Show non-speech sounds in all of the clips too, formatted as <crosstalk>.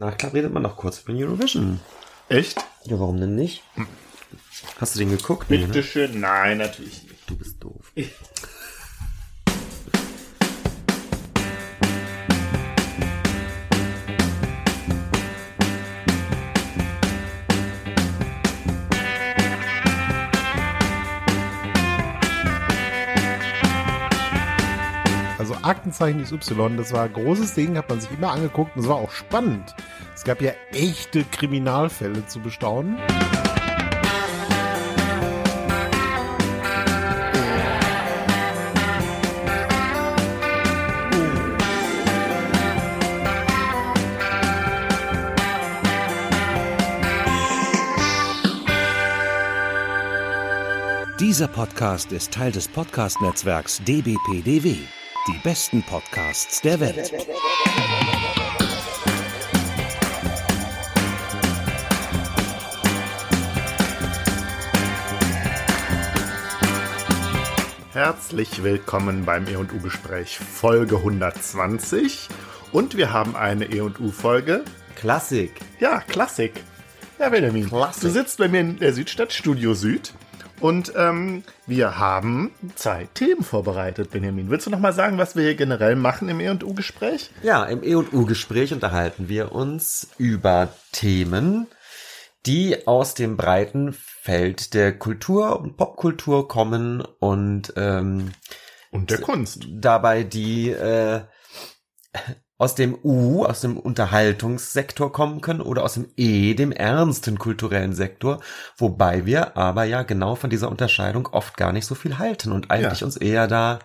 Nachklar redet man noch kurz über Eurovision. Echt? Ja, warum denn nicht? Hast du den geguckt? Nee, ne? schön. Nein, natürlich nicht. Du bist doof. Aktenzeichen XY, das war ein großes Ding, hat man sich immer angeguckt und es war auch spannend. Es gab ja echte Kriminalfälle zu bestaunen. Dieser Podcast ist Teil des Podcast-Netzwerks dbpdw. Die besten Podcasts der Welt. Herzlich willkommen beim E&U Gespräch Folge 120 und wir haben eine E&U Folge. Klassik. Ja, Klassik. Ja, Benjamin. Klassik. Du sitzt bei mir in der Südstadt Studio Süd und ähm, wir haben zwei Themen vorbereitet, Benjamin. Willst du noch mal sagen, was wir hier generell machen im E&U Gespräch? Ja, im E&U-Gespräch unterhalten wir uns über Themen, die aus dem breiten Feld der Kultur und Popkultur kommen und ähm, Und der Kunst. dabei die äh, aus dem U, aus dem Unterhaltungssektor kommen können oder aus dem E, dem ernsten kulturellen Sektor, wobei wir aber ja genau von dieser Unterscheidung oft gar nicht so viel halten und eigentlich Ja. uns eher da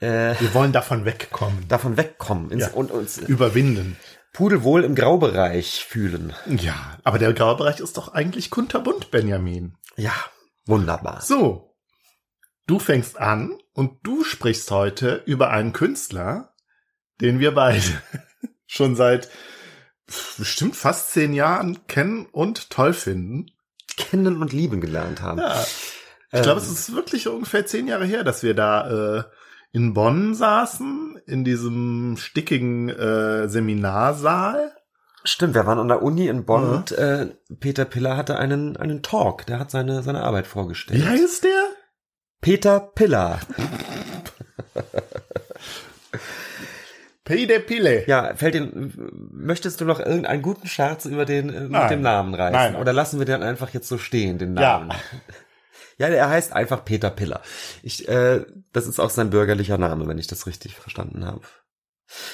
äh, Wir wollen davon wegkommen. davon wegkommen ins, Ja. und uns Überwinden. pudelwohl im Graubereich fühlen. Ja, aber der graue Bereich ist doch eigentlich kunterbunt, Benjamin. Ja, wunderbar. So, du fängst an und du sprichst heute über einen Künstler, den wir beide <laughs> schon seit bestimmt fast zehn Jahren kennen und toll finden. Kennen und lieben gelernt haben. Ja, ich Ähm, glaube, es ist wirklich ungefähr zehn Jahre her, dass wir da äh, in Bonn saßen, in diesem stickigen äh, Seminarsaal. Stimmt, wir waren an der Uni in Bonn Ja. und äh, Peter Piller hatte einen, einen Talk, der hat seine, seine Arbeit vorgestellt. Wie heißt der? Peter Piller. <laughs> Peter Pille. Ja, fällt den, möchtest du noch irgendeinen guten Scherz über den, äh, mit Nein. dem Namen reißen? Nein. Oder lassen wir den einfach jetzt so stehen, den Ja. Namen? Ja, er heißt einfach Peter Piller. Ich, äh, das ist auch sein bürgerlicher Name, wenn ich das richtig verstanden habe.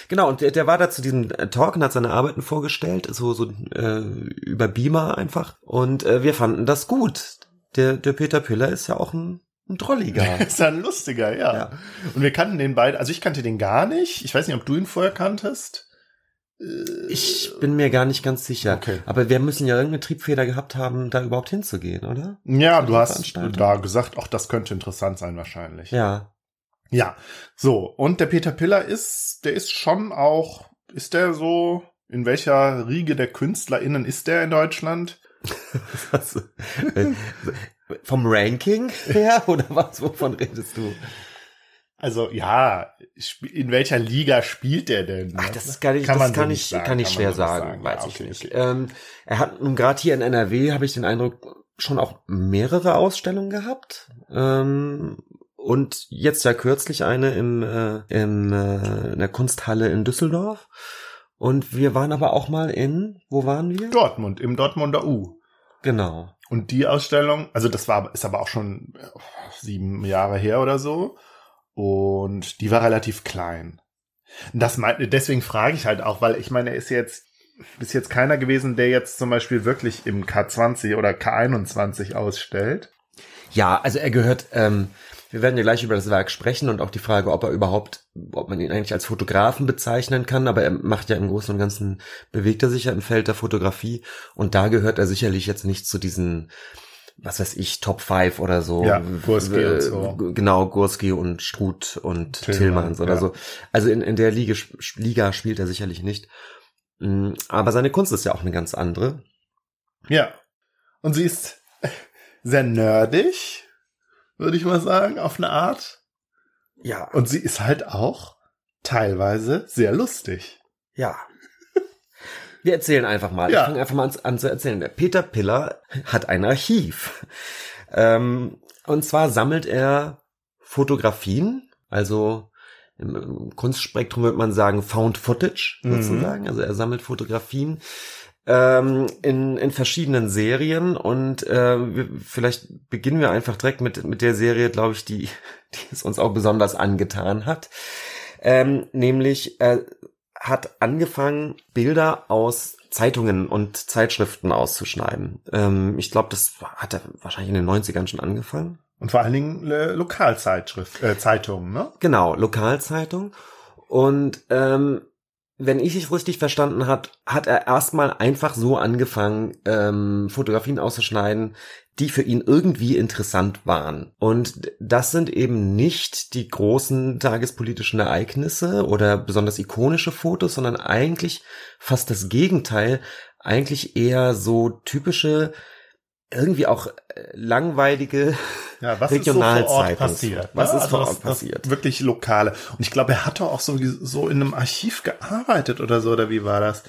Genau, und der, der war da zu diesem Talk und hat seine Arbeiten vorgestellt, so, so äh, über Beamer einfach. Und äh, wir fanden das gut. Der, der Peter Piller ist ja auch ein, ein Drolliger. <laughs> Ist ja ein lustiger, ja. Ja. Und wir kannten den beiden, also ich kannte den gar nicht. Ich weiß nicht, ob du ihn vorher kanntest. Ich bin mir gar nicht ganz sicher. Okay. Aber wir müssen ja irgendeine Triebfeder gehabt haben, da überhaupt hinzugehen, oder? Ja, du hast da gesagt, auch das könnte interessant sein wahrscheinlich. Ja. Ja. So, und der Peter Piller ist, der ist schon auch, ist der so, in welcher Riege der KünstlerInnen ist der in Deutschland? <laughs> Vom Ranking her <laughs> oder was? Wovon redest du? Also, ja, in welcher Liga spielt der denn? Ach, das kann ich, Kann das kann nicht ich, sagen, kann ich kann schwer nicht sagen, sagen. weiß Ja, ich okay, nicht. okay. Ähm, er hat nun gerade hier in NRW, habe ich den Eindruck, schon auch mehrere Ausstellungen gehabt. Ähm, und jetzt ja kürzlich eine im, äh, im, äh, in der Kunsthalle in Düsseldorf. Und wir waren aber auch mal in, wo waren wir? Dortmund, im Dortmunder U. Genau. Und die Ausstellung, also das war, ist aber auch schon äh, sieben Jahre her oder so. Und die war relativ klein. Das meint, deswegen frage ich halt auch, weil ich meine, er ist jetzt bis jetzt keiner gewesen, der jetzt zum Beispiel wirklich im K20 oder K21 ausstellt. Ja, also er gehört, ähm, wir werden ja gleich über das Werk sprechen und auch die Frage, ob er überhaupt, ob man ihn eigentlich als Fotografen bezeichnen kann, aber er macht ja im Großen und Ganzen, bewegt er sich ja im Feld der Fotografie und da gehört er sicherlich jetzt nicht zu diesen, was weiß ich, Top 5 oder so. Ja, Gurski Äh, und so. Genau, Gurski und Struth und Tillmann, Tillmanns oder ja. so. Also in, in der Liga, Liga spielt er sicherlich nicht. Mm, Aber seine Kunst ist ja auch eine ganz andere. Ja. Und sie ist <laughs> sehr nerdig, würde ich mal sagen, auf eine Art. Ja, Und sie ist halt auch teilweise sehr lustig. ja. Wir erzählen einfach mal. Ja. Ich fange einfach mal an, an zu erzählen. Der Peter Piller hat ein Archiv. Ähm, und zwar sammelt er Fotografien, also im, im Kunstspektrum würde man sagen Found Footage Mhm. sozusagen. Also er sammelt Fotografien ähm, in, in verschiedenen Serien und äh, wir, vielleicht beginnen wir einfach direkt mit, mit der Serie, glaube ich, die, <laughs> die es uns auch besonders angetan hat. Ähm, nämlich er hat angefangen, Bilder aus Zeitungen und Zeitschriften auszuschneiden. Ähm, ich glaube, das hat er wahrscheinlich in den 90ern schon angefangen. Und vor allen Dingen äh, Lokalzeitschrift, äh, Zeitungen, ne? Genau, Lokalzeitung. Und ähm, wenn ich es richtig verstanden hat, hat er erstmal einfach so angefangen, ähm, Fotografien auszuschneiden, die für ihn irgendwie interessant waren. Und das sind eben nicht die großen tagespolitischen Ereignisse oder besonders ikonische Fotos, sondern eigentlich fast das Gegenteil, eigentlich eher so typische, irgendwie auch äh, langweilige Ja, was ist so vor Ort Regionalzeitung. passiert? Was ne? ist vor das- Ort das passiert? Wirklich lokale. Und ich glaube, er hat doch auch so, so in einem Archiv gearbeitet oder so, oder wie war das?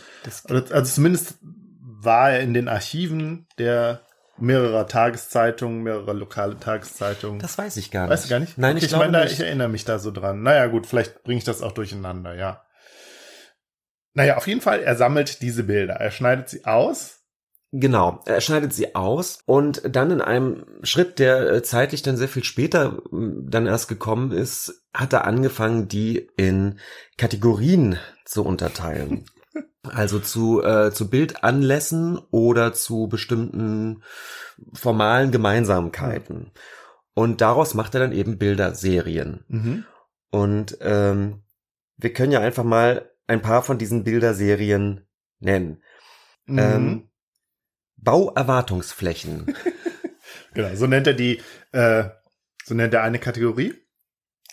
Oder- Also zumindest war er in den Archiven der mehrerer Tageszeitungen, mehrerer lokale Tageszeitungen. Das weiß ich gar nicht. Weißt du gar nicht? Nein, Okay, ich glaube meine, nicht. ich erinnere mich da so dran. Naja, gut, vielleicht bringe ich das auch durcheinander, ja. Naja, auf jeden Fall, er sammelt diese Bilder. Er schneidet sie aus. Genau, er schneidet sie aus und dann in einem Schritt, der äh, zeitlich dann sehr viel später m, dann erst gekommen ist, hat er angefangen, die in Kategorien zu unterteilen. <laughs> Also zu, äh, zu Bildanlässen oder zu bestimmten formalen Gemeinsamkeiten. Und daraus macht er dann eben Bilderserien. Mhm. Und ähm, wir können ja einfach mal ein paar von diesen Bilderserien nennen. Mhm. Ähm, Bauerwartungsflächen. <laughs> genau, so nennt er die, äh, so nennt er eine Kategorie.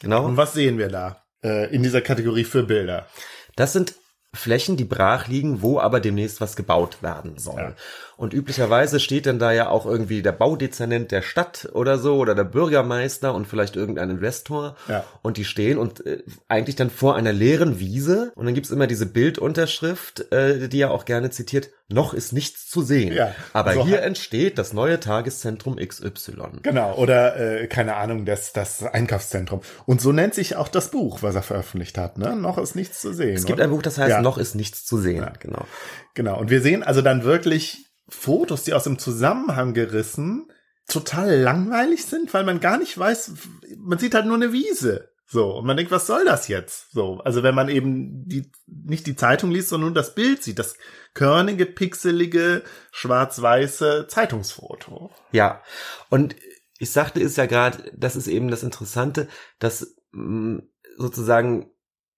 Genau. Und was sehen wir da äh, in dieser Kategorie für Bilder? Das sind Flächen, die brach liegen, wo aber demnächst was gebaut werden soll. Ja. Und üblicherweise steht dann da ja auch irgendwie der Baudezernent der Stadt oder so oder der Bürgermeister und vielleicht irgendein Investor. Ja. Und die stehen und äh, eigentlich dann vor einer leeren Wiese. Und dann gibt's immer diese Bildunterschrift, äh, die ja auch gerne zitiert, noch ist nichts zu sehen. Ja. Aber So hier entsteht das neue Tageszentrum XY. Genau, oder äh, keine Ahnung, das, das Einkaufszentrum. Und so nennt sich auch das Buch, was er veröffentlicht hat. Ne? Noch ist nichts zu sehen. Es gibt oder? ein Buch, das heißt, Ja. noch ist nichts zu sehen. Ja. Genau. Genau. Und wir sehen also dann wirklich Fotos, die aus dem Zusammenhang gerissen total langweilig sind, weil man gar nicht weiß, man sieht halt nur eine Wiese. So, und man denkt, was soll das jetzt? So, also wenn man eben die, nicht die Zeitung liest, sondern nur das Bild sieht, das körnige, pixelige, schwarz-weiße Zeitungsfoto. Ja, und ich sagte es ja gerade, das ist eben das Interessante, dass mh, sozusagen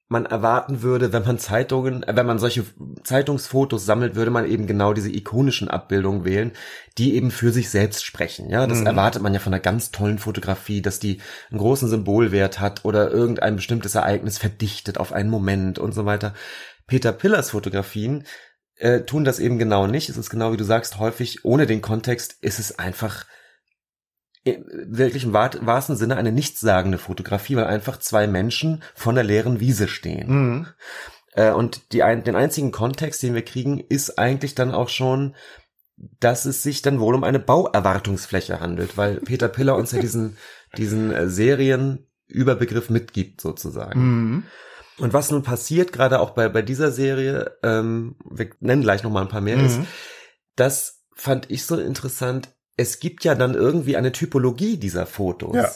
man erwarten würde, wenn man Zeitungen, äh, wenn man solche Zeitungsfotos sammelt, würde man eben genau diese ikonischen Abbildungen wählen, die eben für sich selbst sprechen. Ja, das Mhm. erwartet man ja von einer ganz tollen Fotografie, dass die einen großen Symbolwert hat oder irgendein bestimmtes Ereignis verdichtet auf einen Moment und so weiter. Peter Pillers Fotografien äh, tun das eben genau nicht. Es ist genau wie du sagst, häufig ohne den Kontext ist es einfach wirklich im wahr- wahrsten Sinne eine nichtssagende Fotografie, weil einfach zwei Menschen von der leeren Wiese stehen. Mhm. Äh, und die ein, den einzigen Kontext, den wir kriegen, ist eigentlich dann auch schon, dass es sich dann wohl um eine Bauerwartungsfläche handelt, weil Peter Piller uns ja <laughs> diesen, diesen äh, Serienüberbegriff mitgibt sozusagen. Mhm. Und was nun passiert, gerade auch bei, bei dieser Serie, ähm, wir nennen gleich noch mal ein paar mehr, ist, Mhm. das fand ich so interessant. Es gibt ja dann irgendwie eine Typologie dieser Fotos. Ja.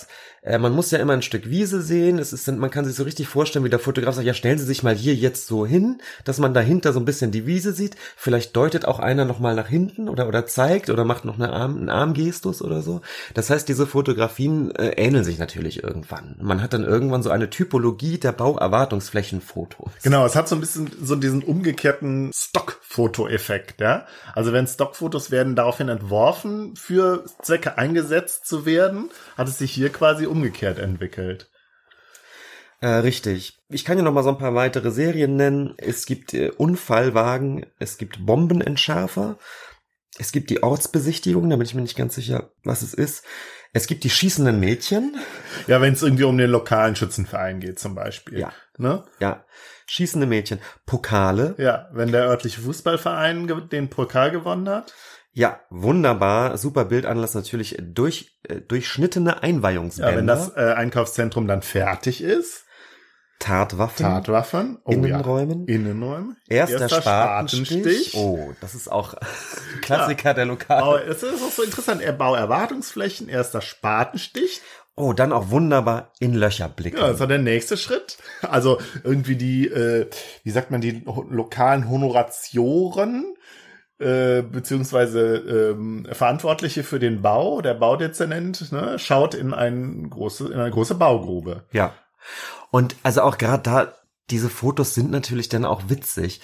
Äh, man muss ja immer ein Stück Wiese sehen. Es ist, man kann sich so richtig vorstellen, wie der Fotograf sagt, ja, stellen Sie sich mal hier jetzt so hin, dass man dahinter so ein bisschen die Wiese sieht. Vielleicht deutet auch einer noch mal nach hinten oder, oder zeigt oder macht noch eine Arm, einen Armgestus oder so. Das heißt, diese Fotografien äh, ähneln sich natürlich irgendwann. Man hat dann irgendwann so eine Typologie der Bauerwartungsflächenfotos. Genau, es hat so ein bisschen so diesen umgekehrten Stockfoto-Effekt, ja. Also wenn Stockfotos werden daraufhin entworfen, für Zwecke eingesetzt zu werden, hat es sich hier quasi umgekehrt entwickelt. Äh, richtig. Ich kann ja noch mal so ein paar weitere Serien nennen. Es gibt äh, Unfallwagen, es gibt Bombenentschärfer, es gibt die Ortsbesichtigung, da bin ich mir nicht ganz sicher, was es ist. Es gibt die schießenden Mädchen. Ja, wenn es irgendwie um den lokalen Schützenverein geht zum Beispiel. Ja. Ne? Ja. schießende Mädchen, Pokale. Ja, wenn der örtliche Fußballverein den Pokal gewonnen hat. Ja, wunderbar, super Bildanlass natürlich durch äh, durchschnittene Einweihungsbänder, Ja, wenn das äh, Einkaufszentrum dann fertig ist. Tatwaffen, Tatwaffen. Oh, Innenräumen, Ja. Innenräume. erster, Spatenstich. Oh, das ist auch <laughs> Klassiker der Lokale. Bau, es ist auch so interessant. Er Bauerwartungsflächen, erster Spatenstich. Oh, dann auch wunderbar in Löcher blicken. Ja, das war der nächste Schritt. Also irgendwie die, äh, wie sagt man, die lokalen Honoratioren, äh, beziehungsweise ähm, Verantwortliche für den Bau, der Baudezernent, ne, schaut in, ein große, in eine große Baugrube. Ja. Und also auch gerade da, diese Fotos sind natürlich dann auch witzig,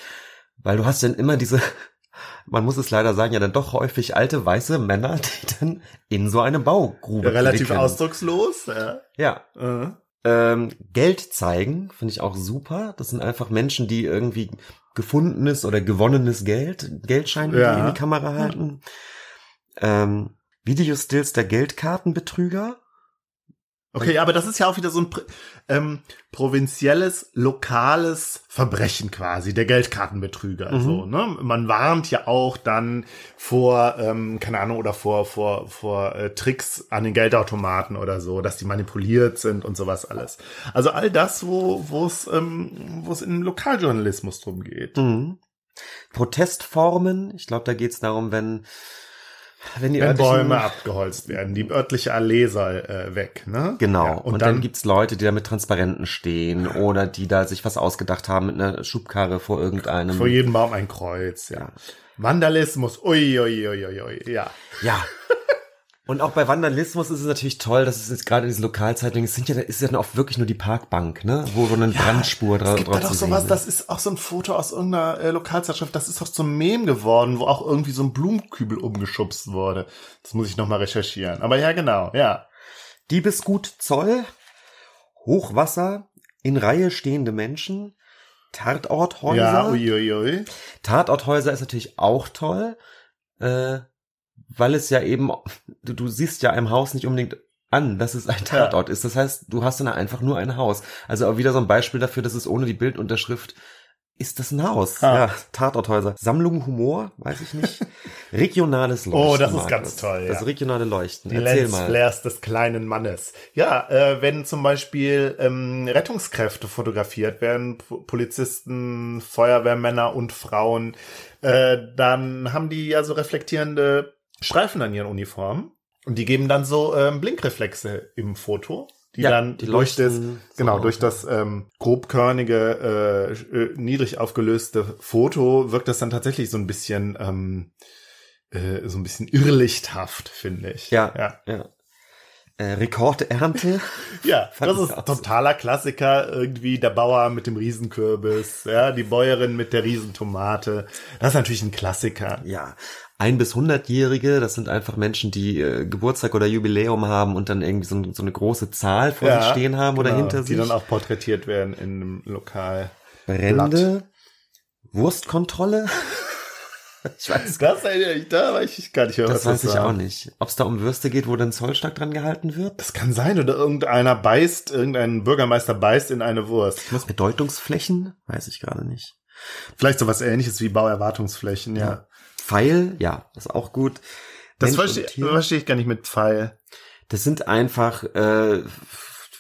weil du hast dann immer diese, <laughs> man muss es leider sagen, ja dann doch häufig alte weiße Männer, <laughs> die dann in so eine Baugrube Ja, relativ blicken. ausdruckslos. Ja. Ja. Äh. Ähm, Geld zeigen, finde ich auch super. Das sind einfach Menschen, die irgendwie gefundenes oder gewonnenes Geld, Geldscheine Ja. die in die Kamera halten. Ähm, Videostills der Geldkartenbetrüger. Okay, aber das ist ja auch wieder so ein ähm, provinzielles, lokales Verbrechen quasi, der Geldkartenbetrüger. Mhm. So, ne? Man warnt ja auch dann vor, ähm, keine Ahnung, oder vor, vor, vor äh, Tricks an den Geldautomaten oder so, dass die manipuliert sind und sowas alles. Also all das, wo wo es ähm, wo es im Lokaljournalismus drum geht. Mhm. Protestformen. Ich glaube, da geht es darum, wenn wenn die Wenn Bäume abgeholzt werden, die örtliche Allee soll äh, weg, ne? Genau. Ja, und, dann, gibt's Leute, die da mit Transparenten stehen oder die da sich was ausgedacht haben mit einer Schubkarre vor irgendeinem. vor jedem Baum ein Kreuz, ja. Ja. Vandalismus, ui, ui, ui, ui, ui, ja. Ja. <laughs> Und auch bei Vandalismus ist es natürlich toll, dass es jetzt gerade diese Lokalzeitungen, es sind ja, ist ja dann oft wirklich nur die Parkbank, ne? Wo so eine Brandspur dra drauf da doch zu sehen sowas, ist. das ist auch so ein Foto aus irgendeiner äh, Lokalzeitschrift, das ist doch zum Mem geworden, wo auch irgendwie so ein Blumenkübel umgeschubst wurde. Das muss ich nochmal recherchieren. Aber ja, genau, ja. Diebesgut Zoll, Hochwasser, in Reihe stehende Menschen, Tatorthäuser. Ja, uiuiui. Tatorthäuser ist natürlich auch toll, äh, weil es ja eben, du, du siehst ja im Haus nicht unbedingt an, dass es ein Tatort ist. Das heißt, du hast dann einfach nur ein Haus. Also auch wieder so ein Beispiel dafür, dass es ohne die Bildunterschrift ist das ein Haus. Ah. Ja, Tatorthäuser. Sammlung Humor, weiß ich nicht. <laughs> Regionales Leuchten. Oh, das ist Markus. ganz toll, Das ja. regionale Leuchten. Die Erzähl Lens. Flares des kleinen Mannes. Ja, äh, wenn zum Beispiel ähm, Rettungskräfte fotografiert werden, P Polizisten, Feuerwehrmänner und Frauen, äh, dann haben die ja so reflektierende Streifen an ihren Uniformen. Und die geben dann so ähm, Blinkreflexe im Foto, die Ja, dann die durch das, so genau, durch das ähm, grobkörnige, äh, äh, niedrig aufgelöste Foto wirkt das dann tatsächlich so ein bisschen, ähm, äh, so ein bisschen irrlichthaft, finde ich. Ja, ja. ja. Äh, Rekordernte. <laughs> Ja, das ist totaler Klassiker. Irgendwie der Bauer mit dem Riesenkürbis, ja, die Bäuerin mit der Riesentomate. Das ist natürlich ein Klassiker. Ja, ein bis hundertjährige, das sind einfach Menschen, die äh, Geburtstag oder Jubiläum haben und dann irgendwie so, so eine große Zahl vor sich stehen haben oder genau, hinter die sich. dann auch porträtiert werden in einem Lokal. Brände, Wurstkontrolle. <laughs> ich weiß, Das da weiß ich gar nicht mehr, das was weiß ich war. auch nicht. Ob es da um Würste geht, wo dann Zollstock dran gehalten wird? Das kann sein, oder irgendeiner beißt, irgendein Bürgermeister beißt in eine Wurst. Muss, Bedeutungsflächen? Weiß ich gerade nicht. vielleicht sowas ähnliches wie Bauerwartungsflächen, ja. Pfeil, ja, ist auch gut. Das verstehe versteh ich gar nicht mit Pfeil. Das sind einfach, äh,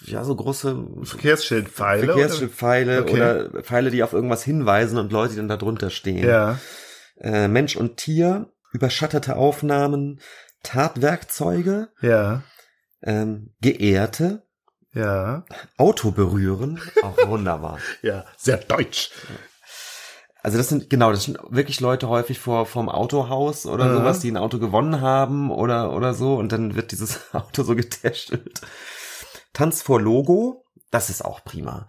ja, so große Verkehrsschildpfeile. Verkehrsschildpfeile Okay. oder Pfeile, die auf irgendwas hinweisen und Leute, die dann da drunter stehen. Oder? Ja, Äh, Mensch und Tier, überschattete Aufnahmen, Tatwerkzeuge, ja, ähm, Geehrte, ja, Auto berühren, auch wunderbar. <laughs> ja. Sehr deutsch. Also das sind, genau, das sind wirklich Leute häufig vor, vorm Autohaus oder Ja. sowas, die ein Auto gewonnen haben oder, oder so und dann wird dieses <laughs> Auto so getestet. Tanz vor Logo, das ist auch prima.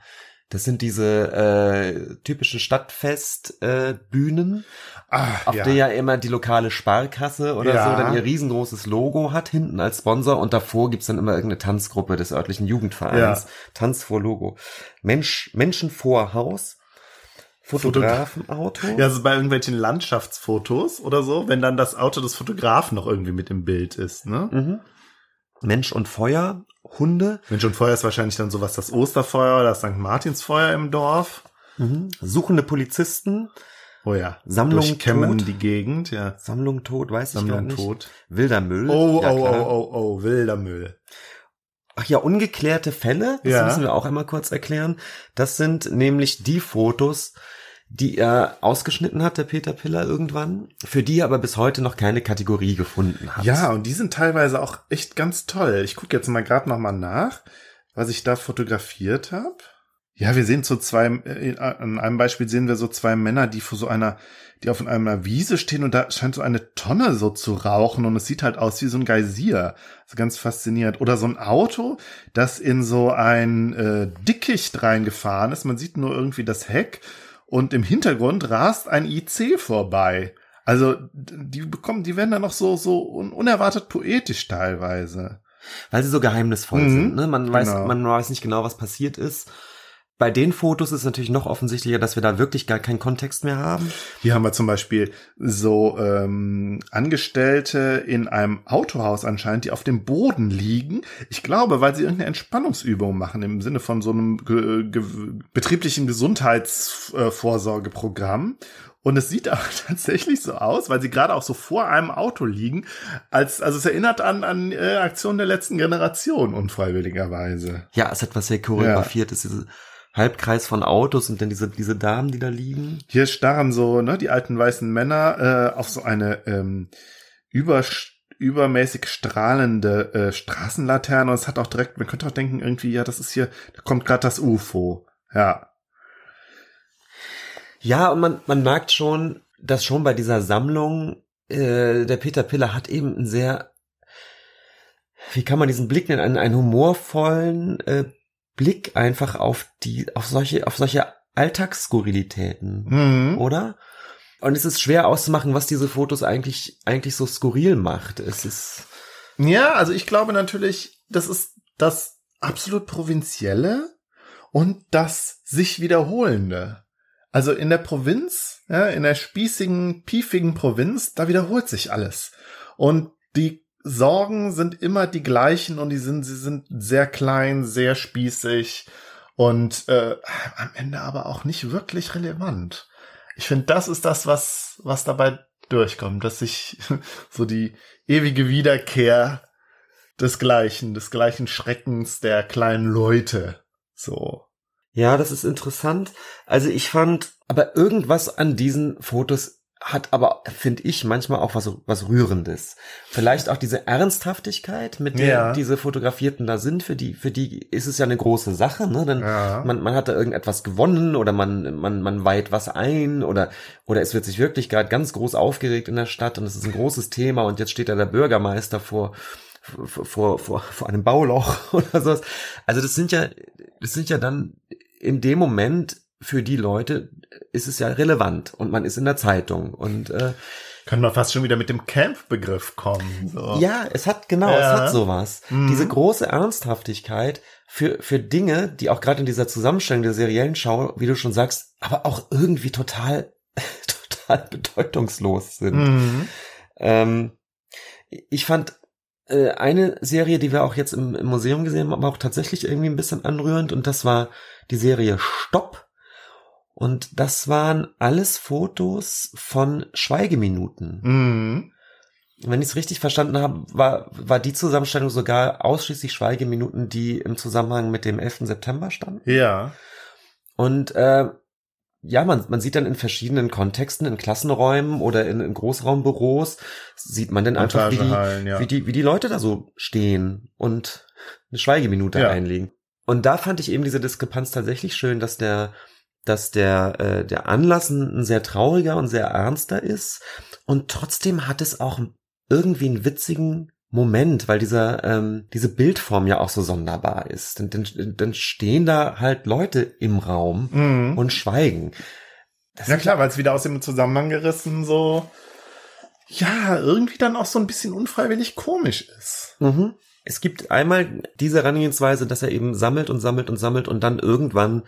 Das sind diese äh, typischen Stadtfest-Bühnen, äh, auf der ja immer die lokale Sparkasse oder Ja. so dann ihr riesengroßes Logo hat hinten als Sponsor und davor gibt's dann immer irgendeine Tanzgruppe des örtlichen Jugendvereins. Ja. Tanz vor Logo. Mensch, Menschen vor Haus. Fotografenauto. Ja, also bei irgendwelchen Landschaftsfotos oder so, wenn dann das Auto des Fotografen noch irgendwie mit im Bild ist, ne? Mhm. Mensch und Feuer, Hunde. Mensch und Feuer ist wahrscheinlich dann sowas das Osterfeuer oder das St. Martinsfeuer im Dorf. Mhm. Suchende Polizisten, Oh ja. Sammlung Durchkämmen tot. die Gegend, ja. Sammlung tot. ja. Sammlung weiß ich gar Sammlung nicht. tot. Wilder Müll. Oh, ja, oh, klar. oh, oh, oh, wilder Müll. Ach ja, ungeklärte Fälle, das Ja. müssen wir auch einmal kurz erklären. Das sind nämlich die Fotos, die er ausgeschnitten hat, der Peter Piller irgendwann, für die er aber bis heute noch keine Kategorie gefunden hat. Ja, und die sind teilweise auch echt ganz toll. Ich gucke jetzt mal gerade noch mal nach, was ich da fotografiert habe. Ja, wir sehen so zwei, äh, an einem Beispiel sehen wir so zwei Männer, die vor so einer, die auf einer Wiese stehen und da scheint so eine Tonne so zu rauchen und es sieht halt aus wie so ein Geysir. Also ganz faszinierend. Oder so ein Auto, das in so ein äh, Dickicht reingefahren ist. Man sieht nur irgendwie das Heck und im Hintergrund rast ein IC vorbei. Also die bekommen, die werden dann noch so so un unerwartet poetisch teilweise. Weil sie so geheimnisvoll Mhm, sind. Ne? Man, weiß, genau. man weiß nicht genau, was passiert ist. Bei den Fotos ist natürlich noch offensichtlicher, dass wir da wirklich gar keinen Kontext mehr haben. Hier haben wir zum Beispiel so ähm, Angestellte in einem Autohaus anscheinend, die auf dem Boden liegen. Ich glaube, weil sie irgendeine Entspannungsübung machen im Sinne von so einem ge ge betrieblichen Gesundheitsvorsorgeprogramm. Und es sieht <laughs> aber tatsächlich so aus, weil sie gerade auch so vor einem Auto liegen, als also es erinnert an an äh, Aktionen der letzten Generation unfreiwilligerweise. Ja, es hat was sehr choreografiert diese Halbkreis von Autos und dann diese, diese Damen, die da liegen. Hier starren so ne, die alten weißen Männer äh, auf so eine ähm, über, übermäßig strahlende äh, Straßenlaterne. Und es hat auch direkt, man könnte auch denken, irgendwie, ja, das ist hier, da kommt gerade das UFO. Ja. Ja, und man, man merkt schon, dass schon bei dieser Sammlung äh, der Peter Piller hat eben einen sehr, wie kann man diesen Blick nennen, einen, einen humorvollen äh, Blick einfach auf die, auf solche, auf solche Alltagsskurrilitäten, Mhm. oder? Und es ist schwer auszumachen, was diese Fotos eigentlich, eigentlich so skurril macht. Es ist, Ja, also ich glaube natürlich, das ist das absolut Provinzielle und das sich wiederholende. Also in der Provinz, ja, in der spießigen, piefigen Provinz, da wiederholt sich alles. Und die Sorgen sind immer die gleichen und die sind, sie sind sehr klein, sehr spießig und äh, am Ende aber auch nicht wirklich relevant. Ich finde, das ist das, was, was dabei durchkommt, dass sich <laughs> so die ewige Wiederkehr des Gleichen, des gleichen Schreckens der kleinen Leute. So. Ja, das ist interessant. Also ich fand, aber irgendwas an diesen Fotos hat aber, finde ich, manchmal auch was, was Rührendes. Vielleicht auch diese Ernsthaftigkeit, mit der Ja. diese Fotografierten da sind, für die, für die ist es ja eine große Sache, ne? Dann, Ja. man, man hat da irgendetwas gewonnen oder man, man, man weiht was ein oder, oder es wird sich wirklich gerade ganz groß aufgeregt in der Stadt und es ist ein großes Thema und jetzt steht da der Bürgermeister vor, vor, vor, vor, vor einem Bauloch <laughs> oder sowas. Also das sind ja, das sind ja dann in dem Moment für die Leute ist es ja relevant und man ist in der Zeitung und äh, Können wir fast schon wieder mit dem Camp-Begriff kommen. So. ja, es hat genau, Ja. es hat sowas. Mhm. Diese große Ernsthaftigkeit für für Dinge, die auch gerade in dieser Zusammenstellung der seriellen Schau, wie du schon sagst, aber auch irgendwie total <laughs> total bedeutungslos sind. Mhm. Ähm, ich fand äh, eine Serie, die wir auch jetzt im, im Museum gesehen haben, aber auch tatsächlich irgendwie ein bisschen anrührend und das war die Serie Stopp. Und das waren alles Fotos von Schweigeminuten. Mhm. Wenn ich es richtig verstanden habe, war, war die Zusammenstellung sogar ausschließlich Schweigeminuten, die im Zusammenhang mit dem 11. September standen. Ja. Und äh, ja, man, man sieht dann in verschiedenen Kontexten, in Klassenräumen oder in, in Großraumbüros, sieht man dann einfach, wie die, ja. wie die, wie die Leute da so stehen und eine Schweigeminute Ja. einlegen. Und da fand ich eben diese Diskrepanz tatsächlich schön, dass der, dass der, äh, der Anlass ein, ein sehr trauriger und sehr ernster ist. Und trotzdem hat es auch irgendwie einen witzigen Moment, weil dieser, ähm, diese Bildform ja auch so sonderbar ist. Dann, dann, dann stehen da halt Leute im Raum Mhm. und schweigen. Das Ja klar, weil es wieder aus dem Zusammenhang gerissen so, ja, irgendwie dann auch so ein bisschen unfreiwillig komisch ist. Mhm. Es gibt einmal diese Herangehensweise, dass er eben sammelt und sammelt und sammelt und dann irgendwann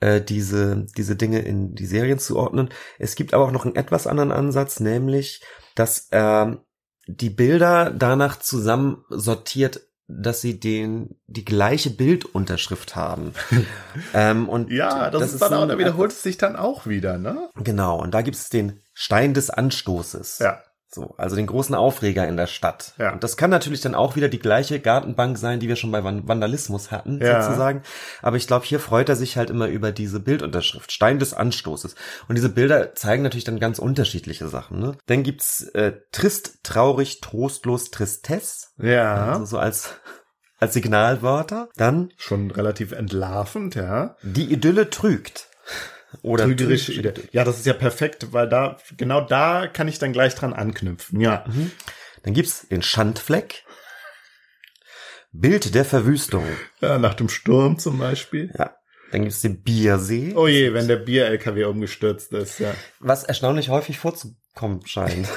äh, diese, diese Dinge in die Serien zuordnen. Es gibt aber auch noch einen etwas anderen Ansatz, nämlich, dass er die Bilder danach zusammen sortiert, dass sie den die gleiche Bildunterschrift haben. <laughs> ähm, und Ja, das, ist dann auch, da wiederholt es sich dann auch wieder, ne? Genau, und da gibt es den Stein des Anstoßes. Ja. So, also den großen Aufreger in der Stadt. Ja. Und das kann natürlich dann auch wieder die gleiche Gartenbank sein, die wir schon bei Van- Vandalismus hatten, Ja. sozusagen. Aber ich glaube, hier freut er sich halt immer über diese Bildunterschrift, Stein des Anstoßes. Und diese Bilder zeigen natürlich dann ganz unterschiedliche Sachen. Ne? Dann gibt's äh, trist, traurig, trostlos, Tristesse, Ja. also so als als Signalwörter. Dann Schon relativ entlarvend, ja. die Idylle trügt. Oder Trügerische. Idee. Ja, das ist ja perfekt, weil da, genau da kann ich dann gleich dran anknüpfen, ja. Dann gibt's den Schandfleck. Bild der Verwüstung. ja nach dem Sturm zum Beispiel. Ja. Dann gibt's den Biersee. Oh je, wenn der Bier-LKW umgestürzt ist, ja. Was erstaunlich häufig vorzukommen scheint.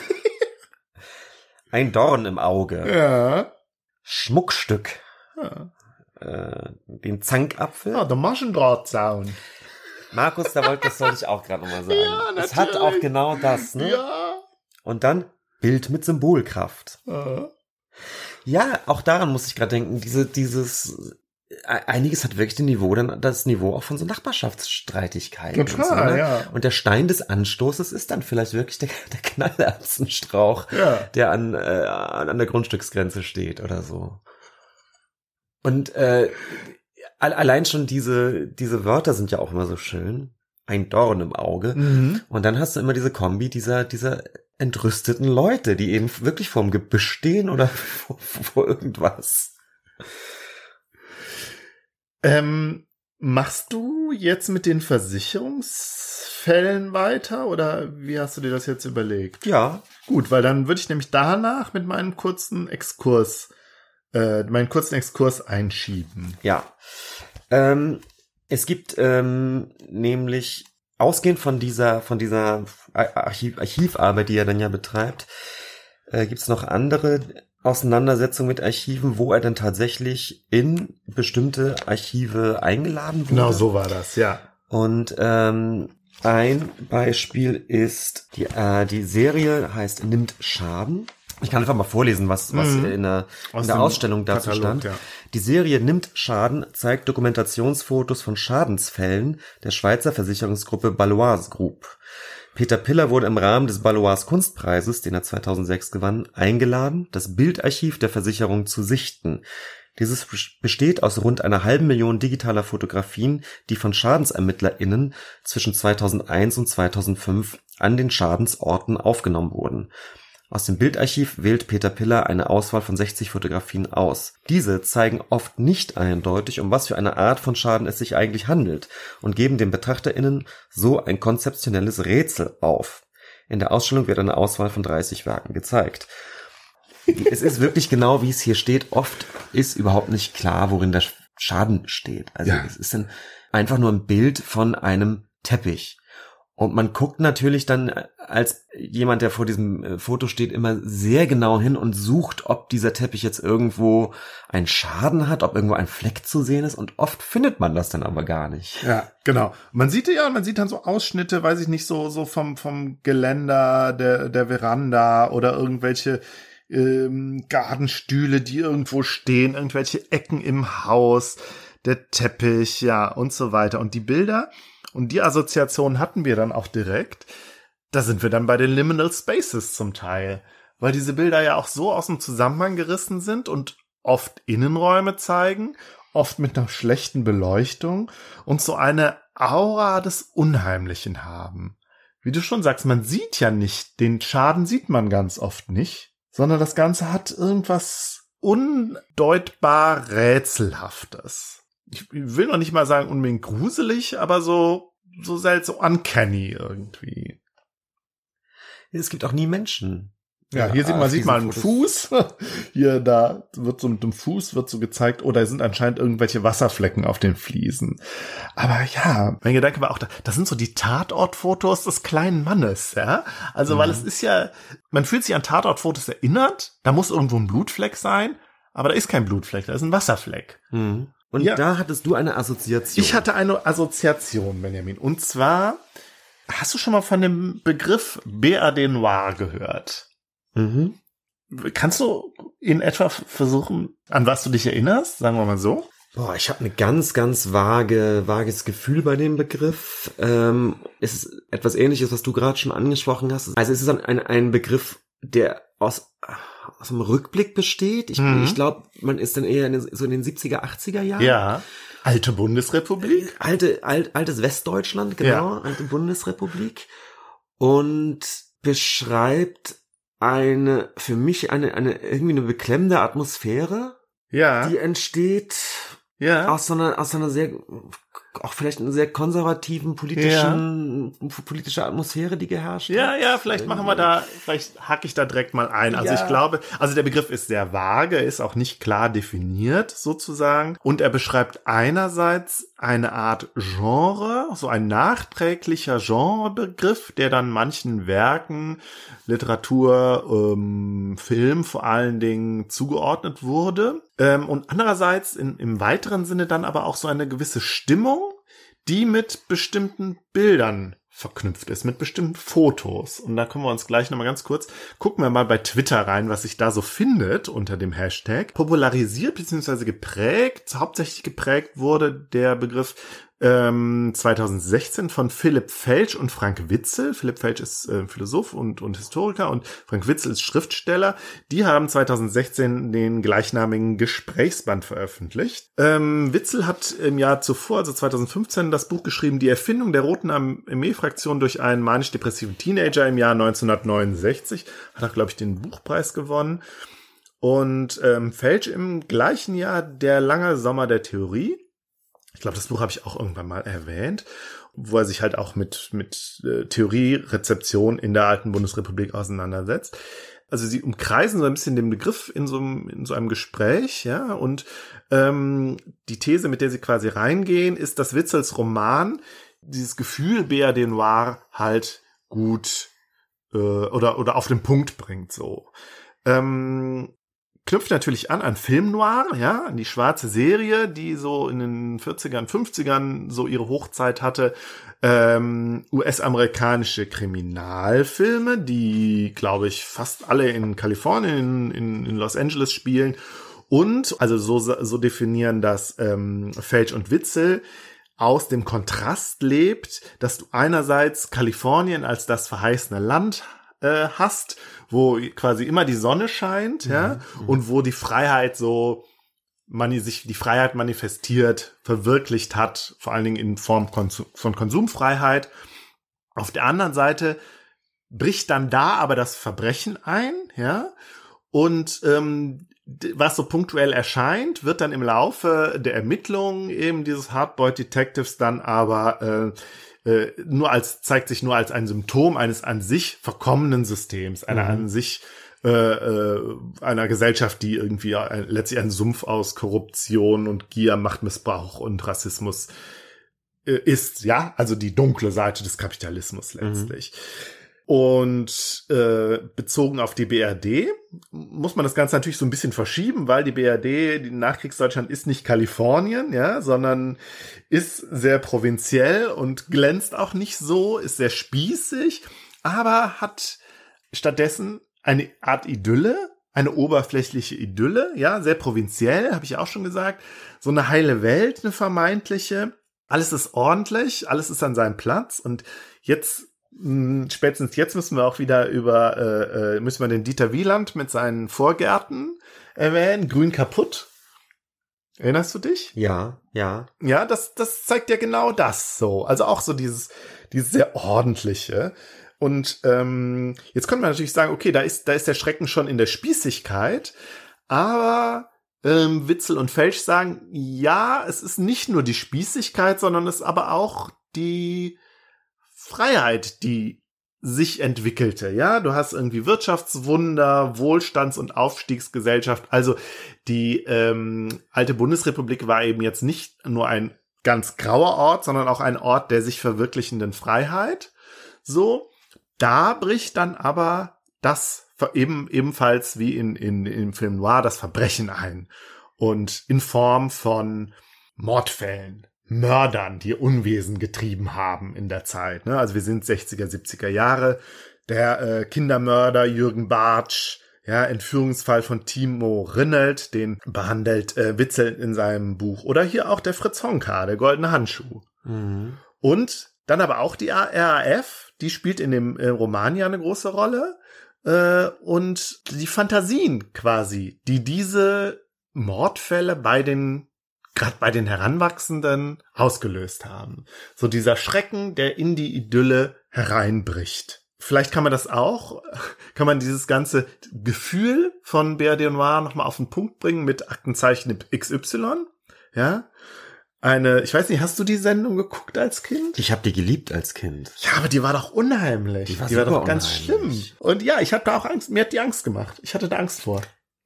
<laughs> Ein Dorn im Auge. Ja. Schmuckstück. Ja, Äh, den Zankapfel. ja der Maschendrahtzaun. Markus, da wollte, das sollte ich auch gerade nochmal sagen. Ja, es hat natürlich. auch genau das, ne? Ja. Und dann Bild mit Symbolkraft. Ja. Ja, auch daran muss ich gerade denken, diese, dieses, e- einiges hat wirklich den Niveau, dann das Niveau auch von so Nachbarschaftsstreitigkeiten. und so, Total, ne? ja. Und der Stein des Anstoßes ist dann vielleicht wirklich der, der Knallerbsenstrauch, Ja. der an, äh, an der Grundstücksgrenze steht oder so. Und äh, allein schon diese, diese Wörter sind ja auch immer so schön. Ein Dorn im Auge. Mhm. Und dann hast du immer diese Kombi dieser, dieser entrüsteten Leute, die eben wirklich vorm Gebüsch stehen oder <laughs> vor, vor irgendwas. Ähm, machst du jetzt mit den Versicherungsfällen weiter oder wie hast du dir das jetzt überlegt? Ja, Gut, weil dann würde ich nämlich danach mit meinem kurzen Exkurs, äh, meinen kurzen Exkurs einschieben. ja. Ähm, es gibt ähm, nämlich ausgehend von dieser von dieser Ar- Archiv, Archivarbeit, die er dann ja betreibt, äh, gibt es noch andere Auseinandersetzungen mit Archiven, wo er dann tatsächlich in bestimmte Archive eingeladen wurde. Genau so war das, ja. Und ähm, ein Beispiel ist, die, äh, die Serie heißt Nimmt Schaden. Ich kann einfach mal vorlesen, was, was Mhm. in der, Aus in der Ausstellung dazu Katalog, stand. ja. Die Serie Nimmt Schaden zeigt Dokumentationsfotos von Schadensfällen der Schweizer Versicherungsgruppe Baloise Group. Peter Piller wurde im Rahmen des Baloise Kunstpreises, den er 2006 gewann, eingeladen, das Bildarchiv der Versicherung zu sichten. Dieses besteht aus rund einer halben Million digitaler Fotografien, die von SchadensermittlerInnen zwischen 2001 und 2005 an den Schadensorten aufgenommen wurden. Aus dem Bildarchiv wählt Peter Piller eine Auswahl von 60 Fotografien aus. Diese zeigen oft nicht eindeutig, um was für eine Art von Schaden es sich eigentlich handelt und geben den BetrachterInnen so ein konzeptionelles Rätsel auf. In der Ausstellung wird eine Auswahl von 30 Werken gezeigt. Es ist wirklich genau, wie es hier steht. Oft ist überhaupt nicht klar, worin der Schaden steht. Also Ja. es ist dann einfach nur ein Bild von einem Teppich. Und man guckt natürlich dann äh, als jemand, der vor diesem äh, Foto steht, immer sehr genau hin und sucht, ob dieser Teppich jetzt irgendwo einen Schaden hat, ob irgendwo ein Fleck zu sehen ist. Und oft findet man das dann aber gar nicht. Ja, genau. Man sieht ja, man sieht dann so Ausschnitte, weiß ich nicht, so, so vom, vom Geländer, der, der Veranda oder irgendwelche ähm, Gartenstühle, die irgendwo stehen, irgendwelche Ecken im Haus, der Teppich, ja, und so weiter. Und die Bilder und die Assoziation hatten wir dann auch direkt. Da sind wir dann bei den Liminal Spaces zum Teil. Weil diese Bilder ja auch so aus dem Zusammenhang gerissen sind und oft Innenräume zeigen, oft mit einer schlechten Beleuchtung und so eine Aura des Unheimlichen haben. Wie du schon sagst, man sieht ja nicht, den Schaden sieht man ganz oft nicht, sondern das Ganze hat irgendwas undeutbar Rätselhaftes. Ich will noch nicht mal sagen unbedingt gruselig, aber so, so seltsam, so uncanny irgendwie. Es gibt auch nie Menschen. Ja, hier sieht man, sieht man einen. Fuß. <laughs> Hier, da wird so mit dem Fuß wird so gezeigt, oder es sind anscheinend irgendwelche Wasserflecken auf den Fliesen. Aber ja, mein Gedanke war auch, da, das sind so die Tatortfotos des kleinen Mannes, ja. Also, weil Mhm. es ist ja, man fühlt sich an Tatortfotos erinnert, da muss irgendwo ein Blutfleck sein, aber da ist kein Blutfleck, da ist ein Wasserfleck. Mhm. Und Ja. da hattest du eine Assoziation. Ich hatte eine Assoziation, Benjamin. Und zwar, hast du schon mal von dem Begriff BRD Noir gehört? Mhm. Kannst du in etwa versuchen, an was du dich erinnerst? Sagen wir mal so. Boah, ich habe eine ganz, ganz vage, vages Gefühl bei dem Begriff. Ähm, es ist etwas ähnliches, was du gerade schon angesprochen hast. Also es ist ein, ein Begriff, der aus, aus einem Rückblick besteht. Ich, Mhm. ich glaube, man ist dann eher in den, so in den 70er, 80er Jahren. Ja. Alte Bundesrepublik. Alte, alt, altes Westdeutschland, genau, alte Bundesrepublik. Und beschreibt eine, für mich eine, eine, irgendwie eine beklemmende Atmosphäre, Ja. die entsteht ja. aus so einer, aus so einer sehr, auch vielleicht einer sehr konservativen politischen, politische Atmosphäre, die geherrscht Ja, hat. ja, vielleicht machen wir da, vielleicht hacke ich da direkt mal ein. Also Ja. ich glaube, also der Begriff ist sehr vage, ist auch nicht klar definiert sozusagen. Und er beschreibt einerseits eine Art Genre, so ein nachträglicher Genrebegriff, der dann manchen Werken, Literatur, ähm, Film vor allen Dingen zugeordnet wurde. Ähm, und andererseits in, im weiteren Sinne dann aber auch so eine gewisse Stimmung, die mit bestimmten Bildern verknüpft ist, mit bestimmten Fotos. Und da können wir uns gleich nochmal ganz kurz, gucken wir mal bei Twitter rein, was sich da so findet unter dem Hashtag. Popularisiert bzw. geprägt, hauptsächlich geprägt wurde der Begriff ähm, 2016 von Philipp Felsch und Frank Witzel. Philipp Felsch ist äh, Philosoph und, und Historiker und Frank Witzel ist Schriftsteller. Die haben 2016 den gleichnamigen Gesprächsband veröffentlicht. Ähm, Witzel hat im Jahr zuvor, also 2015, das Buch geschrieben, Die Erfindung der Roten Armee-Fraktion durch einen manisch-depressiven Teenager im Jahr 1969. Hat auch, glaube ich, den Buchpreis gewonnen. Und ähm, Felsch im gleichen Jahr Der lange Sommer der Theorie. Ich glaube, das Buch habe ich auch irgendwann mal erwähnt, wo er sich halt auch mit, mit äh, Theorierezeption in der alten Bundesrepublik auseinandersetzt. Also sie umkreisen so ein bisschen den Begriff in so einem, in so einem Gespräch, ja, und ähm, die These, mit der sie quasi reingehen, ist, dass Witzels Roman dieses Gefühl BRD Noir halt gut äh, oder, oder auf den Punkt bringt, so. Ähm, knüpft natürlich an an Film Noir, ja, an die schwarze Serie, die so in den 40ern, 50ern so ihre Hochzeit hatte. Ähm, US-amerikanische Kriminalfilme, die, glaube ich, fast alle in Kalifornien, in, in Los Angeles spielen. Und, also so, so definieren das ähm, Felch und Witzel, aus dem Kontrast lebt, dass du einerseits Kalifornien als das verheißene Land äh, hast, wo quasi immer die Sonne scheint, ja, und wo die Freiheit so man sich die Freiheit manifestiert, verwirklicht hat, vor allen Dingen in Form Konsum, von Konsumfreiheit. Auf der anderen Seite bricht dann da aber das Verbrechen ein, ja, und ähm, was so punktuell erscheint, wird dann im Laufe der Ermittlungen eben dieses Hardboiled Detectives dann aber äh, äh, nur als zeigt sich nur als ein Symptom eines an sich verkommenen Systems, einer Mhm. an sich äh, äh, einer Gesellschaft, die irgendwie ein, letztlich ein Sumpf aus Korruption und Gier, Machtmissbrauch und Rassismus äh, ist, ja, also die dunkle Seite des Kapitalismus letztlich. Und äh, bezogen auf die BRD muss man das Ganze natürlich so ein bisschen verschieben, weil die BRD, die Nachkriegsdeutschland ist nicht Kalifornien, ja, sondern ist sehr provinziell und glänzt auch nicht so, ist sehr spießig, aber hat stattdessen eine Art Idylle, eine oberflächliche Idylle, ja, sehr provinziell, habe ich auch schon gesagt, so eine heile Welt, eine vermeintliche. Alles ist ordentlich, alles ist an seinem Platz und jetzt spätestens jetzt müssen wir auch wieder über äh, äh, müssen wir den Dieter Wieland mit seinen Vorgärten erwähnen, grün kaputt. Erinnerst du dich? Ja, ja. Ja, das, das zeigt ja genau das so. Also auch so dieses, dieses sehr ordentliche. Und ähm, jetzt könnte man natürlich sagen, okay, da ist, da ist der Schrecken schon in der Spießigkeit, aber ähm, Witzel und Felsch sagen, ja, es ist nicht nur die Spießigkeit, sondern es ist aber auch die Freiheit, die sich entwickelte. Ja, du hast irgendwie Wirtschaftswunder, Wohlstands- und Aufstiegsgesellschaft. Also die ähm, alte Bundesrepublik war eben jetzt nicht nur ein ganz grauer Ort, sondern auch ein Ort der sich verwirklichenden Freiheit. So, da bricht dann aber das eben ebenfalls wie in, in im Film Noir das Verbrechen ein und in Form von Mordfällen, Mördern, die Unwesen getrieben haben in der Zeit. Ne? Also wir sind 60er, 70er Jahre. Der äh, Kindermörder Jürgen Bartsch, Ja, Entführungsfall von Timo Rinnelt, den behandelt äh, Witzel in seinem Buch. Oder hier auch der Fritz Honka, der goldene Handschuh. Mhm. Und dann aber auch die RAF, die spielt in dem äh, Roman ja eine große Rolle. Äh, und die Fantasien quasi, die diese Mordfälle bei den gerade bei den Heranwachsenden ausgelöst haben. So dieser Schrecken, der in die Idylle hereinbricht. Vielleicht kann man das auch, <laughs> kann man dieses ganze Gefühl von BRD Noir nochmal auf den Punkt bringen mit Aktenzeichen XY. Ja. Eine, ich weiß nicht, hast du die Sendung geguckt als Kind? Ich habe die geliebt als Kind. Ja, aber die war doch unheimlich. Die war die war doch ganz schlimm. unheimlich. Und ja, ich hatte da auch Angst, mir hat die Angst gemacht. Ich hatte da Angst vor.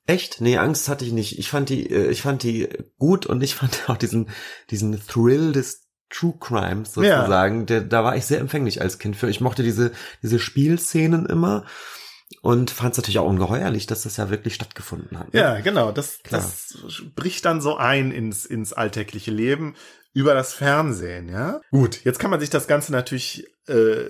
Echt? Nee, Angst hatte ich nicht. Ich fand die, äh, ich fand die gut und ich fand <laughs> auch diesen, diesen Thrill des True Crimes sozusagen. Der, da war ich sehr empfänglich als Kind für. Ich mochte diese, diese Spielszenen immer und fand es natürlich auch ungeheuerlich, dass das ja wirklich stattgefunden hat. ne? Ja, genau. Das, Klar. das bricht dann so ein ins, ins alltägliche Leben über das Fernsehen, ja. Gut, jetzt kann man sich das Ganze natürlich äh,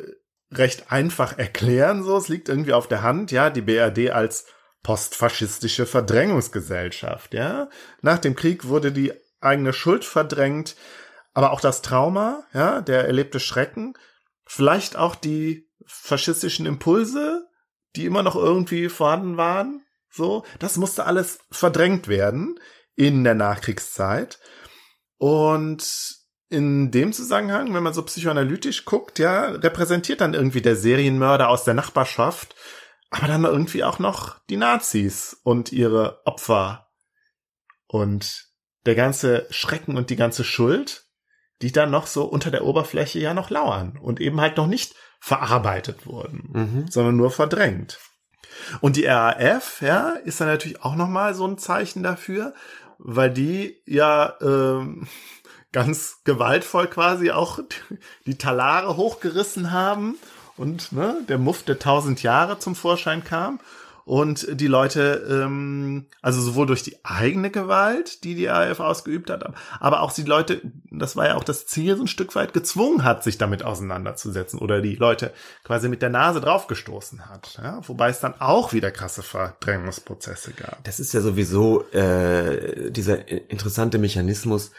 recht einfach erklären, so. Es liegt irgendwie auf der Hand, ja, die BRD als postfaschistische Verdrängungsgesellschaft, ja. Nach dem Krieg wurde die eigene Schuld verdrängt, aber auch das Trauma, ja, der erlebte Schrecken, vielleicht auch die faschistischen Impulse, die immer noch irgendwie vorhanden waren, so, das musste alles verdrängt werden in der Nachkriegszeit. Und in dem Zusammenhang, wenn man so psychoanalytisch guckt, ja, repräsentiert dann irgendwie der Serienmörder aus der Nachbarschaft, aber dann irgendwie auch noch die Nazis und ihre Opfer und der ganze Schrecken und die ganze Schuld, die dann noch so unter der Oberfläche ja noch lauern und eben halt noch nicht verarbeitet wurden, Mhm. sondern nur verdrängt. Und die RAF, ja, ist dann natürlich auch nochmal so ein Zeichen dafür, weil die ja ähm, <laughs> ganz gewaltvoll quasi auch die Talare hochgerissen haben und ne, der Muff der tausend Jahre zum Vorschein kam und die Leute, ähm, also sowohl durch die eigene Gewalt, die die RAF ausgeübt hat, aber auch die Leute, das war ja auch das Ziel, so ein Stück weit gezwungen hat, sich damit auseinanderzusetzen oder die Leute quasi mit der Nase draufgestoßen hat. Ja? Wobei es dann auch wieder krasse Verdrängungsprozesse gab. Das ist ja sowieso äh, dieser interessante Mechanismus,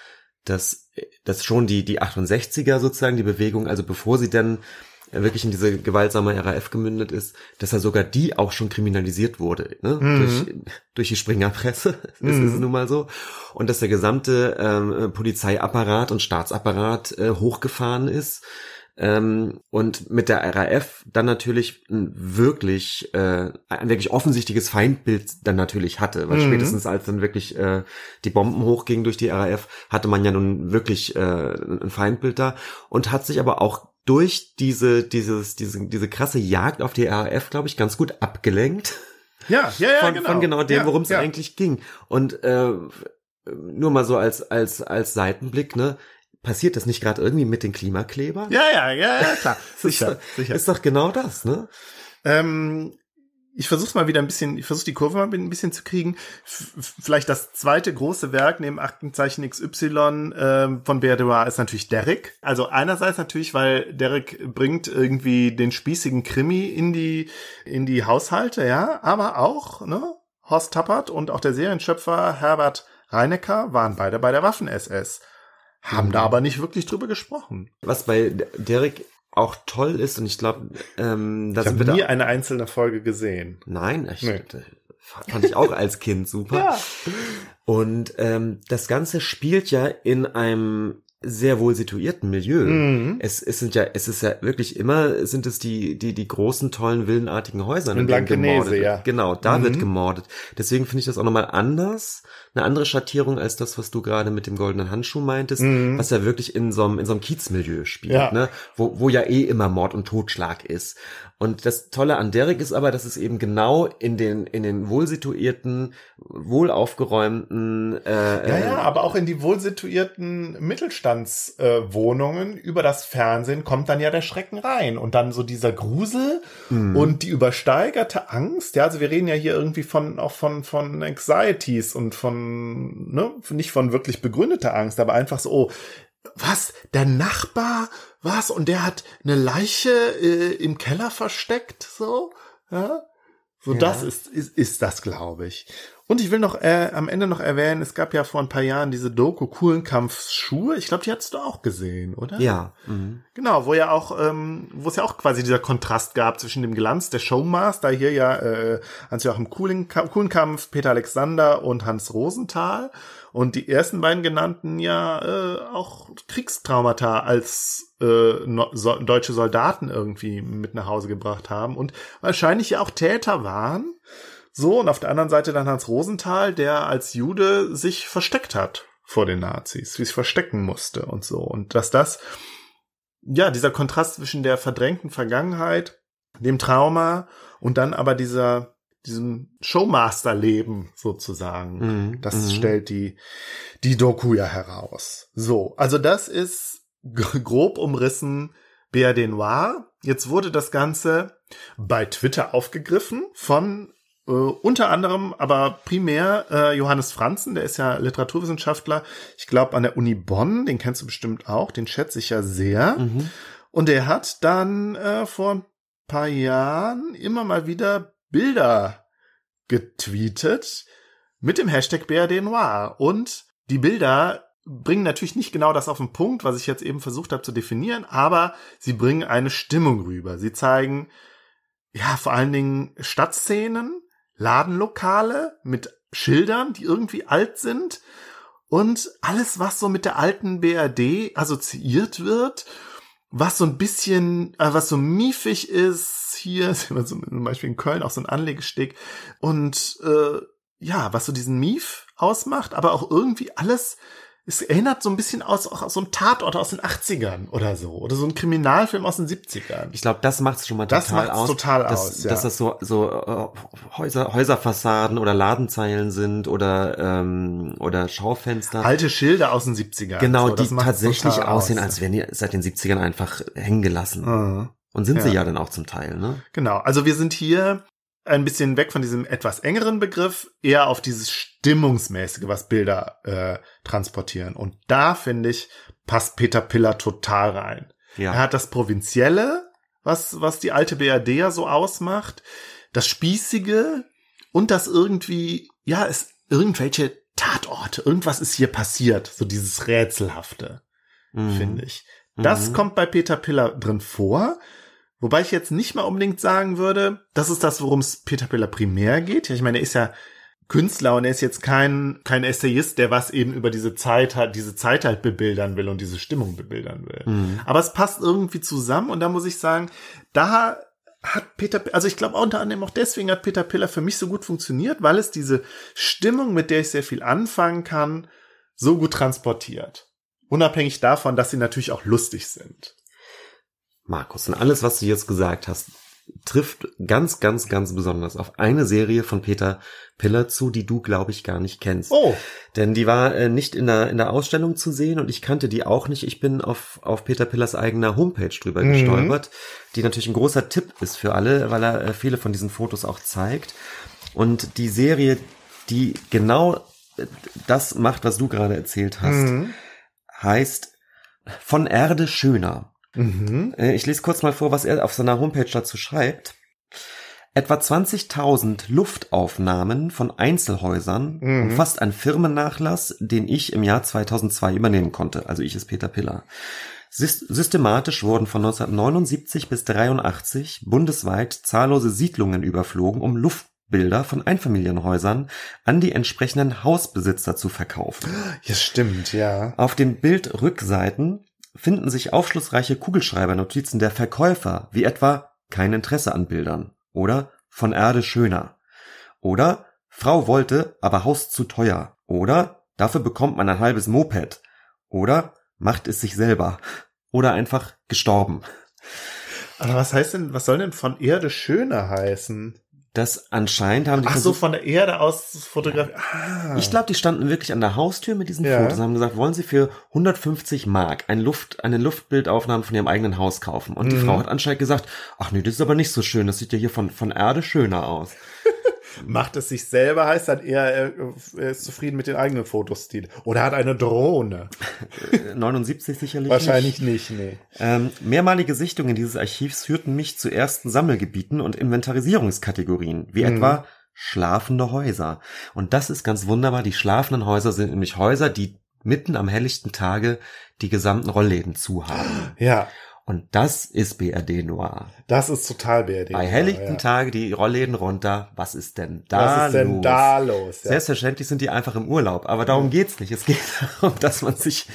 dass, dass schon die, die 68er sozusagen, die Bewegung, also bevor sie dann wirklich in diese gewaltsame RAF gemündet ist, dass ja sogar die auch schon kriminalisiert wurde, ne? durch, durch die Springerpresse, <laughs> das ist es nun mal so, und dass der gesamte ähm, Polizeiapparat und Staatsapparat äh, hochgefahren ist, ähm, und mit der RAF dann natürlich ein wirklich äh, ein wirklich offensichtliches Feindbild dann natürlich hatte, weil Mhm. spätestens als dann wirklich äh, die Bomben hochgingen durch die RAF, hatte man ja nun wirklich äh, ein Feindbild da. Und hat sich aber auch durch diese dieses diese diese krasse Jagd auf die RAF, glaube ich, ganz gut abgelenkt Ja, ja, ja, von, genau. von genau dem, ja, worum es ja. eigentlich ging. Und äh, nur mal so als als als Seitenblick, ne? Passiert das nicht gerade irgendwie mit den Klimaklebern? Ja, ja, ja, ja, klar. <laughs> Das ist, sicher, sicher. ist doch genau das, ne? Ähm, ich versuche mal wieder ein bisschen, ich versuche die Kurve mal ein bisschen zu kriegen. Vielleicht das zweite große Werk neben Aktenzeichen XY ähm, von Berdois ist natürlich Derrick. Also einerseits natürlich, weil Derrick bringt irgendwie den spießigen Krimi in die in die Haushalte, ja, aber auch ne, Horst Tappert und auch der Serienschöpfer Herbert Reinecker waren beide bei der Waffen-SS, haben da aber nicht wirklich drüber gesprochen. Was bei Derek auch toll ist, und ich glaube, ähm, da Ich sind wir nie da. eine einzelne Folge gesehen. Nein, ich, Nee. fand ich auch als Kind super. Und ähm, das Ganze spielt ja in einem sehr wohl situierten Milieu. Mhm. Es, es sind ja, es ist ja wirklich immer, sind es die, die, die großen, tollen, villenartigen Häuser, In denen Blankenese, gemordet ja. Genau, da Mhm. wird gemordet. Deswegen finde ich das auch nochmal anders, eine andere Schattierung als das, was du gerade mit dem goldenen Handschuh meintest, Mhm. was ja wirklich in so einem, in so einem Kiezmilieu spielt, Ja. ne? Wo, wo ja eh immer Mord und Totschlag ist. Und das Tolle an Derek ist aber, dass es eben genau in den, in den wohlsituierten, wohlaufgeräumten, äh, Ja, äh, ja, aber auch in die wohlsituierten Mittelstandswohnungen äh, über das Fernsehen kommt dann ja der Schrecken rein und dann so dieser Grusel Mhm. und die übersteigerte Angst. Ja, also wir reden ja hier irgendwie von auch von von Anxieties und von ne, nicht von wirklich begründeter Angst, aber einfach so oh, was der Nachbar was und der hat eine Leiche äh, im Keller versteckt so ja So Ja. das ist, ist, ist das, glaube ich. Und ich will noch äh, am Ende noch erwähnen, es gab ja vor ein paar Jahren diese Doku Coolen Kampfschuhe. Ich glaube, die hattest du auch gesehen, oder? Ja. Mhm. Genau, wo ja auch, ähm, wo es ja auch quasi dieser Kontrast gab zwischen dem Glanz der Showmaster, hier ja äh, Hans-Joachim Ka- Kuhlenkampf, Peter Alexander und Hans Rosenthal. Und die ersten beiden genannten ja äh, auch Kriegstraumata als äh, no so, deutsche Soldaten irgendwie mit nach Hause gebracht haben und wahrscheinlich ja auch Täter waren. So, und auf der anderen Seite dann Hans Rosenthal, der als Jude sich versteckt hat vor den Nazis, wie sich verstecken musste und so. Und dass das ja, dieser Kontrast zwischen der verdrängten Vergangenheit, dem Trauma und dann aber dieser, diesem Showmaster-Leben sozusagen. Mhm. Das Mhm. stellt die, die Doku ja heraus. So, also das ist grob umrissen BRD Noir. Jetzt wurde das Ganze bei Twitter aufgegriffen von äh, unter anderem, aber primär äh, Johannes Franzen, der ist ja Literaturwissenschaftler, ich glaube an der Uni Bonn, den kennst du bestimmt auch, den schätze ich ja sehr. Mhm. Und er hat dann äh, vor ein paar Jahren immer mal wieder Bilder getweetet mit dem Hashtag BRD Noir. Und die Bilder bringen natürlich nicht genau das auf den Punkt, was ich jetzt eben versucht habe zu definieren, aber sie bringen eine Stimmung rüber. Sie zeigen, ja, vor allen Dingen Stadtszenen, Ladenlokale mit Schildern, die irgendwie alt sind und alles, was so mit der alten BRD assoziiert wird, was so ein bisschen, äh, was so miefig ist, hier <laughs> immer so, zum Beispiel in Köln auch so ein Anlegesteg und äh, ja, was so diesen Mief ausmacht, aber auch irgendwie alles, es erinnert so ein bisschen aus, auch aus so einem Tatort aus den 80ern oder so, oder so ein Kriminalfilm aus den 70ern. Ich glaube, das macht es schon mal Das total macht's aus. total dass, aus, ja. Dass das so, so äh, Häuser, Häuserfassaden oder Ladenzeilen sind oder, ähm, oder Schaufenster. Alte Schilder aus den 70ern. genau, so, das die tatsächlich aussehen, aus. als wären die seit den 70ern einfach hängen gelassen. Mhm. Und sind sie Ja. ja dann auch zum Teil, ne? Genau, also wir sind hier ein bisschen weg von diesem etwas engeren Begriff, eher auf dieses Stimmungsmäßige, was Bilder äh, transportieren. Und da, finde ich, passt Peter Piller total rein. Ja. Er hat das Provinzielle, was, was die alte BRD ja so ausmacht, das Spießige und das irgendwie, ja, es irgendwelche Tatorte, irgendwas ist hier passiert, so dieses Rätselhafte, Mhm. finde ich. Das Mhm. kommt bei Peter Piller drin vor. Wobei ich jetzt nicht mal unbedingt sagen würde, das ist das, worum es Peter Piller primär geht. Ja, ich meine, er ist ja Künstler und er ist jetzt kein, kein Essayist, der was eben über diese Zeit hat, diese Zeit halt bebildern will und diese Stimmung bebildern will. Mhm. Aber es passt irgendwie zusammen und da muss ich sagen, da hat Peter, also ich glaube unter anderem auch deswegen hat Peter Piller für mich so gut funktioniert, weil es diese Stimmung, mit der ich sehr viel anfangen kann, so gut transportiert. Unabhängig davon, dass sie natürlich auch lustig sind. Markus, und alles, was du jetzt gesagt hast, trifft ganz, ganz, ganz besonders auf eine Serie von Peter Piller zu, die du, glaube ich, gar nicht kennst. Oh, Denn die war äh, nicht in der, in der Ausstellung zu sehen und ich kannte die auch nicht. Ich bin auf, auf Peter Pillers eigener Homepage drüber Mhm. gestolpert, die natürlich ein großer Tipp ist für alle, weil er äh, viele von diesen Fotos auch zeigt. Und die Serie, die genau äh, das macht, was du gerade erzählt hast, Mhm. heißt Von Erde schöner. Mhm. Äh, Ich lese kurz mal vor, was er auf seiner Homepage dazu schreibt. Etwa 20.000 Luftaufnahmen von Einzelhäusern Mhm. umfasst ein Firmennachlass, den ich im Jahr 2002 übernehmen konnte. Also ich ist Peter Piller. Sys- Systematisch wurden von 1979 bis 83 bundesweit zahllose Siedlungen überflogen, um Luftbilder von Einfamilienhäusern an die entsprechenden Hausbesitzer zu verkaufen. Ja, stimmt, ja. Auf den Bildrückseiten finden sich aufschlussreiche Kugelschreibernotizen der Verkäufer, wie etwa kein Interesse an Bildern oder von Erde schöner oder Frau wollte, aber Haus zu teuer oder dafür bekommt man ein halbes Moped oder macht es sich selber oder einfach gestorben. Aber was heißt denn, was soll denn von Erde schöner heißen? Das anscheinend haben die Ach so, versucht- von der Erde aus fotografiert. Ah. Ich glaube, die standen wirklich an der Haustür mit diesen Ja. Fotos und haben gesagt, wollen Sie für 150 Mark ein Luft, eine Luftbildaufnahme von Ihrem eigenen Haus kaufen? Und die Mhm. Frau hat anscheinend gesagt, ach nee, das ist aber nicht so schön, das sieht ja hier von, von Erde schöner aus. Macht es sich selber, heißt dann eher, er, er ist zufrieden mit den eigenen Fotostil. Oder hat eine Drohne. 79 sicherlich Wahrscheinlich nicht, nee. Ähm, mehrmalige Sichtungen dieses Archivs führten mich zu ersten Sammelgebieten und Inventarisierungskategorien, wie Mhm. etwa schlafende Häuser. Und das ist ganz wunderbar. Die schlafenden Häuser sind nämlich Häuser, die mitten am helllichten Tage die gesamten Rollläden zu haben. Ja, Und das ist BRD Noir. das ist total BRD. Bei helllichten ja. Tage die Rollläden runter. Was ist denn da Was ist denn los? da los? Ja. Selbstverständlich sind die einfach im Urlaub, aber darum geht's nicht. Es geht <laughs> darum, dass man sich,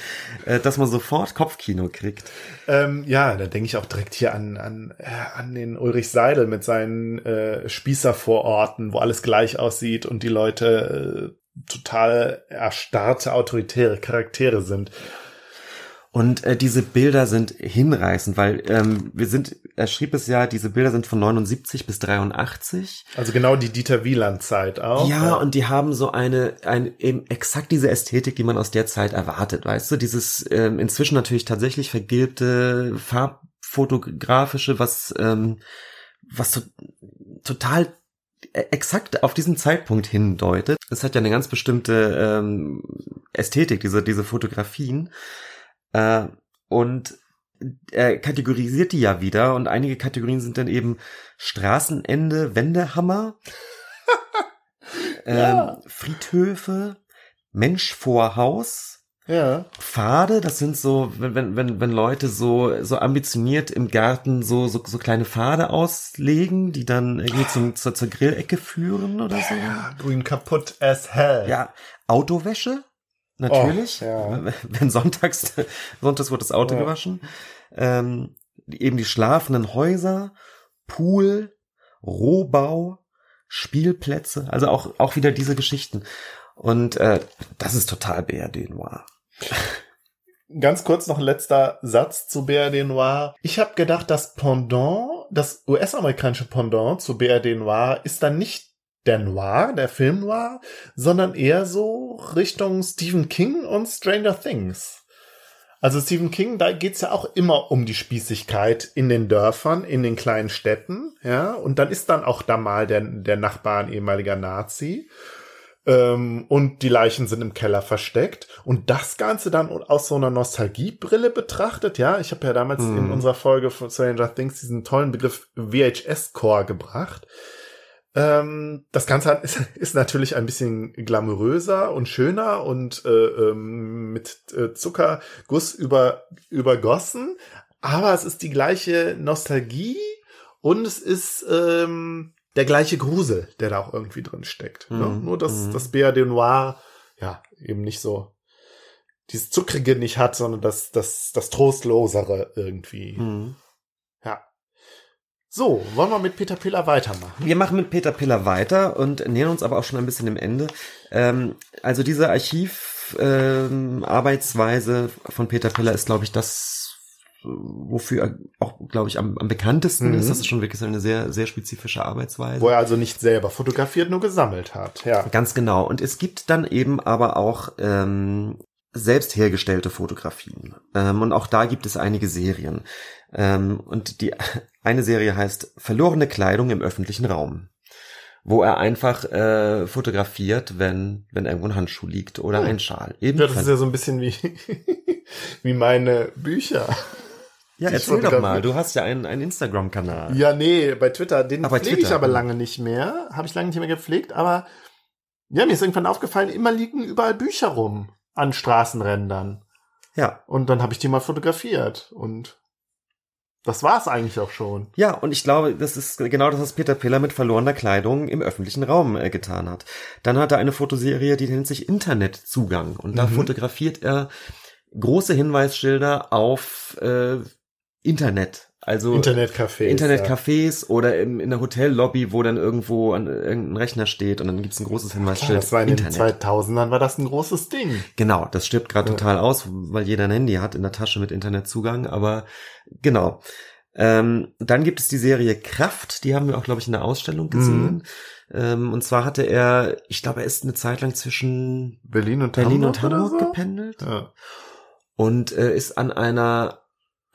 äh, dass man sofort Kopfkino kriegt. Ähm, ja, da denke ich auch direkt hier an, an, äh, an den Ulrich Seidel mit seinen äh, Spießervororten, wo alles gleich aussieht und die Leute äh, total erstarrte, autoritäre Charaktere sind. Und äh, diese Bilder sind hinreißend, weil ähm, wir sind, er schrieb es ja, diese Bilder sind von 79 bis 83. Also genau die Dieter Wieland-Zeit auch. Ja, und die haben so eine, ein, eben exakt diese Ästhetik, die man aus der Zeit erwartet, weißt du? Dieses ähm, inzwischen natürlich tatsächlich vergilbte, farbfotografische, was, ähm, was so, total äh, exakt auf diesen Zeitpunkt hindeutet. Es hat ja eine ganz bestimmte ähm, Ästhetik, diese, diese Fotografien. Äh, und er kategorisiert die ja wieder und einige Kategorien sind dann eben Straßenende, Wendehammer, <laughs> Ja. ähm, Friedhöfe, Mensch vor Haus, Ja. Pfade, das sind so, wenn, wenn, wenn, wenn Leute so, so ambitioniert im Garten so, so, so kleine Pfade auslegen, die dann irgendwie zum, zur, zur Grillecke führen oder so. ja. Grün kaputt as hell. Ja, Autowäsche, natürlich. Oh, ja. Wenn sonntags, <laughs> sonntags wird das Auto Ja. gewaschen. Ähm, eben die schlafenden Häuser, Pool, Rohbau, Spielplätze, also auch, auch wieder diese Geschichten. Und äh, das ist total BRD Noir. <laughs> Ganz kurz noch ein letzter Satz zu BRD Noir. Ich habe gedacht, das Pendant, das US-amerikanische Pendant zu BRD Noir ist dann nicht der Noir, der Film Noir, sondern eher so Richtung Stephen King und Stranger Things. Also Stephen King, da geht's ja auch immer um die Spießigkeit in den Dörfern, in den kleinen Städten, ja, und dann ist dann auch da mal der, der Nachbar ein ehemaliger Nazi. Ähm, und die Leichen sind im Keller versteckt. Und das Ganze dann aus so einer Nostalgiebrille betrachtet, ja. Ich habe ja damals Mhm. in unserer Folge von Stranger Things diesen tollen Begriff VHS-Core gebracht. Ähm, das Ganze hat, <laughs> ist, ist natürlich ein bisschen glamouröser und schöner und äh, ähm, mit äh, Zuckerguss über, übergossen. Aber es ist die gleiche Nostalgie und es ist ähm, der gleiche Grusel, der da auch irgendwie drin steckt. Ne? Mhm. Nur, dass Mhm. das BRD Noir ja eben nicht so dieses Zuckrige nicht hat, sondern das, das, das Trostlosere irgendwie. Mhm. Ja. So, wollen wir mit Peter Piller weitermachen? Wir machen mit Peter Piller weiter und nähern uns aber auch schon ein bisschen dem Ende. Ähm, also diese Archivarbeitsweise ähm, von Peter Piller ist, glaube ich, das, wofür er auch, glaube ich, am, am bekanntesten Mhm. ist. Das ist schon wirklich eine sehr, sehr spezifische Arbeitsweise. Wo er also nicht selber fotografiert, nur gesammelt hat. Ja. Ganz genau. Und es gibt dann eben aber auch ähm, selbst hergestellte Fotografien. Ähm, und auch da gibt es einige Serien. Ähm, und die eine Serie heißt Verlorene Kleidung im öffentlichen Raum. Wo er einfach äh, fotografiert, wenn, wenn irgendwo ein Handschuh liegt oder Hm. ein Schal. ja, das ist ja so ein bisschen wie, <laughs> wie meine Bücher. ja, ich erzähl doch mal. Du hast ja einen, einen Instagram-Kanal. Ja, nee, bei Twitter, den Aber pflege ich Twitter, aber hm. lange nicht mehr. Habe ich lange nicht mehr gepflegt, aber ja, mir ist irgendwann aufgefallen, immer liegen überall Bücher rum an Straßenrändern. Ja. Und dann habe ich die mal fotografiert. Und das war's eigentlich auch schon. Ja, und ich glaube, das ist genau das, was Peter Piller mit verlorener Kleidung im öffentlichen Raum äh, getan hat. Dann hat er eine Fotoserie, die nennt sich Internetzugang. Und da Mhm. fotografiert er große Hinweisschilder auf äh, Internet. Also Internetcafés. Internetcafés oder im, in der Hotellobby, wo dann irgendwo an irgendein Rechner steht und dann gibt's ein großes Ja. Hinweisschild. Das war in den Internet. 2000ern war das ein großes Ding. Genau, das stirbt gerade Ja. total aus, weil jeder ein Handy hat in der Tasche mit Internetzugang, aber genau. Ähm, dann gibt es die Serie Kraft, die haben wir auch, glaube ich, in der Ausstellung gesehen. Ähm, und zwar hatte er, ich glaube, er ist eine Zeit lang zwischen Berlin und Berlin Hamburg und Hamburg so? gependelt Ja. und äh, ist an einer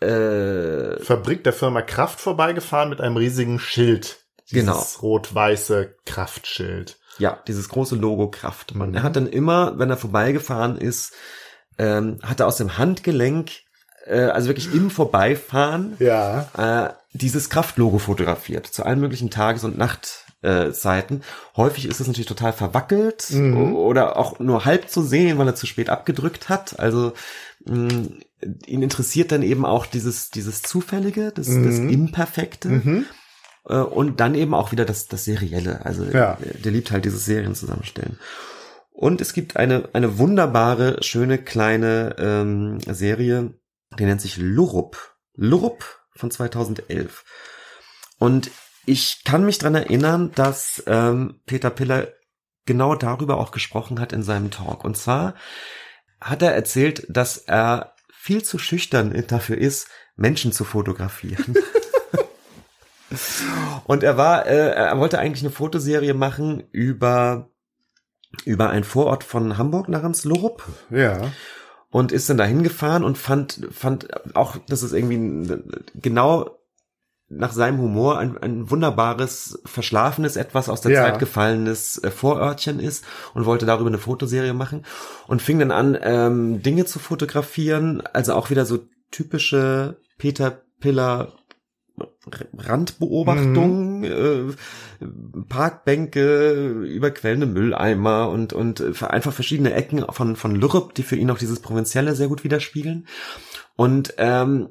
äh, Fabrik der Firma Kraft vorbeigefahren mit einem riesigen Schild Dieses Genau. rot-weiße Kraftschild. Ja, dieses große Logo Kraftmann. Er hat dann immer, wenn er vorbeigefahren ist, ähm, hat er aus dem Handgelenk, äh, also wirklich im Vorbeifahren, Ja. äh, dieses Kraftlogo fotografiert zu allen möglichen Tages- und Nachtzeiten. Häufig ist es natürlich total verwackelt Mhm. oder auch nur halb zu sehen, weil er zu spät abgedrückt hat. Also mh, ihn interessiert dann eben auch dieses dieses zufällige, das, das Mhm. imperfekte. Mhm. Äh, und dann eben auch wieder das, das Serielle. Also Ja. der, der liebt halt dieses Serien zusammenstellen. Und es gibt eine, eine wunderbare, schöne kleine ähm, Serie, die nennt sich Lurup. Lurup von 2011. Und ich kann mich dran erinnern, dass ähm, Peter Piller genau darüber auch gesprochen hat in seinem Talk. Und zwar hat er erzählt, dass er viel zu schüchtern dafür ist, Menschen zu fotografieren. <laughs> Und er war, äh, er wollte eigentlich eine Fotoserie machen über über einen Vorort von Hamburg namens Lorup Ja. und ist dann dahin gefahren und fand fand auch, dass es irgendwie genau nach seinem Humor ein, ein wunderbares, verschlafenes, etwas aus der Ja. Zeit gefallenes äh, Vorörtchen ist und wollte darüber eine Fotoserie machen und fing dann an, ähm, Dinge zu fotografieren, also auch wieder so typische Peter Piller Randbeobachtungen, äh, Parkbänke, überquellende Mülleimer und und äh, einfach verschiedene Ecken von von Lürup, die für ihn auch dieses Provinzielle sehr gut widerspiegeln. Und ähm,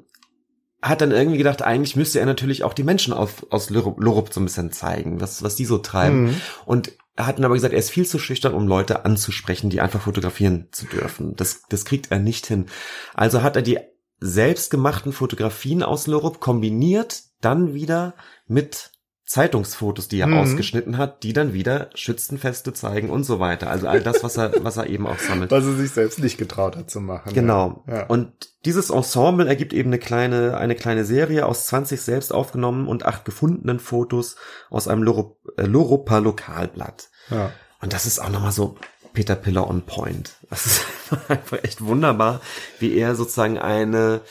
hat dann irgendwie gedacht, eigentlich müsste er natürlich auch die Menschen auf, aus Lürup, Lürup so ein bisschen zeigen, was was die so treiben. Mhm. Und er hat dann aber gesagt, er ist viel zu schüchtern, um Leute anzusprechen, die einfach fotografieren zu dürfen. Das, das kriegt er nicht hin. Also hat er die selbstgemachten Fotografien aus Lürup kombiniert, dann wieder mit Zeitungsfotos, die er Mhm. ausgeschnitten hat, die dann wieder Schützenfeste zeigen und so weiter. Also all das, was er, was er eben auch sammelt. <laughs> Was er sich selbst nicht getraut hat zu machen. Genau. Ja. Und dieses Ensemble ergibt eben eine kleine, eine kleine Serie aus 20 selbst aufgenommen und acht gefundenen Fotos aus einem Loro- äh, Loropa Lokalblatt. ja. Und das ist auch nochmal so Peter Piller on point. Das ist <laughs> einfach echt wunderbar, wie er sozusagen eine,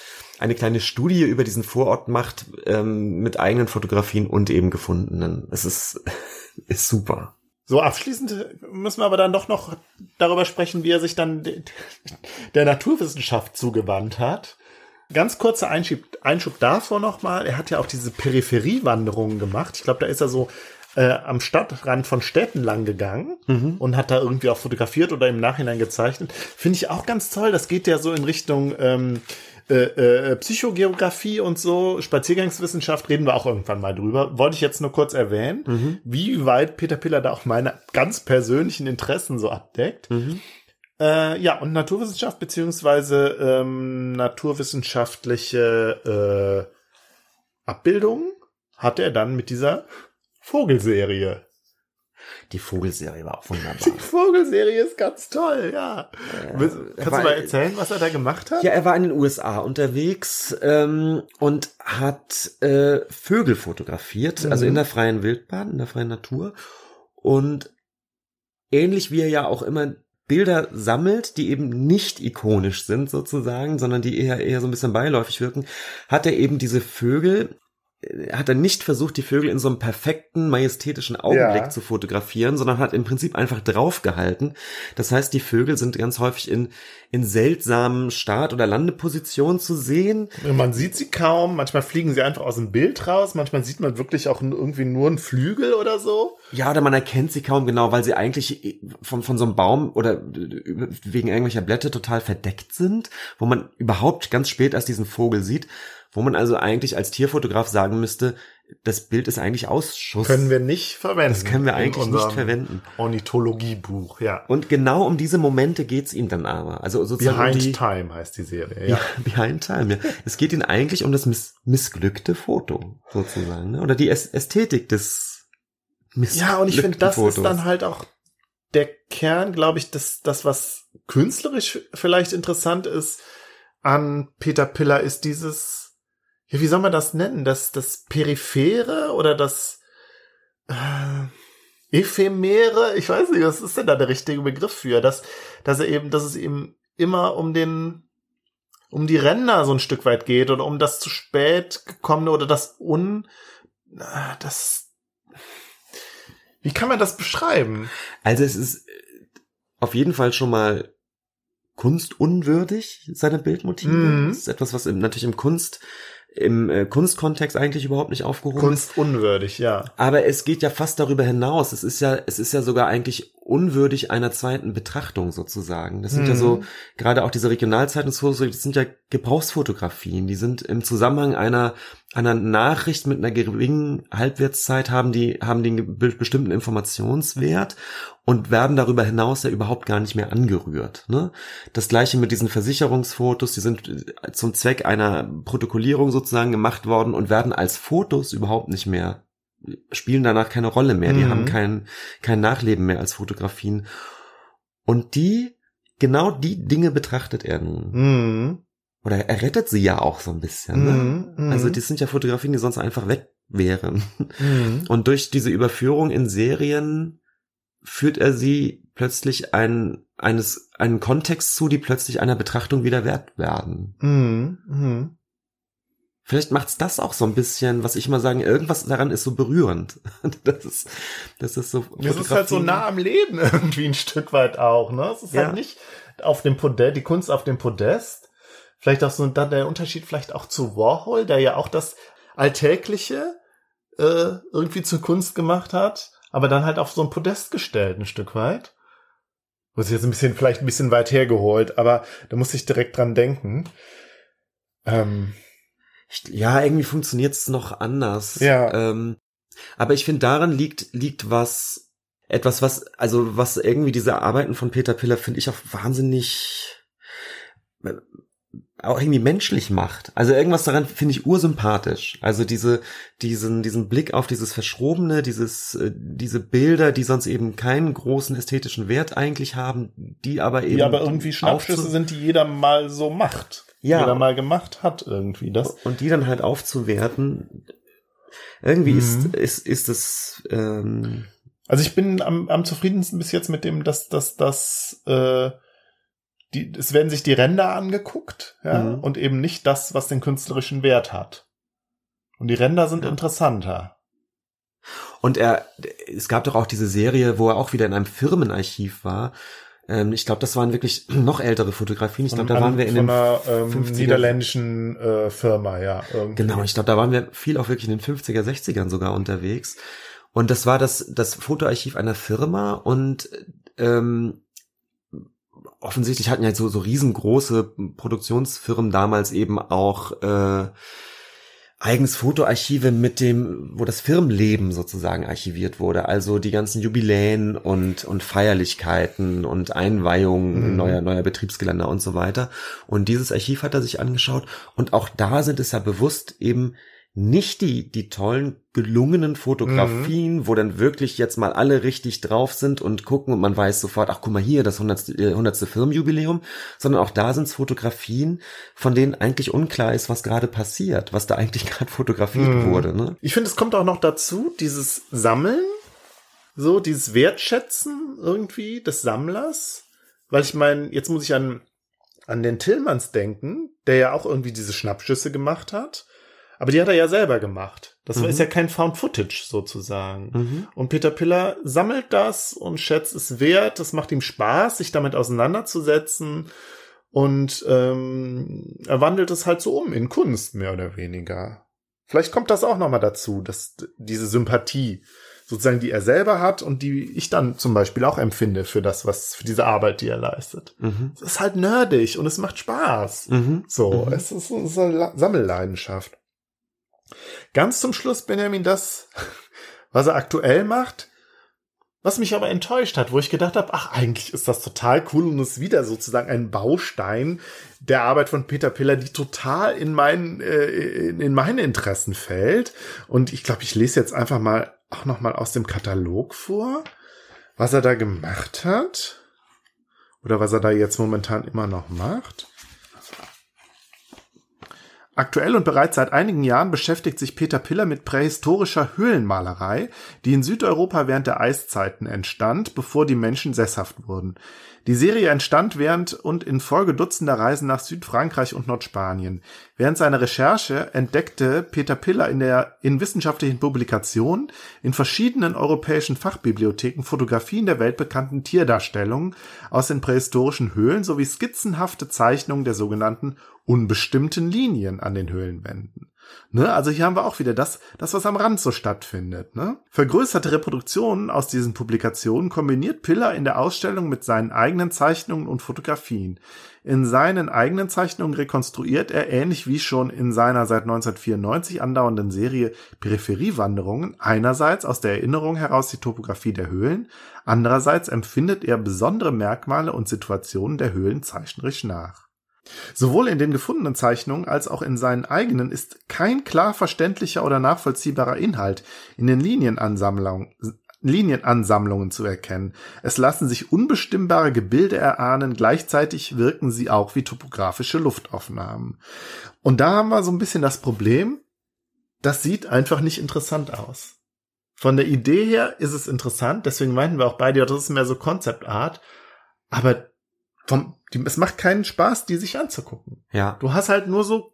eine kleine Studie über diesen Vorort macht, ähm, mit eigenen Fotografien und eben gefundenen. Es ist, <laughs> ist super. So, abschließend müssen wir aber dann doch noch darüber sprechen, wie er sich dann de- der Naturwissenschaft zugewandt hat. Ganz kurzer Einschub, Einschub davor nochmal. Er hat ja auch diese Peripheriewanderungen gemacht. Ich glaube, da ist er so äh, am Stadtrand von Städten lang gegangen und hat da irgendwie auch fotografiert oder im Nachhinein gezeichnet. Finde ich auch ganz toll. Das geht ja so in Richtung ähm, äh, äh, Psychogeografie und so, Spaziergangswissenschaft, reden wir auch irgendwann mal drüber. Wollte ich jetzt nur kurz erwähnen, wie weit Peter Piller da auch meine ganz persönlichen Interessen so abdeckt. Äh, ja, und Naturwissenschaft beziehungsweise ähm, naturwissenschaftliche äh, Abbildungen hat er dann mit dieser Vogelserie. Die Vogelserie war auch wunderbar. Die Vogelserie ist ganz toll, ja. Willst- Kannst du mal erzählen, was er da gemacht hat? Ja, er war in den USA unterwegs ähm, und hat äh, Vögel fotografiert, also Mhm. in der freien Wildbahn, in der freien Natur. Und ähnlich wie er ja auch immer Bilder sammelt, die eben nicht ikonisch sind sozusagen, sondern die eher eher so ein bisschen beiläufig wirken, hat er eben diese Vögel äh, hat er nicht versucht, die Vögel in so einem perfekten, majestätischen Augenblick Ja. zu fotografieren, sondern hat im Prinzip einfach draufgehalten. Das heißt, die Vögel sind ganz häufig in, in seltsamen Start- oder Landepositionen zu sehen. Man sieht sie kaum, manchmal fliegen sie einfach aus dem Bild raus, manchmal sieht man wirklich auch irgendwie nur einen Flügel oder so. Ja, oder man erkennt sie kaum genau, weil sie eigentlich von, von so einem Baum oder wegen irgendwelcher Blätter total verdeckt sind, wo man überhaupt ganz spät erst diesen Vogel sieht, wo man also eigentlich als Tierfotograf sagen müsste, das Bild ist eigentlich Ausschuss. Können wir nicht verwenden. Das können wir eigentlich nicht verwenden. Ornithologiebuch, ja. Und genau um diese Momente geht's ihm dann aber. Also sozusagen um Behind die, Time heißt die Serie, Ja. Behind Time. Ja. Es geht ihnen eigentlich um das miss missglückte Foto, sozusagen. Ne? Oder die Äs- Ästhetik des missglückten Ja, und ich finde, das Fotos. ist dann halt auch der Kern, glaube ich, das, das, was künstlerisch vielleicht interessant ist an Peter Piller, ist dieses, ja, wie soll man das nennen? Das, das Periphere oder das äh, Ephemere? Ich weiß nicht, was ist denn da der richtige Begriff für? Dass, dass er eben, dass es eben immer um den, um die Ränder so ein Stück weit geht oder um das zu spät gekommene oder das un, das wie kann man das beschreiben? Also es ist auf jeden Fall schon mal kunstunwürdig, seine Bildmotive. Mhm. Das ist etwas, was im, natürlich im Kunst, im äh, Kunstkontext eigentlich überhaupt nicht aufgehoben ist. Kunstunwürdig, ja. Aber es geht ja fast darüber hinaus. Es ist ja, es ist ja sogar eigentlich unwürdig einer zweiten Betrachtung sozusagen. Das sind ja Mhm. so, gerade auch diese Regionalzeitungsfotos, das sind ja Gebrauchsfotografien. Die sind im Zusammenhang einer, einer Nachricht mit einer geringen Halbwertszeit haben die, haben den be- bestimmten Informationswert und werden darüber hinaus ja überhaupt gar nicht mehr angerührt. Ne? Das gleiche mit diesen Versicherungsfotos, die sind äh, zum Zweck einer Protokollierung sozusagen gemacht worden und werden als Fotos überhaupt nicht mehr spielen danach keine Rolle mehr. Die Mhm. haben kein, kein Nachleben mehr als Fotografien. Und die, genau die Dinge betrachtet er nun. Mhm. Oder er rettet sie ja auch so ein bisschen. Ne? Mhm. Mhm. Also das sind ja Fotografien, die sonst einfach weg wären. Mhm. Und durch diese Überführung in Serien führt er sie plötzlich ein, eines, einen Kontext zu, die plötzlich einer Betrachtung wieder wert werden. Vielleicht macht's das auch so ein bisschen, was ich mal sagen, irgendwas daran ist so berührend. <laughs> Das ist, das ist so. Es ist halt so nah am Leben <laughs> irgendwie ein Stück weit auch, ne? Es ist Ja. halt nicht auf dem Podest, die Kunst auf dem Podest. Vielleicht auch so dann der Unterschied vielleicht auch zu Warhol, der ja auch das Alltägliche äh, irgendwie zur Kunst gemacht hat, aber dann halt auf so ein Podest gestellt, ein Stück weit. Das ist jetzt ein bisschen, vielleicht ein bisschen weit hergeholt, aber da muss ich direkt dran denken. Ähm, Ich, ja, irgendwie funktioniert's noch anders. Ja. Ähm, aber ich finde, daran liegt, liegt was, etwas, was, also was irgendwie diese Arbeiten von Peter Piller, finde ich auch wahnsinnig, äh, auch irgendwie menschlich macht. Also irgendwas daran finde ich ursympathisch. Also diese, diesen, diesen Blick auf dieses Verschrobene, dieses, äh, diese Bilder, die sonst eben keinen großen ästhetischen Wert eigentlich haben, die aber eben. die aber irgendwie Schnappschüsse sind, die jeder mal so macht. Ja. Jeder mal gemacht hat irgendwie. Das und die dann halt aufzuwerten. Irgendwie Mhm. ist, ist, ist es, ähm, Also ich bin am, am zufriedensten bis jetzt mit dem, dass, dass, dass äh, die, es werden sich die Ränder angeguckt, ja, Mhm. und eben nicht das, was den künstlerischen Wert hat. Und die Ränder sind Ja. interessanter. Und er, es gab doch auch diese Serie, wo er auch wieder in einem Firmenarchiv war. Ähm, ich glaube, das waren wirklich <clears throat> noch ältere Fotografien. Ich glaube, da waren wir in den einer ähm, 50er. niederländischen äh, Firma, ja. Irgendwie. Genau, ich glaube, da waren wir viel auch wirklich in den 50er, 60ern sogar unterwegs. Und das war das, das Fotoarchiv einer Firma und ähm, offensichtlich hatten ja so, so riesengroße Produktionsfirmen damals eben auch äh, eigens Fotoarchive mit dem, wo das Firmenleben sozusagen archiviert wurde. Also die ganzen Jubiläen und, und Feierlichkeiten und Einweihungen Mhm. neuer, neuer Betriebsgelände und so weiter. Und dieses Archiv hat er sich angeschaut. Und auch da sind es ja bewusst eben nicht die, die tollen, gelungenen Fotografien, wo dann wirklich jetzt mal alle richtig drauf sind und gucken und man weiß sofort, ach guck mal hier, das 100. äh, 100. Firmenjubiläum, sondern auch da sind es Fotografien, von denen eigentlich unklar ist, was gerade passiert, was da eigentlich <laughs> gerade fotografiert Mhm. wurde. Ne? Ich finde, es kommt auch noch dazu, dieses Sammeln, so dieses Wertschätzen irgendwie des Sammlers. Weil ich meine, jetzt muss ich an, an den Tillmans denken, der ja auch irgendwie diese Schnappschüsse gemacht hat. Aber die hat er ja selber gemacht. Das Mhm. ist ja kein Found Footage sozusagen. Mhm. Und Peter Piller sammelt das und schätzt es wert. Es macht ihm Spaß, sich damit auseinanderzusetzen. Und ähm, er wandelt es halt so um in Kunst, mehr oder weniger. Vielleicht kommt das auch nochmal dazu, dass diese Sympathie, sozusagen, die er selber hat und die ich dann zum Beispiel auch empfinde für das, was, für diese Arbeit, die er leistet. Mhm. Es ist halt nerdig und es macht Spaß. Mhm. So, Mhm. es ist, es ist eine Sammelleidenschaft. Ganz zum Schluss, Benjamin, das, was er aktuell macht, was mich aber enttäuscht hat, wo ich gedacht habe, ach, eigentlich ist das total cool und ist wieder sozusagen ein Baustein der Arbeit von Peter Piller, die total in meinen, äh, in, in meine Interessen fällt. Und ich glaube, ich lese jetzt einfach mal auch noch mal aus dem Katalog vor, was er da gemacht hat. Oder was er da jetzt momentan immer noch macht. Aktuell und bereits seit einigen Jahren beschäftigt sich Peter Piller mit prähistorischer Höhlenmalerei, die in Südeuropa während der Eiszeiten entstand, bevor die Menschen sesshaft wurden. Die Serie entstand während und in Folge dutzender Reisen nach Südfrankreich und Nordspanien. Während seiner Recherche entdeckte Peter Piller in der in wissenschaftlichen Publikationen in verschiedenen europäischen Fachbibliotheken Fotografien der weltbekannten Tierdarstellungen aus den prähistorischen Höhlen sowie skizzenhafte Zeichnungen der sogenannten unbestimmten Linien an den Höhlenwänden. Ne? Also hier haben wir auch wieder das, das, was am Rand so stattfindet. Ne? Vergrößerte Reproduktionen aus diesen Publikationen kombiniert Piller in der Ausstellung mit seinen eigenen Zeichnungen und Fotografien. In seinen eigenen Zeichnungen rekonstruiert er, ähnlich wie schon in seiner seit 1994 andauernden Serie Peripheriewanderungen, einerseits aus der Erinnerung heraus die Topografie der Höhlen, andererseits empfindet er besondere Merkmale und Situationen der Höhlen zeichnerisch nach. Sowohl in den gefundenen Zeichnungen als auch in seinen eigenen ist kein klar verständlicher oder nachvollziehbarer Inhalt in den Linienansammlungen, Linienansammlungen zu erkennen. Es lassen sich unbestimmbare Gebilde erahnen, gleichzeitig wirken sie auch wie topografische Luftaufnahmen. Und da haben wir so ein bisschen das Problem, das sieht einfach nicht interessant aus. Von der Idee her ist es interessant, deswegen meinten wir auch beide, das ist mehr so Concept Art, aber vom, die, es macht keinen Spaß, die sich anzugucken. Ja. Du hast halt nur so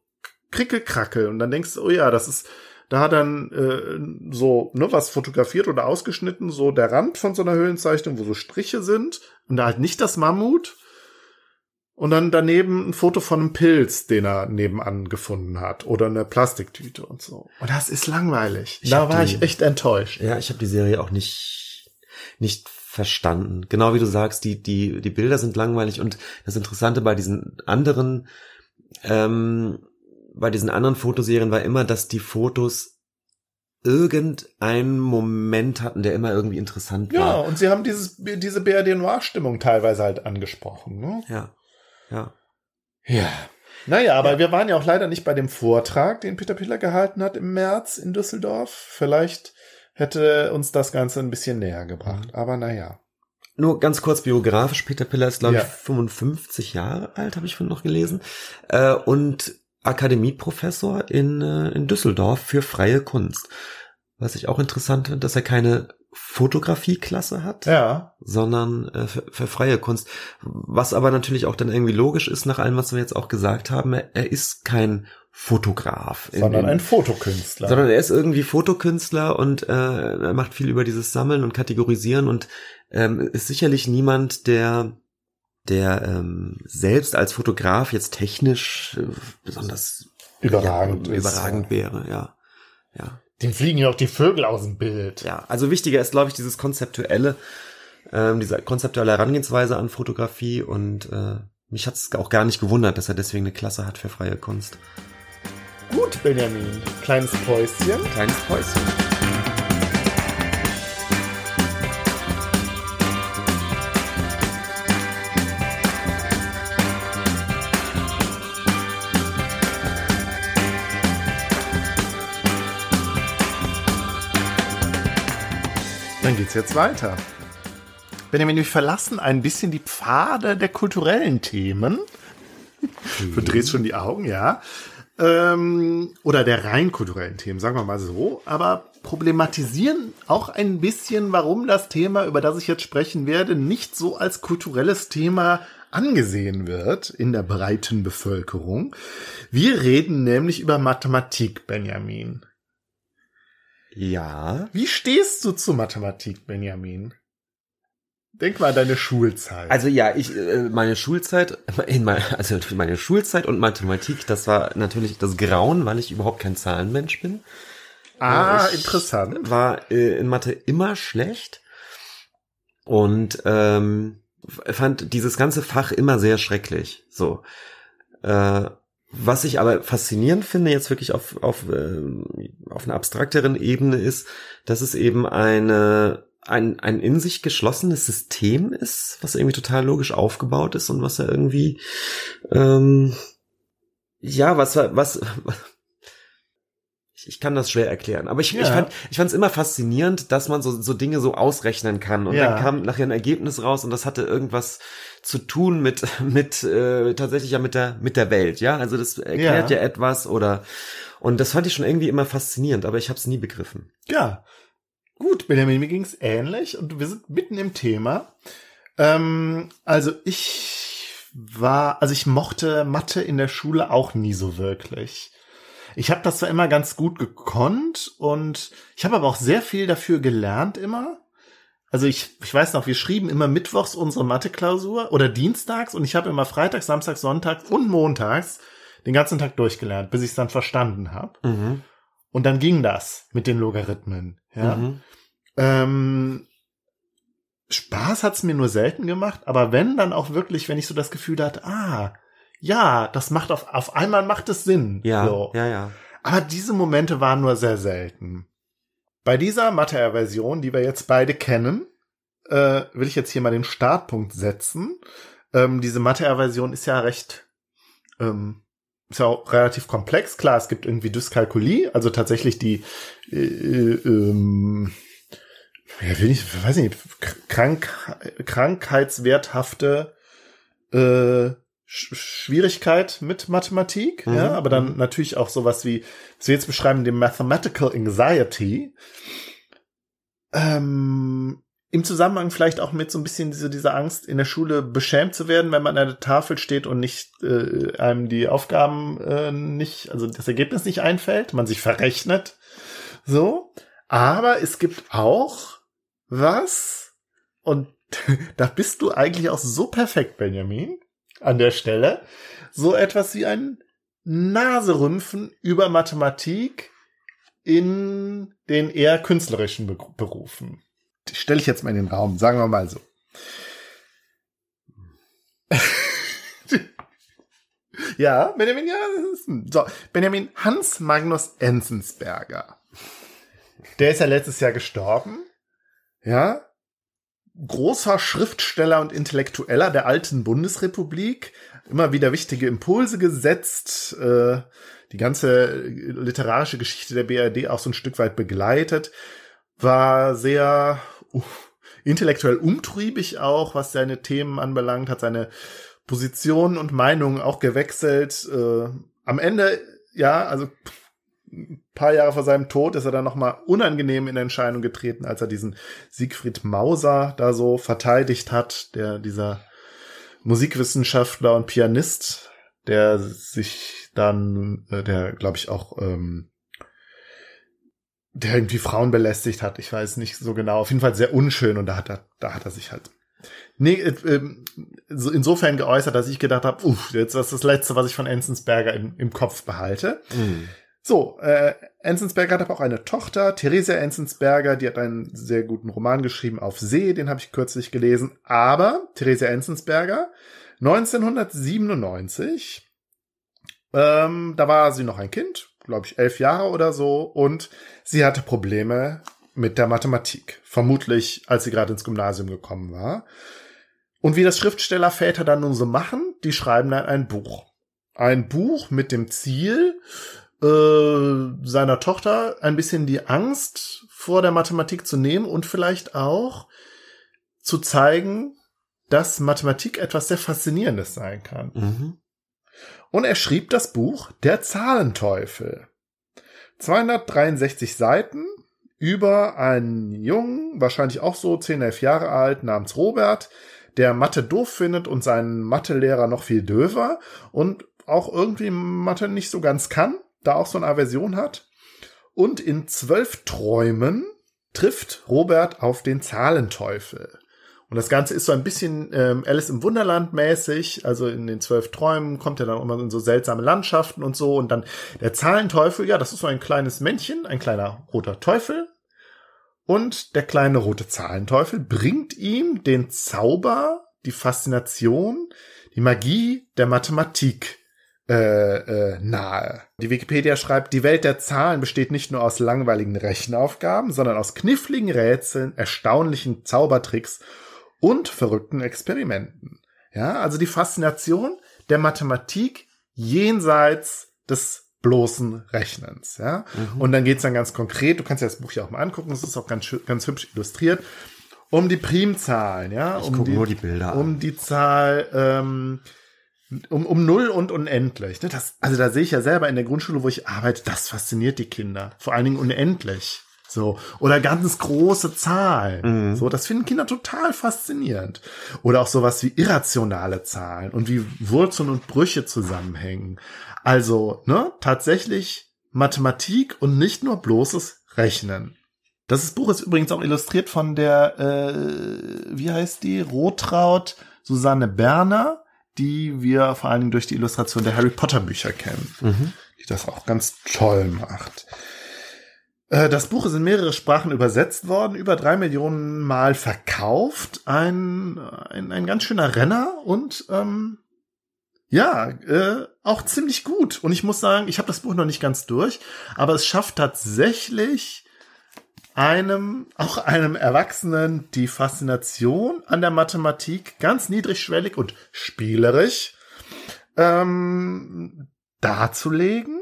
Krickelkrackel und dann denkst du, oh ja, das ist, da hat dann äh, so ne, was fotografiert oder ausgeschnitten, so der Rand von so einer Höhlenzeichnung, wo so Striche sind und da halt nicht das Mammut und dann daneben ein Foto von einem Pilz, den er nebenan gefunden hat oder eine Plastiktüte und so. Und das ist langweilig. Ich da war die- ich echt enttäuscht. Ja, ich habe die Serie auch nicht nicht verstanden. Genau wie du sagst, die die die Bilder sind langweilig und das Interessante bei diesen anderen ähm, bei diesen anderen Fotoserien war immer, dass die Fotos irgendeinen Moment hatten, der immer irgendwie interessant Ja, war. und sie haben dieses, diese BRD Noir-Stimmung teilweise halt angesprochen. Ne? Ja. Ja. Ja. Naja, aber wir waren ja auch leider nicht bei dem Vortrag, den Peter Piller gehalten hat im März in Düsseldorf. Vielleicht hätte uns das Ganze ein bisschen näher gebracht. Aber naja. Nur ganz kurz biografisch, Peter Piller ist, glaube Ja. ich, 55 Jahre alt, habe ich vorhin noch gelesen. Äh, und Akademieprofessor in, äh, in Düsseldorf für freie Kunst. Was ich auch interessant finde, dass er keine Fotografieklasse hat, Ja. sondern äh, für, für freie Kunst. Was aber natürlich auch dann irgendwie logisch ist, nach allem, was wir jetzt auch gesagt haben, er, er ist kein Fotograf. Sondern in- ein Fotokünstler. sondern er ist irgendwie Fotokünstler und äh, er macht viel über dieses Sammeln und Kategorisieren und ähm, ist sicherlich niemand, der der ähm, selbst als Fotograf jetzt technisch äh, besonders Überragend ja, ist, überragend wäre, ja. Ja. Dem fliegen ja auch die Vögel aus dem Bild. Ja, also wichtiger ist, glaube ich, dieses konzeptuelle, ähm, diese konzeptuelle Herangehensweise an Fotografie und äh, mich hat es auch gar nicht gewundert, dass er deswegen eine Klasse hat für freie Kunst. Gut, Benjamin. Kleines Päuschen. Kleines Päuschen. Dann geht's jetzt weiter. Benjamin, wir verlassen ein bisschen die Pfade der kulturellen Themen. Du drehst schon die Augen, ja. Ähm, oder der rein kulturellen Themen, sagen wir mal so. Aber problematisieren auch ein bisschen, warum das Thema, über das ich jetzt sprechen werde, nicht so als kulturelles Thema angesehen wird in der breiten Bevölkerung. Wir reden nämlich über Mathematik, Benjamin. Ja. Wie stehst du zu Mathematik, Benjamin? Denk mal an deine Schulzeit. Also ja, ich äh, meine Schulzeit, in mein, also meine Schulzeit und Mathematik, das war natürlich das Grauen, weil ich überhaupt kein Zahlenmensch bin. ah, ich interessant. War äh, in Mathe immer schlecht und ähm, fand dieses ganze Fach immer sehr schrecklich. So. Äh, was ich aber faszinierend finde, jetzt wirklich auf, auf, äh, auf einer abstrakteren Ebene, ist, dass es eben eine, ein, ein in sich geschlossenes System ist, was irgendwie total logisch aufgebaut ist und was ja irgendwie, ähm, ja, was, was, ich, kann das schwer erklären. Aber ich, Ja. ich fand ich fand es immer faszinierend, dass man so, so Dinge so ausrechnen kann. Und Ja. dann kam nachher ein Ergebnis raus und das hatte irgendwas zu tun mit, mit äh, tatsächlich ja mit der, mit der Welt, ja. Also das erklärt Ja. ja, etwas oder und das fand ich schon irgendwie immer faszinierend, aber ich habe es nie begriffen. Ja. Gut, Benjamin, mir ging's ähnlich und wir sind mitten im Thema. Ähm, also ich war, also ich mochte Mathe in der Schule auch nie so wirklich. Ich habe das zwar immer ganz gut gekonnt und ich habe aber auch sehr viel dafür gelernt immer. Also ich, ich weiß noch, wir schrieben immer mittwochs unsere Mathe-Klausur oder dienstags und ich habe immer freitags, samstags, sonntags und montags den ganzen Tag durchgelernt, bis ich es dann verstanden habe. Mhm. Und dann ging das mit den Logarithmen. Ja. Mhm. Ähm, Spaß hat's mir nur selten gemacht, aber wenn, dann auch wirklich, wenn ich so das Gefühl hatte, ah, ja, das macht auf, auf einmal macht es Sinn. Ja, So. ja, ja. Aber diese Momente waren nur sehr selten. Bei dieser Mathe-Version, die wir jetzt beide kennen, äh, will ich jetzt hier mal den Startpunkt setzen. Ähm, diese Mathe-Version ist ja recht, ähm, ist ja auch relativ komplex. Klar, es gibt irgendwie Dyskalkulie, also tatsächlich die, äh, äh, ähm, ja, will ich, weiß nicht, krank, krankheitswerthafte äh, Sch Schwierigkeit mit Mathematik, Mhm, ja, aber dann mhm. natürlich auch sowas wie, was wir jetzt beschreiben, dem Mathematical Anxiety. Ähm, Im Zusammenhang vielleicht auch mit so ein bisschen diese, diese Angst, in der Schule beschämt zu werden, wenn man an der Tafel steht und nicht äh, einem die Aufgaben äh, nicht, also das Ergebnis nicht einfällt, man sich verrechnet. So. Aber es gibt auch was, und <laughs> da bist du eigentlich auch so perfekt, Benjamin, an der Stelle, so etwas wie ein Naserümpfen über Mathematik in den eher künstlerischen Be Berufen. Stelle ich jetzt mal in den Raum, sagen wir mal so. <laughs> ja, Benjamin, ja, so, Benjamin Hans Magnus Enzensberger. Der ist ja letztes Jahr gestorben. Ja, großer Schriftsteller und Intellektueller der alten Bundesrepublik, immer wieder wichtige Impulse gesetzt, äh, die ganze literarische Geschichte der BRD auch so ein Stück weit begleitet, war sehr uh, intellektuell umtriebig auch, was seine Themen anbelangt, hat seine Positionen und Meinungen auch gewechselt. Äh, am Ende, ja, also ein paar Jahre vor seinem Tod ist er dann nochmal unangenehm in Erscheinung getreten, als er diesen Siegfried Mauser da so verteidigt hat, der dieser Musikwissenschaftler und Pianist, der sich dann, äh, der glaube ich auch, ähm, der irgendwie Frauen belästigt hat, ich weiß nicht so genau, auf jeden Fall sehr unschön und da hat er, da hat er sich halt nee, äh, ähm, so insofern geäußert, dass ich gedacht habe, uff, jetzt das ist das Letzte, was ich von Enzensberger im, im Kopf behalte. Mhm. So, äh, Enzensberger hat aber auch eine Tochter, Theresia Enzensberger, die hat einen sehr guten Roman geschrieben auf See, den habe ich kürzlich gelesen. Aber Theresia Enzensberger, 1997, ähm, da war sie noch ein Kind, glaube ich elf Jahre oder so, und sie hatte Probleme mit der Mathematik. Vermutlich, als sie gerade ins Gymnasium gekommen war. Und wie das Schriftstellerväter dann nun so machen, die schreiben dann ein Buch. Ein Buch mit dem Ziel, äh, seiner Tochter ein bisschen die Angst vor der Mathematik zu nehmen und vielleicht auch zu zeigen, dass Mathematik etwas sehr Faszinierendes sein kann. Mhm. Und er schrieb das Buch Der Zahlenteufel. 263 Seiten über einen Jungen, wahrscheinlich auch so 10, 11 Jahre alt, namens Robert, der Mathe doof findet und seinen Mathelehrer noch viel döver und auch irgendwie Mathe nicht so ganz kann, da auch so eine Aversion hat. Und in zwölf Träumen trifft Robert auf den Zahlenteufel. Und das Ganze ist so ein bisschen ähm, Alice im Wunderland mäßig. Also in den zwölf Träumen kommt er dann immer in so seltsame Landschaften und so. Und dann der Zahlenteufel, ja, das ist so ein kleines Männchen, ein kleiner roter Teufel. Und der kleine rote Zahlenteufel bringt ihm den Zauber, die Faszination, die Magie der Mathematik äh, äh, nahe. Die Wikipedia schreibt, die Welt der Zahlen besteht nicht nur aus langweiligen Rechenaufgaben, sondern aus kniffligen Rätseln, erstaunlichen Zaubertricks und verrückten Experimenten. Ja, also die Faszination der Mathematik jenseits des bloßen Rechnens, ja. Mhm. Und dann geht's dann ganz konkret, du kannst dir das Buch ja auch mal angucken, es ist auch ganz, ganz hübsch illustriert, um die Primzahlen, ja. Ich um die, nur die Bilder an. Um die Zahl, ähm, um, um null und unendlich. Ne? Das, also da sehe ich ja selber in der Grundschule, wo ich arbeite, das fasziniert die Kinder. Vor allen Dingen unendlich. So. Oder ganz große Zahlen. Mhm. So, das finden Kinder total faszinierend. Oder auch sowas wie irrationale Zahlen und wie Wurzeln und Brüche zusammenhängen. Also, ne, tatsächlich Mathematik und nicht nur bloßes Rechnen. Das Buch ist übrigens auch illustriert von der, äh, wie heißt die? Rotraut Susanne Berner, die wir vor allen Dingen durch die Illustration der Harry Potter Bücher kennen Mhm. die das auch ganz toll macht. Äh, Das Buch ist in mehrere Sprachen übersetzt worden, über drei Millionen Mal verkauft. Ein, ein, ein ganz schöner Renner und ähm, ja, äh, auch ziemlich gut. Und ich muss sagen, ich habe das Buch noch nicht ganz durch, aber es schafft tatsächlich einem, auch einem Erwachsenen, die Faszination an der Mathematik ganz niedrigschwellig und spielerisch ähm, darzulegen.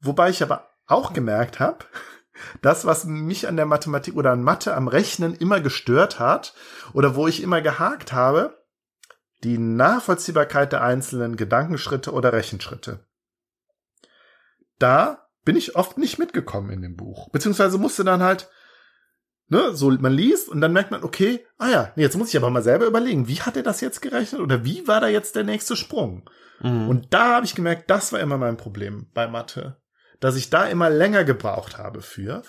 Wobei ich aber auch gemerkt habe, das, was mich an der Mathematik oder an Mathe, am Rechnen immer gestört hat oder wo ich immer gehakt habe, die Nachvollziehbarkeit der einzelnen Gedankenschritte oder Rechenschritte. Da bin ich oft nicht mitgekommen in dem Buch. Beziehungsweise musste dann halt, ne, so man liest und dann merkt man, okay, ah ja, nee, jetzt muss ich aber mal selber überlegen, wie hat er das jetzt gerechnet oder wie war da jetzt der nächste Sprung? Mhm. Und da habe ich gemerkt, das war immer mein Problem bei Mathe, dass ich da immer länger gebraucht habe für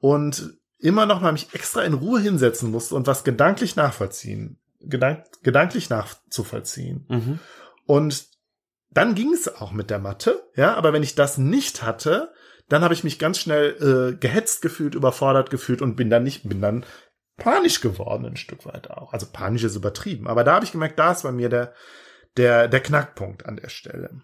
und immer noch mal mich extra in Ruhe hinsetzen musste und was gedanklich nachvollziehen, gedank gedanklich nachzuvollziehen. Mhm. Und dann ging es auch mit der Mathe, ja, aber wenn ich das nicht hatte, dann habe ich mich ganz schnell äh, gehetzt gefühlt, überfordert gefühlt und bin dann nicht, bin dann panisch geworden ein Stück weit auch. Also panisch ist übertrieben, aber da habe ich gemerkt, da ist bei mir der der der Knackpunkt an der Stelle.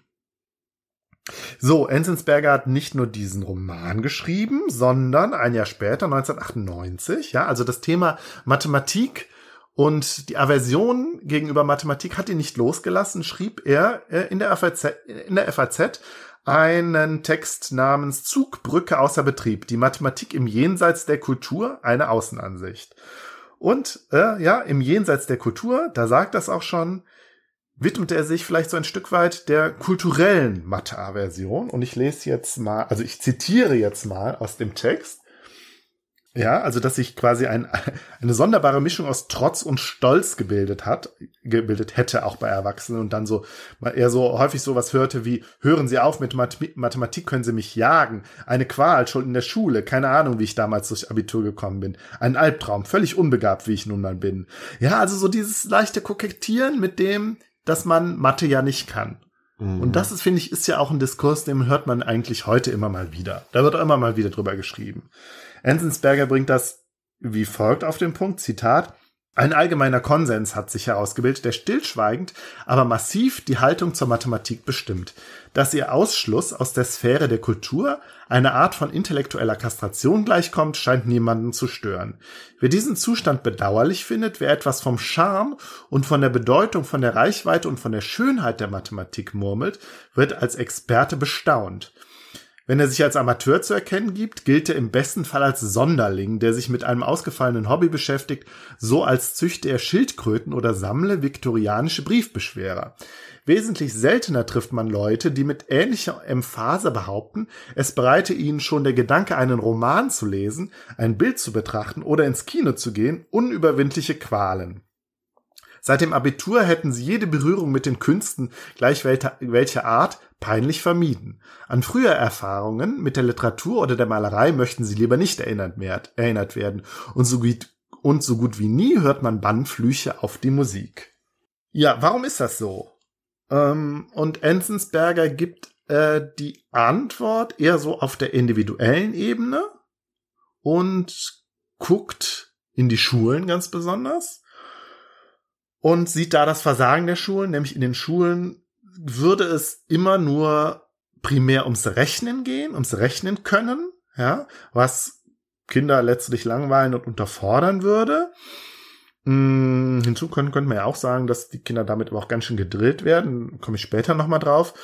So, Enzensberger hat nicht nur diesen Roman geschrieben, sondern ein Jahr später, 1998, ja, also das Thema Mathematik und die Aversion gegenüber Mathematik hat ihn nicht losgelassen, schrieb er äh, in der FAZ, in der FAZ einen Text namens Zugbrücke außer Betrieb, die Mathematik im Jenseits der Kultur, eine Außenansicht. Und äh, ja, im Jenseits der Kultur, da sagt das auch schon, widmet er sich vielleicht so ein Stück weit der kulturellen Mathe-Aversion. Und ich lese jetzt mal, also ich zitiere jetzt mal aus dem Text. Ja, also dass sich quasi ein, <laughs> eine sonderbare Mischung aus Trotz und Stolz gebildet hat, gebildet hätte auch bei Erwachsenen und dann so eher so häufig sowas hörte wie hören Sie auf mit Math Mathematik können Sie mich jagen, eine Qual schon in der Schule, keine Ahnung, wie ich damals durch Abitur gekommen bin, ein Albtraum, völlig unbegabt, wie ich nun mal bin. Ja, also so dieses leichte Kokettieren mit dem, dass man Mathe ja nicht kann. Mhm. Und das ist, finde ich, ist ja auch ein Diskurs, den hört man eigentlich heute immer mal wieder. Da wird auch immer mal wieder drüber geschrieben. Enzensberger bringt das wie folgt auf den Punkt, Zitat, ein allgemeiner Konsens hat sich herausgebildet, der stillschweigend, aber massiv die Haltung zur Mathematik bestimmt, dass ihr Ausschluss aus der Sphäre der Kultur eine Art von intellektueller Kastration gleichkommt, scheint niemanden zu stören. Wer diesen Zustand bedauerlich findet, wer etwas vom Charme und von der Bedeutung, von der Reichweite und von der Schönheit der Mathematik murmelt, wird als Experte bestaunt. Wenn er sich als Amateur zu erkennen gibt, gilt er im besten Fall als Sonderling, der sich mit einem ausgefallenen Hobby beschäftigt, so als züchte er Schildkröten oder sammle viktorianische Briefbeschwerer. Wesentlich seltener trifft man Leute, die mit ähnlicher Emphase behaupten, es bereite ihnen schon der Gedanke, einen Roman zu lesen, ein Bild zu betrachten oder ins Kino zu gehen, unüberwindliche Qualen. Seit dem Abitur hätten sie jede Berührung mit den Künsten, gleich welcher Art, peinlich vermieden. An frühere Erfahrungen mit der Literatur oder der Malerei möchten sie lieber nicht erinnert, erinnert werden. Und so, gut, und so gut wie nie hört man Bannflüche auf die Musik. Ja, warum ist das so? Ähm, und Enzensberger gibt äh, die Antwort eher so auf der individuellen Ebene und guckt in die Schulen ganz besonders und sieht da das Versagen der Schulen, nämlich in den Schulen würde es immer nur primär ums Rechnen gehen, ums Rechnen können, ja, was Kinder letztlich langweilen und unterfordern würde. Hm, hinzu können, könnte man ja auch sagen, dass die Kinder damit aber auch ganz schön gedrillt werden, komme ich später nochmal drauf.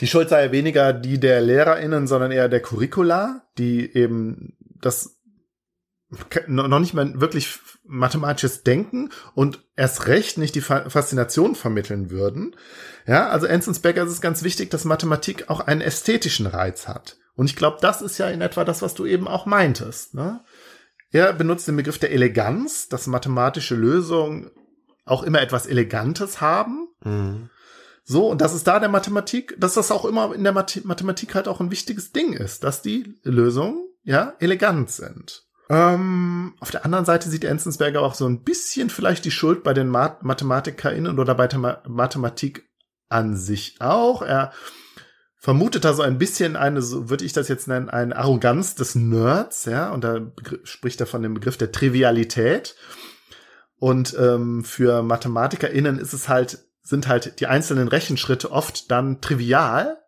die Schuld sei ja weniger die der LehrerInnen, sondern eher der Curricula, die eben das noch nicht mal wirklich mathematisches Denken und erst recht nicht die Faszination vermitteln würden. Ja, also Enzensberger ist es ganz wichtig, dass Mathematik auch einen ästhetischen Reiz hat. Und ich glaube, das ist ja in etwa das, was du eben auch meintest. Ne? Er benutzt den Begriff der Eleganz, dass mathematische Lösungen auch immer etwas Elegantes haben. Mhm. So, und das ist da der Mathematik, dass das auch immer in der Mathematik halt auch ein wichtiges Ding ist, dass die Lösungen, ja, elegant sind. Ähm, auf der anderen Seite sieht Enzensberger auch so ein bisschen vielleicht die Schuld bei den Math MathematikerInnen oder bei der Ma Mathematik an sich auch. Er vermutet da so ein bisschen eine, so würde ich das jetzt nennen, eine Arroganz des Nerds, ja, und da spricht er von dem Begriff der Trivialität. Und ähm, für MathematikerInnen ist es halt sind halt die einzelnen Rechenschritte oft dann trivial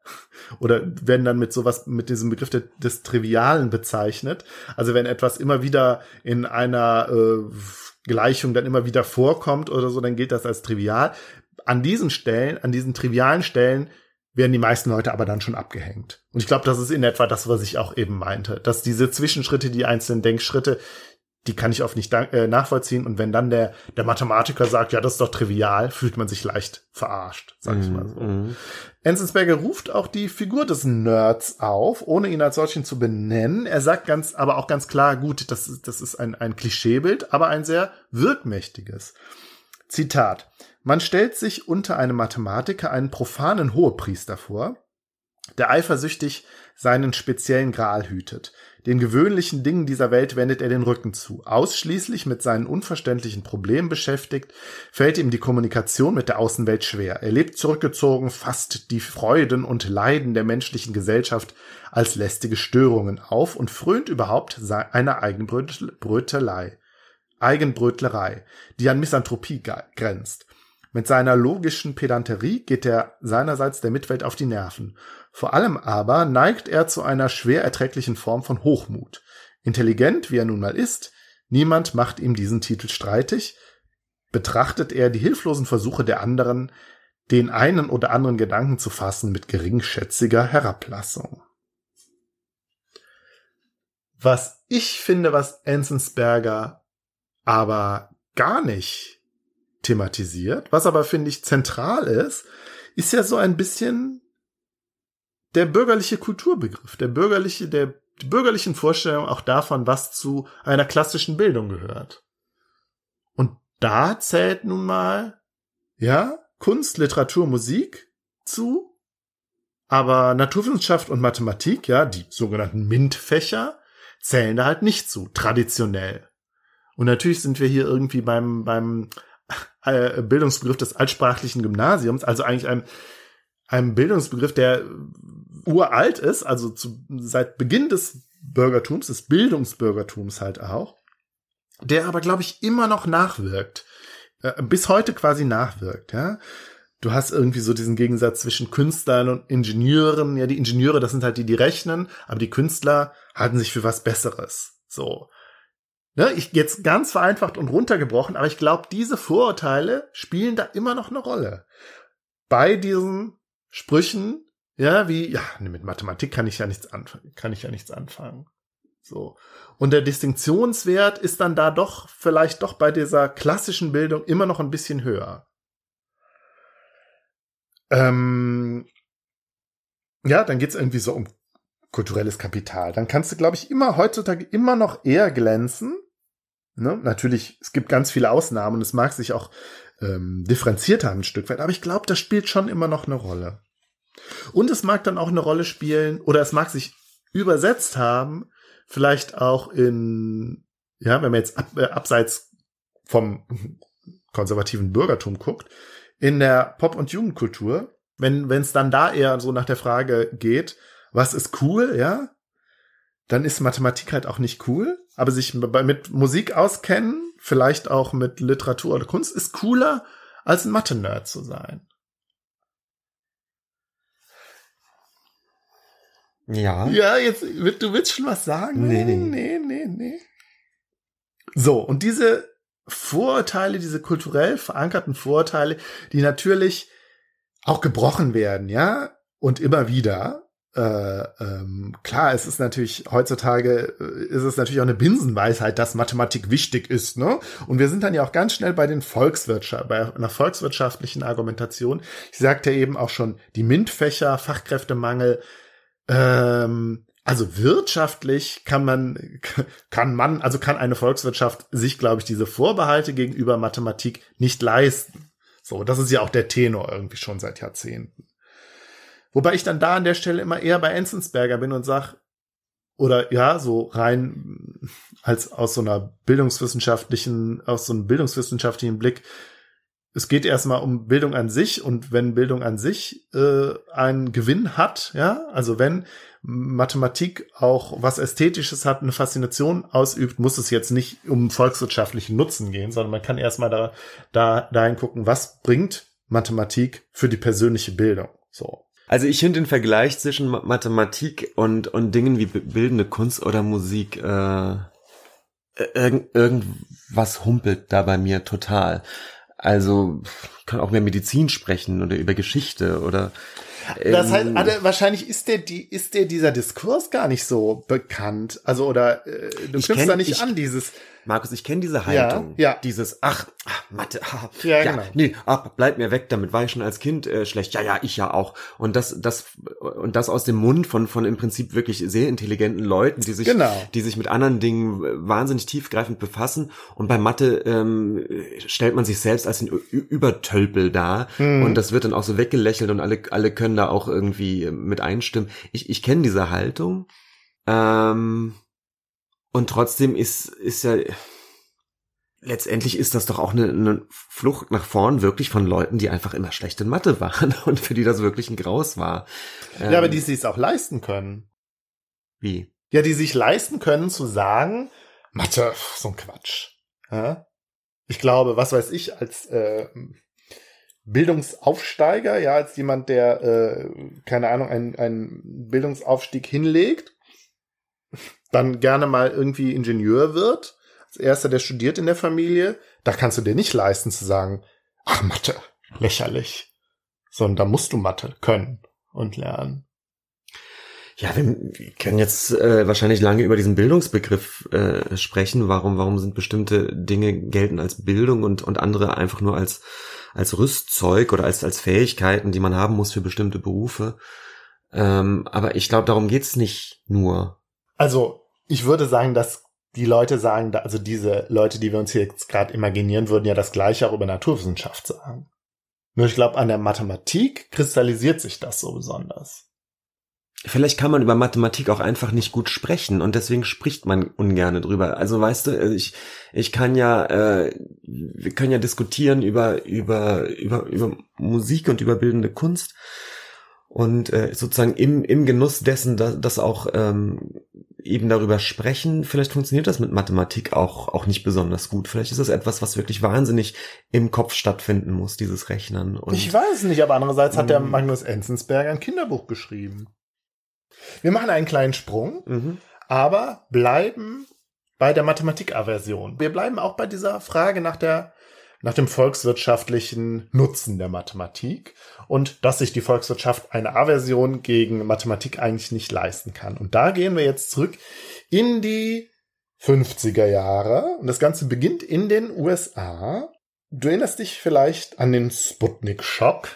oder werden dann mit sowas, mit diesem Begriff de, des Trivialen bezeichnet. Also wenn etwas immer wieder in einer äh, Gleichung dann immer wieder vorkommt oder so, dann gilt das als trivial. An diesen Stellen, an diesen trivialen Stellen werden die meisten Leute aber dann schon abgehängt. Und ich glaube, das ist in etwa das, was ich auch eben meinte, dass diese Zwischenschritte, die einzelnen Denkschritte, die kann ich oft nicht äh, nachvollziehen. Und wenn dann der, der Mathematiker sagt, ja, das ist doch trivial, fühlt man sich leicht verarscht, sag ich mal so. Mm Enzensberger ruft auch die Figur des Nerds auf, ohne ihn als solchen zu benennen. Er sagt ganz, aber auch ganz klar, gut, das, ist das ist ein, ein Klischeebild, aber ein sehr wirkmächtiges. Zitat. Man stellt sich unter einem Mathematiker einen profanen Hohepriester vor, der eifersüchtig seinen speziellen Gral hütet. Den gewöhnlichen Dingen dieser Welt wendet er den Rücken zu. Ausschließlich mit seinen unverständlichen Problemen beschäftigt, fällt ihm die Kommunikation mit der Außenwelt schwer. Er lebt zurückgezogen, fasst die Freuden und Leiden der menschlichen Gesellschaft als lästige Störungen auf und frönt überhaupt einer Eigenbrötelei. Eigenbrötlerei, die an Misanthropie grenzt. Mit seiner logischen Pedanterie geht er seinerseits der Mitwelt auf die Nerven. Vor allem aber neigt er zu einer schwer erträglichen Form von Hochmut. Intelligent, wie er nun mal ist, niemand macht ihm diesen Titel streitig, betrachtet er die hilflosen Versuche der anderen, den einen oder anderen Gedanken zu fassen mit geringschätziger Herablassung. Was ich finde, was Enzensberger aber gar nicht thematisiert, was aber finde ich zentral ist, ist ja so ein bisschen der bürgerliche Kulturbegriff, der bürgerliche, der die bürgerlichen Vorstellungen auch davon, was zu einer klassischen Bildung gehört. Und da zählt nun mal, ja, Kunst, Literatur, Musik zu, aber Naturwissenschaft und Mathematik, ja, die sogenannten MINT-Fächer, zählen da halt nicht zu, traditionell. Und natürlich sind wir hier irgendwie beim, beim äh, Bildungsbegriff des altsprachlichen Gymnasiums, also eigentlich einem, einem Bildungsbegriff, der uralt ist, also zu, seit Beginn des Bürgertums, des Bildungsbürgertums halt auch, der aber, glaube ich, immer noch nachwirkt, äh, bis heute quasi nachwirkt, ja. Du hast irgendwie so diesen Gegensatz zwischen Künstlern und Ingenieuren. Ja, die Ingenieure, das sind halt die, die rechnen, aber die Künstler halten sich für was Besseres. So. Ne, ich jetzt ganz vereinfacht und runtergebrochen, aber ich glaube, diese Vorurteile spielen da immer noch eine Rolle. Bei diesen Sprüchen, ja, wie, ja, mit Mathematik kann ich ja nichts anfangen, kann ich ja nichts anfangen. So. Und der Distinktionswert ist dann da doch vielleicht doch bei dieser klassischen Bildung immer noch ein bisschen höher. Ähm, ja, dann geht's irgendwie so um kulturelles Kapital. Dann kannst du, glaube ich, immer heutzutage immer noch eher glänzen. Ne? Natürlich, es gibt ganz viele Ausnahmen. Es mag sich auch ähm, differenziert haben ein Stück weit, aber ich glaube, das spielt schon immer noch eine Rolle. Und es mag dann auch eine Rolle spielen, oder es mag sich übersetzt haben, vielleicht auch in, ja, wenn man jetzt ab, äh, abseits vom konservativen Bürgertum guckt, in der Pop- und Jugendkultur, wenn es dann da eher so nach der Frage geht, was ist cool, ja, dann ist Mathematik halt auch nicht cool, aber sich mit Musik auskennen, vielleicht auch mit Literatur oder Kunst, ist cooler, als ein Mathe-Nerd zu sein. Ja. Ja, jetzt, du willst schon was sagen? Nee, nee. Nee, nee, nee. So, und diese Vorurteile, diese kulturell verankerten Vorurteile, die natürlich auch gebrochen werden, ja. und immer wieder. Äh, ähm, klar, es ist natürlich heutzutage äh, ist es natürlich auch eine Binsenweisheit, dass Mathematik wichtig ist, ne? Und wir sind dann ja auch ganz schnell bei den Volkswirtschaft, bei einer volkswirtschaftlichen Argumentation. Ich sagte eben auch schon, die MINT-Fächer, Fachkräftemangel, ähm, also wirtschaftlich kann man, <laughs> kann man, also kann eine Volkswirtschaft sich, glaube ich, diese Vorbehalte gegenüber Mathematik nicht leisten. So, das ist ja auch der Tenor irgendwie schon seit Jahrzehnten. Wobei ich dann da an der Stelle immer eher bei Enzensberger bin und sag, oder ja, so rein als aus so einer bildungswissenschaftlichen, aus so einem bildungswissenschaftlichen Blick, es geht erstmal um Bildung an sich und wenn Bildung an sich äh, einen Gewinn hat, ja, also wenn Mathematik auch was Ästhetisches hat, eine Faszination ausübt, muss es jetzt nicht um volkswirtschaftlichen Nutzen gehen, sondern man kann erstmal da, da dahin gucken, was bringt Mathematik für die persönliche Bildung. So. Also ich finde den Vergleich zwischen Mathematik und, und Dingen wie bildende Kunst oder Musik, äh, irgend, irgendwas humpelt da bei mir total. Also kann auch mehr Medizin sprechen oder über Geschichte oder das heißt, also, wahrscheinlich ist der, die, ist der dieser Diskurs gar nicht so bekannt. Also, oder äh, du knüpfst da nicht ich, an, dieses, Markus, ich kenne diese Haltung. Ja, ja. Dieses, ach, ach Mathe, ach, ja, ja, genau. nee, ach, bleib mir weg damit, war ich schon als Kind äh, schlecht. Ja, ja, ich ja auch. Und das, das, und das aus dem Mund von, von im Prinzip wirklich sehr intelligenten Leuten, die sich, genau. die sich mit anderen Dingen äh, wahnsinnig tiefgreifend befassen. Und bei Mathe ähm, stellt man sich selbst als ein Übertölpel dar. Hm. Und das wird dann auch so weggelächelt und alle, alle können da auch irgendwie mit einstimmen. Ich, ich kenne diese Haltung. Ähm, und trotzdem ist, ist ja, letztendlich ist das doch auch eine, eine Flucht nach vorn wirklich von Leuten, die einfach immer schlecht in Mathe <laughs> waren und für die das wirklich ein Graus war. Ja, ähm, aber die sich es auch leisten können. Wie? Ja, die sich leisten können zu sagen, Mathe, so ein Quatsch. Ja? Ich glaube, was weiß ich, als äh, Bildungsaufsteiger, ja, als jemand, der, äh, keine Ahnung, einen, einen Bildungsaufstieg hinlegt, dann gerne mal irgendwie Ingenieur wird, als erster, der studiert in der Familie, da kannst du dir nicht leisten zu sagen, ach Mathe, lächerlich. Sondern da musst du Mathe können und lernen. Ja, wir, können jetzt äh, wahrscheinlich lange über diesen Bildungsbegriff äh, sprechen. Warum, warum sind bestimmte Dinge gelten als Bildung und, und andere einfach nur als, als Rüstzeug oder als, als Fähigkeiten, die man haben muss für bestimmte Berufe. Ähm, aber ich glaube, darum geht's nicht nur. Also, ich würde sagen, dass die Leute sagen, also diese Leute, die wir uns hier jetzt gerade imaginieren, würden ja das gleiche auch über Naturwissenschaft sagen. Nur ich glaube, an der Mathematik kristallisiert sich das so besonders. Vielleicht kann man über Mathematik auch einfach nicht gut sprechen und deswegen spricht man ungerne drüber. Also weißt du, ich ich kann ja, äh, wir können ja diskutieren über über über über Musik und über bildende Kunst und äh, sozusagen im im Genuss dessen, dass, dass auch ähm, eben darüber sprechen. Vielleicht funktioniert das mit Mathematik auch, auch nicht besonders gut. Vielleicht ist das etwas, was wirklich wahnsinnig im Kopf stattfinden muss, dieses Rechnen. Und ich weiß nicht, aber andererseits hat der mm. Magnus Enzensberger ein Kinderbuch geschrieben. Wir machen einen kleinen Sprung, mhm. aber bleiben bei der Mathematikaversion. Wir bleiben auch bei dieser Frage nach der nach dem volkswirtschaftlichen Nutzen der Mathematik und dass sich die Volkswirtschaft eine Aversion gegen Mathematik eigentlich nicht leisten kann. Und da gehen wir jetzt zurück in die 50er Jahre und das Ganze beginnt in den USA. Du erinnerst dich vielleicht an den Sputnik-Schock?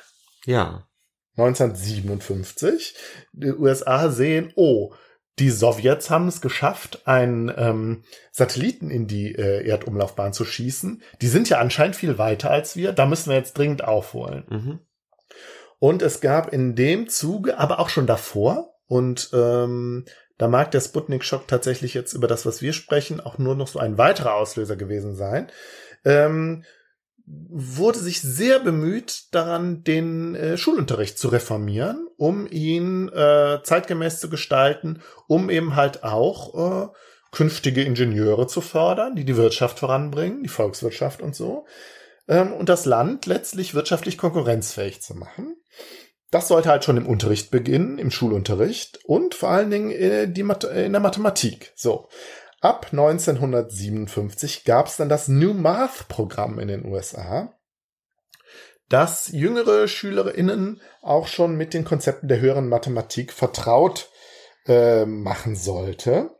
Ja. 1957. Die USA sehen, oh, die Sowjets haben es geschafft, einen ähm, Satelliten in die äh, Erdumlaufbahn zu schießen. Die sind ja anscheinend viel weiter als wir. Da müssen wir jetzt dringend aufholen. Mhm. Und es gab in dem Zuge, aber auch schon davor, und ähm, da mag der Sputnik-Schock tatsächlich jetzt über das, was wir sprechen, auch nur noch so ein weiterer Auslöser gewesen sein. Ähm, wurde sich sehr bemüht daran, den äh, Schulunterricht zu reformieren, um ihn äh, zeitgemäß zu gestalten, um eben halt auch äh, künftige Ingenieure zu fördern, die die Wirtschaft voranbringen, die Volkswirtschaft und so, ähm, und das Land letztlich wirtschaftlich konkurrenzfähig zu machen. Das sollte halt schon im Unterricht beginnen, im Schulunterricht und vor allen Dingen äh, die in der Mathematik. So. Ab 1957 gab es dann das New Math Programm in den USA. dass jüngere SchülerInnen auch schon mit den Konzepten der höheren Mathematik vertraut äh, machen sollte.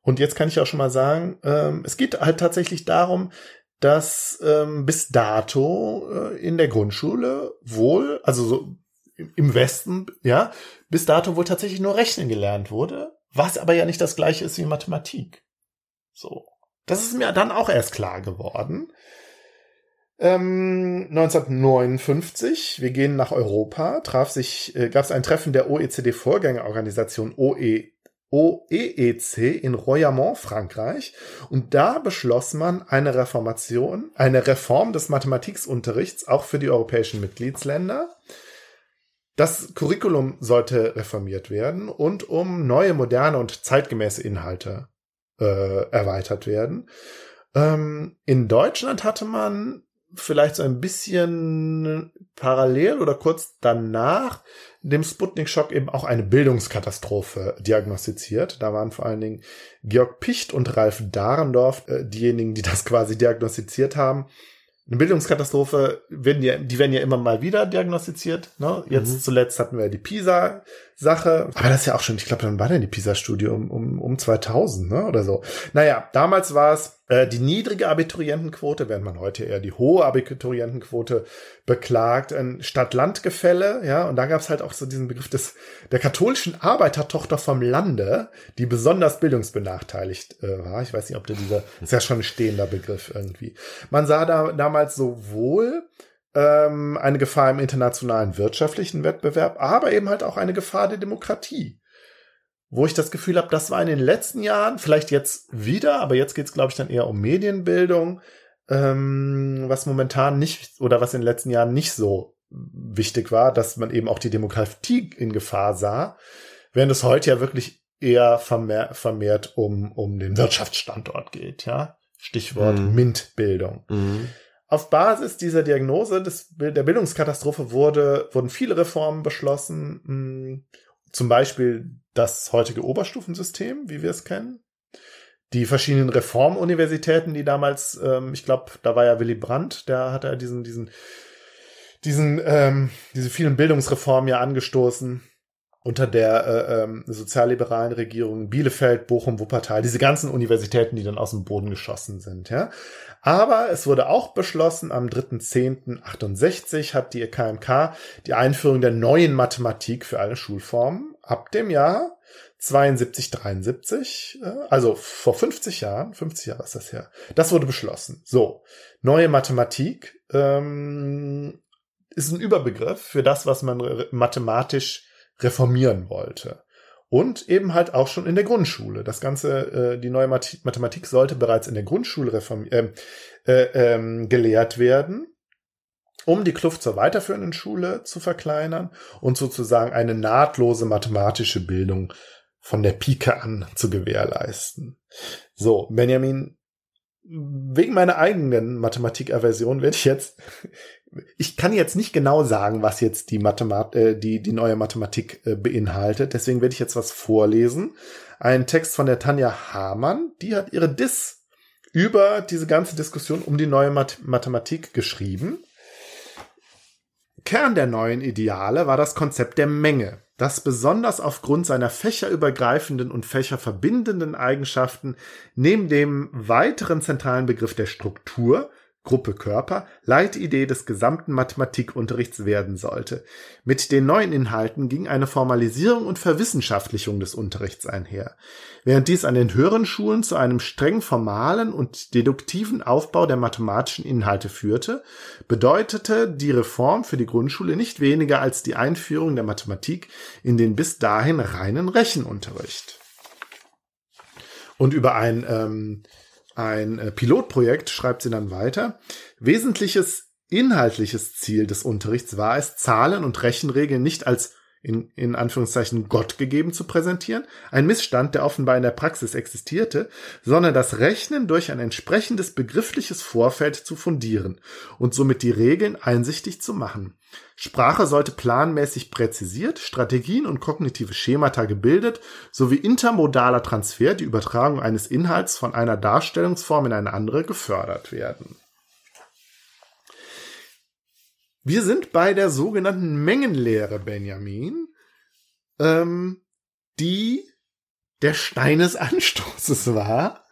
Und jetzt kann ich auch schon mal sagen, ähm, es geht halt tatsächlich darum, dass ähm, bis dato äh, in der Grundschule wohl, also so im Westen, ja, bis dato wohl tatsächlich nur Rechnen gelernt wurde, was aber ja nicht das gleiche ist wie Mathematik. So. Das ist mir dann auch erst klar geworden. Ähm, 1959, wir gehen nach Europa, traf sich, äh, gab es ein Treffen der OECD-Vorgängerorganisation OE, OEEC in Royaumont, Frankreich. Und da beschloss man eine Reformation, eine Reform des Mathematiksunterrichts auch für die europäischen Mitgliedsländer. Das Curriculum sollte reformiert werden und um neue, moderne und zeitgemäße Inhalte äh, erweitert werden. Ähm, in Deutschland hatte man vielleicht so ein bisschen parallel oder kurz danach dem Sputnik-Schock eben auch eine Bildungskatastrophe diagnostiziert. Da waren vor allen Dingen Georg Picht und Ralf Dahrendorf äh, diejenigen, die das quasi diagnostiziert haben. Eine Bildungskatastrophe, werden ja, die werden ja immer mal wieder diagnostiziert. Ne? Jetzt mhm. zuletzt hatten wir die PISA-Sache. Aber das ist ja auch schon, ich glaube, dann war denn die PISA-Studie um, um, um 2000 ne? oder so. Naja, damals war es äh, die niedrige Abiturientenquote, während man heute eher die hohe Abiturientenquote beklagt, ein Stadt-Land-Gefälle, ja, und da gab es halt auch so diesen Begriff des der katholischen Arbeitertochter vom Lande, die besonders bildungsbenachteiligt äh, war. Ich weiß nicht, ob der dieser, ist ja schon ein stehender Begriff irgendwie. Man sah da damals sowohl ähm, eine Gefahr im internationalen wirtschaftlichen Wettbewerb, aber eben halt auch eine Gefahr der Demokratie wo ich das Gefühl habe, das war in den letzten Jahren, vielleicht jetzt wieder, aber jetzt geht es, glaube ich, dann eher um Medienbildung, ähm, was momentan nicht oder was in den letzten Jahren nicht so wichtig war, dass man eben auch die Demokratie in Gefahr sah, während es heute ja wirklich eher vermehr, vermehrt um, um den Wirtschaftsstandort geht, ja. Stichwort mhm. MINT-Bildung. Mhm. Auf Basis dieser Diagnose des, der Bildungskatastrophe wurde, wurden viele Reformen beschlossen, mh, hm, zum Beispiel das heutige Oberstufensystem, wie wir es kennen. Die verschiedenen Reformuniversitäten, die damals, ähm, ich glaube, da war ja Willy Brandt, der hat ja diesen, diesen, diesen, ähm, diese vielen Bildungsreformen ja angestoßen unter der äh, ähm, sozialliberalen Regierung Bielefeld, Bochum, Wuppertal, diese ganzen Universitäten, die dann aus dem Boden geschossen sind, ja. Aber es wurde auch beschlossen, am 3.10.68 hat die KMK die Einführung der neuen Mathematik für alle Schulformen ab dem Jahr 72, 73, äh, also vor 50 Jahren, 50 Jahre ist das her. Das wurde beschlossen. So, neue Mathematik ähm, ist ein Überbegriff für das, was man mathematisch reformieren wollte und eben halt auch schon in der Grundschule. Das Ganze, äh, die neue Mathematik sollte bereits in der Grundschule reform äh, äh, ähm, gelehrt werden, um die Kluft zur weiterführenden Schule zu verkleinern und sozusagen eine nahtlose mathematische Bildung von der Pike an zu gewährleisten. So, Benjamin, wegen meiner eigenen Mathematikaversion werde ich jetzt ich kann jetzt nicht genau sagen, was jetzt die Mathemat äh, die die neue Mathematik äh, beinhaltet. Deswegen werde ich jetzt was vorlesen. Ein Text von der Tanja Hamann. Die hat ihre Diss über diese ganze Diskussion um die neue Math Mathematik geschrieben. Kern der neuen Ideale war das Konzept der Menge, das besonders aufgrund seiner fächerübergreifenden und fächerverbindenden Eigenschaften neben dem weiteren zentralen Begriff der Struktur Gruppe Körper Leitidee des gesamten Mathematikunterrichts werden sollte. Mit den neuen Inhalten ging eine Formalisierung und Verwissenschaftlichung des Unterrichts einher. Während dies an den höheren Schulen zu einem streng formalen und deduktiven Aufbau der mathematischen Inhalte führte, bedeutete die Reform für die Grundschule nicht weniger als die Einführung der Mathematik in den bis dahin reinen Rechenunterricht. Und über ein ähm, ein äh, Pilotprojekt, schreibt sie dann weiter. Wesentliches inhaltliches Ziel des Unterrichts war es, Zahlen und Rechenregeln nicht als in, in Anführungszeichen Gott gegeben zu präsentieren, ein Missstand, der offenbar in der Praxis existierte, sondern das Rechnen durch ein entsprechendes begriffliches Vorfeld zu fundieren und somit die Regeln einsichtig zu machen. Sprache sollte planmäßig präzisiert, Strategien und kognitive Schemata gebildet, sowie intermodaler Transfer, die Übertragung eines Inhalts von einer Darstellungsform in eine andere gefördert werden. Wir sind bei der sogenannten Mengenlehre, Benjamin, ähm, die der Stein des Anstoßes war,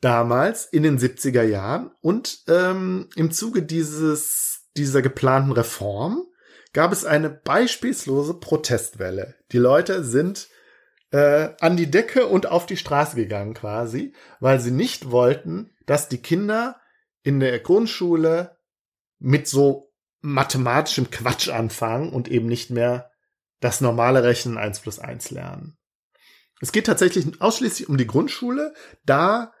damals in den 70er Jahren. Und ähm, im Zuge dieses, dieser geplanten Reform gab es eine beispielslose Protestwelle. Die Leute sind äh, an die Decke und auf die Straße gegangen quasi, weil sie nicht wollten, dass die Kinder in der Grundschule mit so mathematischem Quatsch anfangen und eben nicht mehr das normale Rechnen 1 plus 1 lernen. Es geht tatsächlich ausschließlich um die Grundschule. Da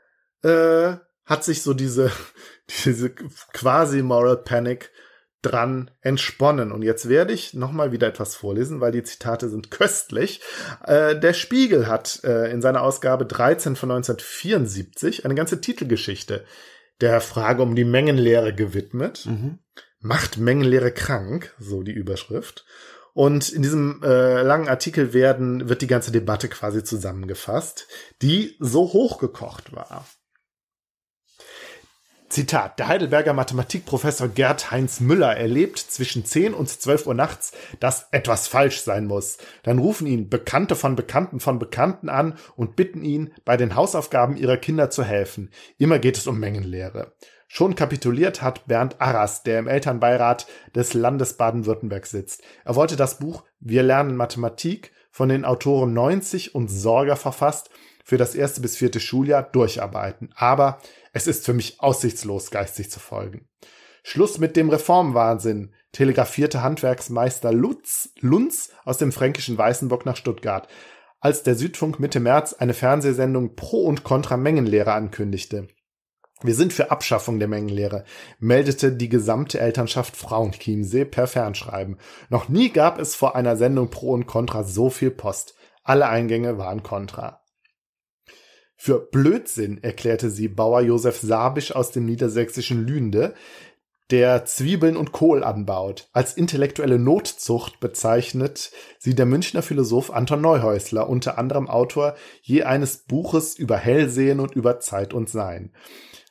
äh, hat sich so diese, <laughs> diese quasi Moral Panic dran entsponnen. Und jetzt werde ich nochmal wieder etwas vorlesen, weil die Zitate sind köstlich. Äh, der Spiegel hat äh, in seiner Ausgabe 13 von 1974 eine ganze Titelgeschichte der Frage um die Mengenlehre gewidmet. Mhm. Macht Mengenlehre krank, so die Überschrift. Und in diesem äh, langen Artikel werden, wird die ganze Debatte quasi zusammengefasst, die so hochgekocht war. Zitat, der Heidelberger Mathematikprofessor Gerd Heinz Müller erlebt zwischen 10 und 12 Uhr nachts, dass etwas falsch sein muss. Dann rufen ihn Bekannte von Bekannten von Bekannten an und bitten ihn, bei den Hausaufgaben ihrer Kinder zu helfen. Immer geht es um Mengenlehre. Schon kapituliert hat Bernd Arras, der im Elternbeirat des Landes Baden-Württemberg sitzt. Er wollte das Buch Wir lernen Mathematik von den Autoren 90 und Sorger verfasst für das erste bis vierte Schuljahr durcharbeiten. Aber es ist für mich aussichtslos, geistig zu folgen. Schluss mit dem Reformwahnsinn, telegrafierte Handwerksmeister Lutz, Lunz aus dem fränkischen Weißenburg nach Stuttgart, als der Südfunk Mitte März eine Fernsehsendung pro und contra Mengenlehre ankündigte. Wir sind für Abschaffung der Mengenlehre, meldete die gesamte Elternschaft Frauenchiemsee per Fernschreiben. Noch nie gab es vor einer Sendung pro und contra so viel Post. Alle Eingänge waren contra. Für Blödsinn erklärte sie Bauer Josef Sabisch aus dem niedersächsischen Lünde, der Zwiebeln und Kohl anbaut. Als intellektuelle Notzucht bezeichnet sie der Münchner Philosoph Anton Neuhäusler, unter anderem Autor je eines Buches über Hellsehen und über Zeit und Sein.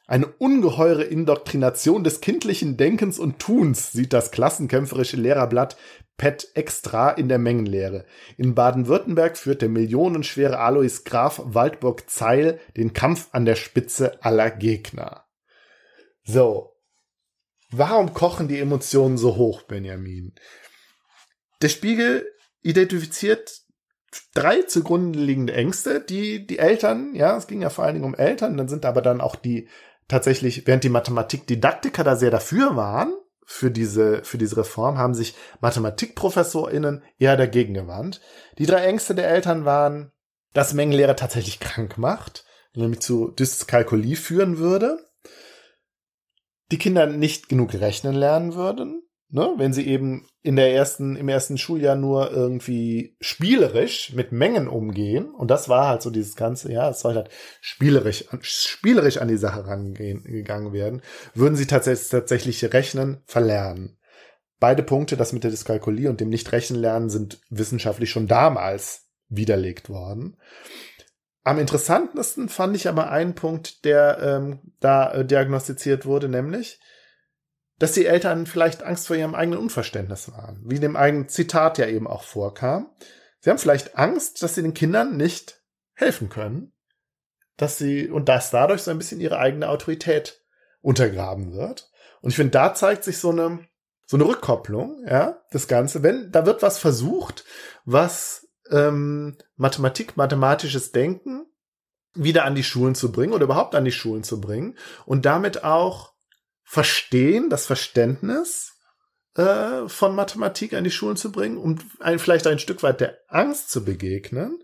Eine ungeheure Indoktrination des kindlichen Denkens und Tuns sieht das klassenkämpferische Lehrerblatt PET Extra in der Mengenlehre. In Baden-Württemberg führt der millionenschwere Alois Graf Waldburg Zeil den Kampf an der Spitze aller Gegner. So. Warum kochen die Emotionen so hoch, Benjamin? Der Spiegel identifiziert drei zugrunde liegende Ängste, die die Eltern, ja, es ging ja vor allen Dingen um Eltern, dann sind aber dann auch die tatsächlich, während die Mathematikdidaktiker da sehr dafür waren, für diese, für diese Reform, haben sich MathematikprofessorInnen eher dagegen gewandt. Die drei Ängste der Eltern waren, dass Mengenlehre tatsächlich krank macht, nämlich zu Dyskalkulie führen würde, die Kinder nicht genug rechnen lernen würden ne, wenn sie eben in der ersten, im ersten Schuljahr nur irgendwie spielerisch mit Mengen umgehen, und das war halt so dieses Ganze, ja, es soll halt spielerisch, spielerisch an die Sache rangehen, gegangen werden, würden sie tatsächlich, tatsächlich Rechnen verlernen. Beide Punkte, das mit der Dyskalkulie und dem Nicht-Rechnen-Lernen, sind wissenschaftlich schon damals widerlegt worden. Am interessantesten fand ich aber einen Punkt, der ähm, da äh, diagnostiziert wurde, nämlich, dass die Eltern vielleicht Angst vor ihrem eigenen Unverständnis waren, wie dem eigenen Zitat ja eben auch vorkam. Sie haben vielleicht Angst, dass sie den Kindern nicht helfen können, dass sie und dass dadurch so ein bisschen ihre eigene Autorität untergraben wird. Und ich finde, da zeigt sich so eine so eine Rückkopplung, ja, das Ganze, wenn da wird was versucht, was ähm, Mathematik, mathematisches Denken wieder an die Schulen zu bringen oder überhaupt an die Schulen zu bringen und damit auch Verstehen, das Verständnis äh, von Mathematik an die Schulen zu bringen, um ein, vielleicht ein Stück weit der Angst zu begegnen.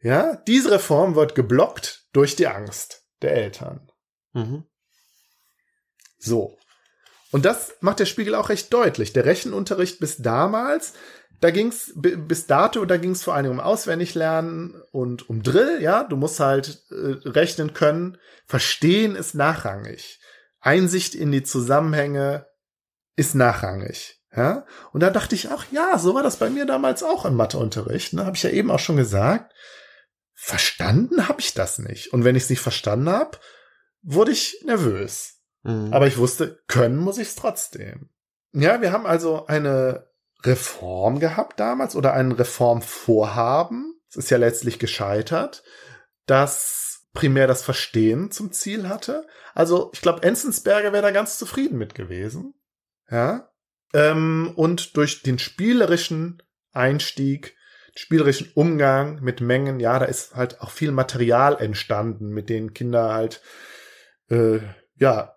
Ja, diese Reform wird geblockt durch die Angst der Eltern. Mhm. So. Und das macht der Spiegel auch recht deutlich. Der Rechenunterricht bis damals, da ging's bis dato, da ging's vor allem um Auswendiglernen und um Drill, ja, du musst halt äh, rechnen können. Verstehen ist nachrangig. Einsicht in die Zusammenhänge ist nachrangig. Ja? Und da dachte ich auch, ja, so war das bei mir damals auch im Matheunterricht. Ne? Habe ich ja eben auch schon gesagt. Verstanden habe ich das nicht. Und wenn ich es nicht verstanden habe, wurde ich nervös. Mhm. Aber ich wusste, können muss ich es trotzdem. Ja, wir haben also eine Reform gehabt damals oder ein Reformvorhaben. Es ist ja letztlich gescheitert, das primär das Verstehen zum Ziel hatte. Also ich glaube, Enzensberger wäre da ganz zufrieden mit gewesen. Ja. Ähm, und durch den spielerischen Einstieg, spielerischen Umgang mit Mengen, ja, da ist halt auch viel Material entstanden, mit denen Kinder halt äh, ja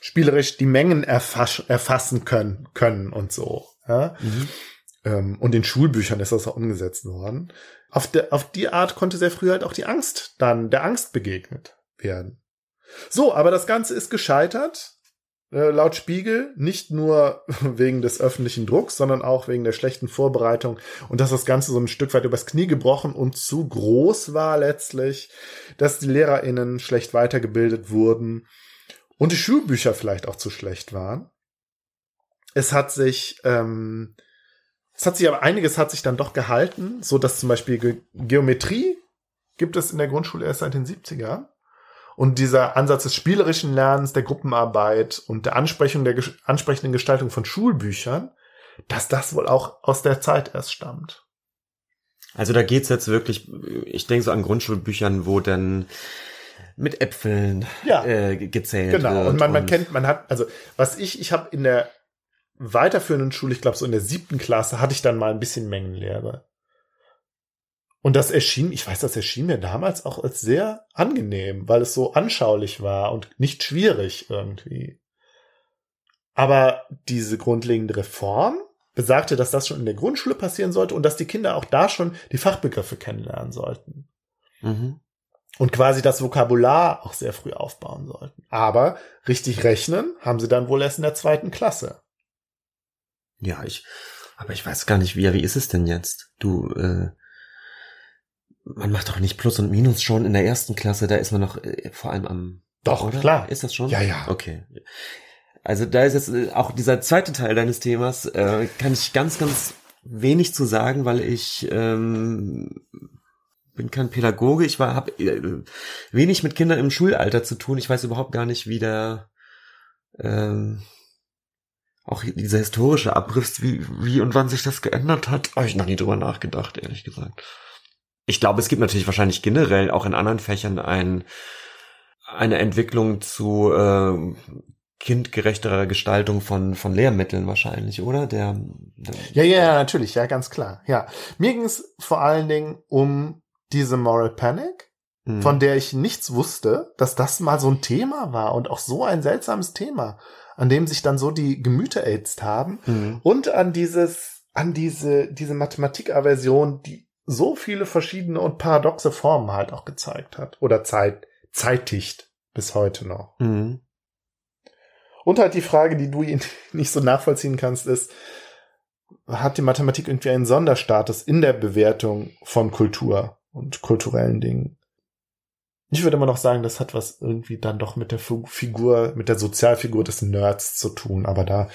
spielerisch die Mengen erfass erfassen können, können und so. Ja? Mhm. Ähm, und in Schulbüchern ist das auch umgesetzt worden. Auf, der, auf die Art konnte sehr früh halt auch die Angst dann, der Angst begegnet werden. So, aber das Ganze ist gescheitert, äh, laut Spiegel, nicht nur <laughs> wegen des öffentlichen Drucks, sondern auch wegen der schlechten Vorbereitung und dass das Ganze so ein Stück weit übers Knie gebrochen und zu groß war letztlich, dass die LehrerInnen schlecht weitergebildet wurden und die Schulbücher vielleicht auch zu schlecht waren. Es hat sich, ähm, es hat sich aber einiges hat sich dann doch gehalten, so dass zum Beispiel Ge Geometrie gibt es in der Grundschule erst seit den 70ern. Und dieser Ansatz des spielerischen Lernens, der Gruppenarbeit und der Ansprechung der ges ansprechenden Gestaltung von Schulbüchern, dass das wohl auch aus der Zeit erst stammt. Also da geht's jetzt wirklich, ich denke so an Grundschulbüchern, wo dann mit Äpfeln Ja. äh, gezählt Genau. wird. Und man, man kennt, man hat, also was ich, ich habe in der weiterführenden Schule, ich glaube so in der siebten Klasse, hatte ich dann mal ein bisschen Mengenlehre. Und das erschien, ich weiß, das erschien mir damals auch als sehr angenehm, weil es so anschaulich war und nicht schwierig irgendwie. Aber diese grundlegende Reform besagte, dass das schon in der Grundschule passieren sollte und dass die Kinder auch da schon die Fachbegriffe kennenlernen sollten Mhm. und quasi das Vokabular auch sehr früh aufbauen sollten. Aber richtig rechnen haben sie dann wohl erst in der zweiten Klasse. Ja, ich, aber ich weiß gar nicht, wie, wie ist es denn jetzt? Du, äh, man macht doch nicht Plus und Minus schon in der ersten Klasse, da ist man noch äh, vor allem am, Doch, oder? klar. Ist das schon? Ja, ja. Okay. Also da ist jetzt äh, auch dieser zweite Teil deines Themas, äh, kann ich ganz, ganz wenig zu sagen, weil ich ähm, bin kein Pädagoge, ich war habe äh, wenig mit Kindern im Schulalter zu tun. Ich weiß überhaupt gar nicht, wie der ähm, auch dieser historische Abriss, wie, wie und wann sich das geändert hat, habe ich noch nie drüber nachgedacht, ehrlich gesagt. Ich glaube, es gibt natürlich wahrscheinlich generell auch in anderen Fächern ein, eine Entwicklung zu äh, kindgerechterer Gestaltung von, von Lehrmitteln wahrscheinlich, oder? Der, der Ja, ja, ja, natürlich, ja, ganz klar. Ja. Mir ging es vor allen Dingen um diese Moral Panic, hm. von der ich nichts wusste, dass das mal so ein Thema war und auch so ein seltsames Thema, an dem sich dann so die Gemüter ätzt haben Hm. und an dieses, an diese, diese Mathematikaversion, die so viele verschiedene und paradoxe Formen halt auch gezeigt hat oder zeit, zeitigt bis heute noch. Hm. Und halt die Frage, die du <laughs> nicht so nachvollziehen kannst, ist, hat die Mathematik irgendwie einen Sonderstatus in der Bewertung von Kultur und kulturellen Dingen? Ich würde immer noch sagen, das hat was irgendwie dann doch mit der Figur, mit der Sozialfigur des Nerds zu tun, aber da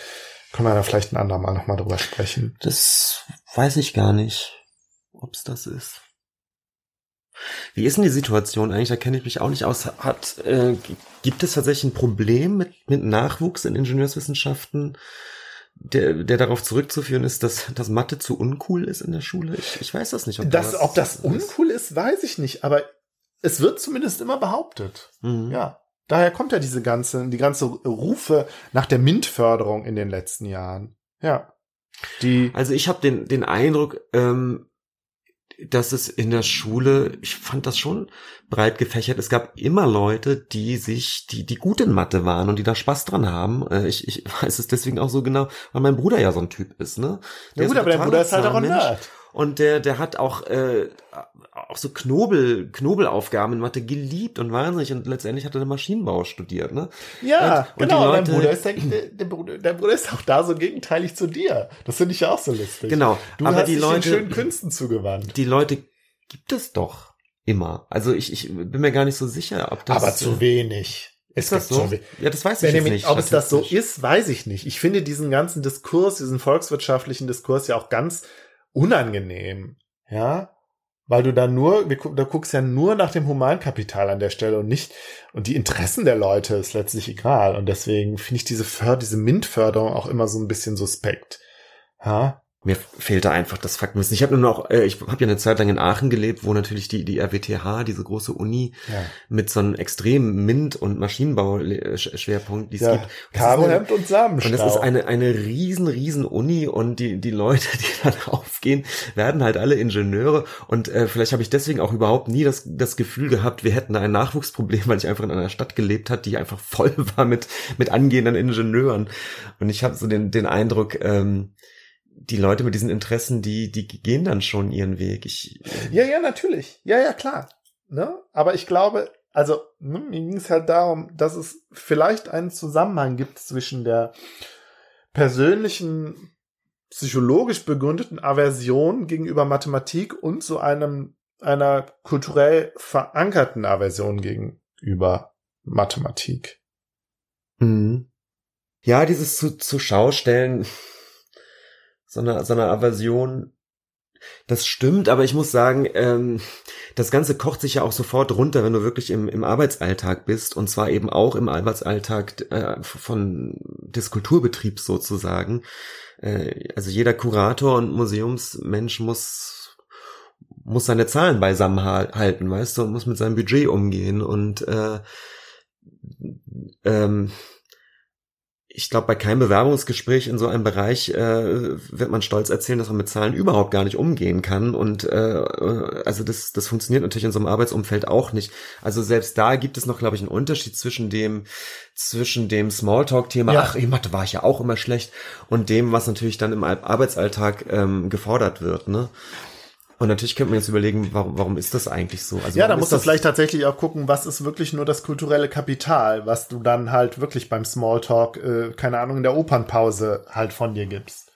können wir dann vielleicht ein andermal nochmal drüber sprechen. Das weiß ich gar nicht, ob's das ist. Wie ist denn die Situation eigentlich? Da kenne ich mich auch nicht aus. Hat, äh, gibt es tatsächlich ein Problem mit, mit Nachwuchs in Ingenieurswissenschaften, der, der darauf zurückzuführen ist, dass, dass Mathe zu uncool ist in der Schule? Ich, ich weiß das nicht. da Das, was ob das ist. uncool ist, weiß ich nicht, aber es wird zumindest immer behauptet. Mhm. Ja. Daher kommt ja diese ganze, die ganze Rufe nach der MINT-Förderung in den letzten Jahren. Ja. Die, Also ich habe den, den Eindruck, ähm, dass es in der Schule, ich fand das schon breit gefächert. Es gab immer Leute, die sich, die, die gut in Mathe waren und die da Spaß dran haben. Äh, Ich, ich <laughs> weiß es deswegen auch so genau, weil mein Bruder ja so ein Typ ist, ne? ja ist gut, aber dein Bruder ist halt auch ein. Nerd. Und der, der hat auch, äh, auch so Knobel, Knobelaufgaben in Mathe geliebt und wahnsinnig und letztendlich hat er Maschinenbau studiert, ne? Ja, Und- und genau. dein Leute- Bruder ist der, der, der, Bruder, der Bruder ist auch da so gegenteilig zu dir. Das finde ich ja auch so lustig. Genau. Du aber hast die dich den Leute, schönen Künsten zugewandt. die Leute gibt es doch immer. Also ich, ich bin mir gar nicht so sicher, ob das. aber zu wenig. Ist das gibt so? Ja, das weiß ich Benjamin, nicht. ob es das so ist, weiß ich nicht. Ich finde diesen ganzen Diskurs, diesen volkswirtschaftlichen Diskurs ja auch ganz unangenehm. Ja. Weil du da nur, wir, da guckst ja nur nach dem Humankapital an der Stelle und nicht, und die Interessen der Leute ist letztlich egal. Und deswegen finde ich diese Förder, diese MINT-Förderung auch immer so ein bisschen suspekt. Ja? Mir fehlte einfach das Faktenwissen. Ich habe nur noch, äh, ich habe ja eine Zeit lang in Aachen gelebt, wo natürlich die die RWTH, diese große Uni Ja. mit so einem extremen MINT und Maschinenbau-Schwerpunkt, die es ja. gibt. Karohemd und Samenstau. Und das ist eine, eine riesen, riesen Uni und die, die Leute, die <laughs> da draufgehen, werden halt alle Ingenieure und äh, vielleicht habe ich deswegen auch überhaupt nie das, das Gefühl gehabt, wir hätten da ein Nachwuchsproblem, <laughs> weil ich einfach in einer Stadt gelebt hat, die einfach voll <laughs> war mit, mit angehenden Ingenieuren. Und ich habe so den, den Eindruck, ähm, die Leute mit diesen Interessen, die, die gehen dann schon ihren Weg. Ich, Ja, ja, natürlich. Ja, ja, klar. Ne? Aber ich glaube, also ne, mir ging es halt darum, dass es vielleicht einen Zusammenhang gibt zwischen der persönlichen, psychologisch begründeten Aversion gegenüber Mathematik und so einem einer kulturell verankerten Aversion gegenüber Mathematik. Mhm. Ja, dieses zu, zu Schaustellen, so eine, so eine Aversion, das stimmt, aber ich muss sagen, ähm, das Ganze kocht sich ja auch sofort runter, wenn du wirklich im, im Arbeitsalltag bist. Und zwar eben auch im Arbeitsalltag äh, von des Kulturbetriebs sozusagen. Äh, also jeder Kurator und Museumsmensch muss muss seine Zahlen beisammen ha- halten, weißt du, muss mit seinem Budget umgehen. Und äh, ähm, ich glaube, bei keinem Bewerbungsgespräch in so einem Bereich äh, wird man stolz erzählen, dass man mit Zahlen überhaupt gar nicht umgehen kann. Und äh, also das, das funktioniert natürlich in so einem Arbeitsumfeld auch nicht. Also selbst da gibt es noch, glaube ich, einen Unterschied zwischen dem zwischen dem Smalltalk-Thema, Ja. ach, in Mathe war ich ja auch immer schlecht, und dem, was natürlich dann im Ar- Arbeitsalltag ähm, gefordert wird. Ne? Und natürlich könnte man jetzt überlegen, warum, warum ist das eigentlich so? Also Ja, da ist du vielleicht tatsächlich auch gucken, was ist wirklich nur das kulturelle Kapital, was du dann halt wirklich beim Smalltalk, äh, keine Ahnung, in der Opernpause halt von dir gibst.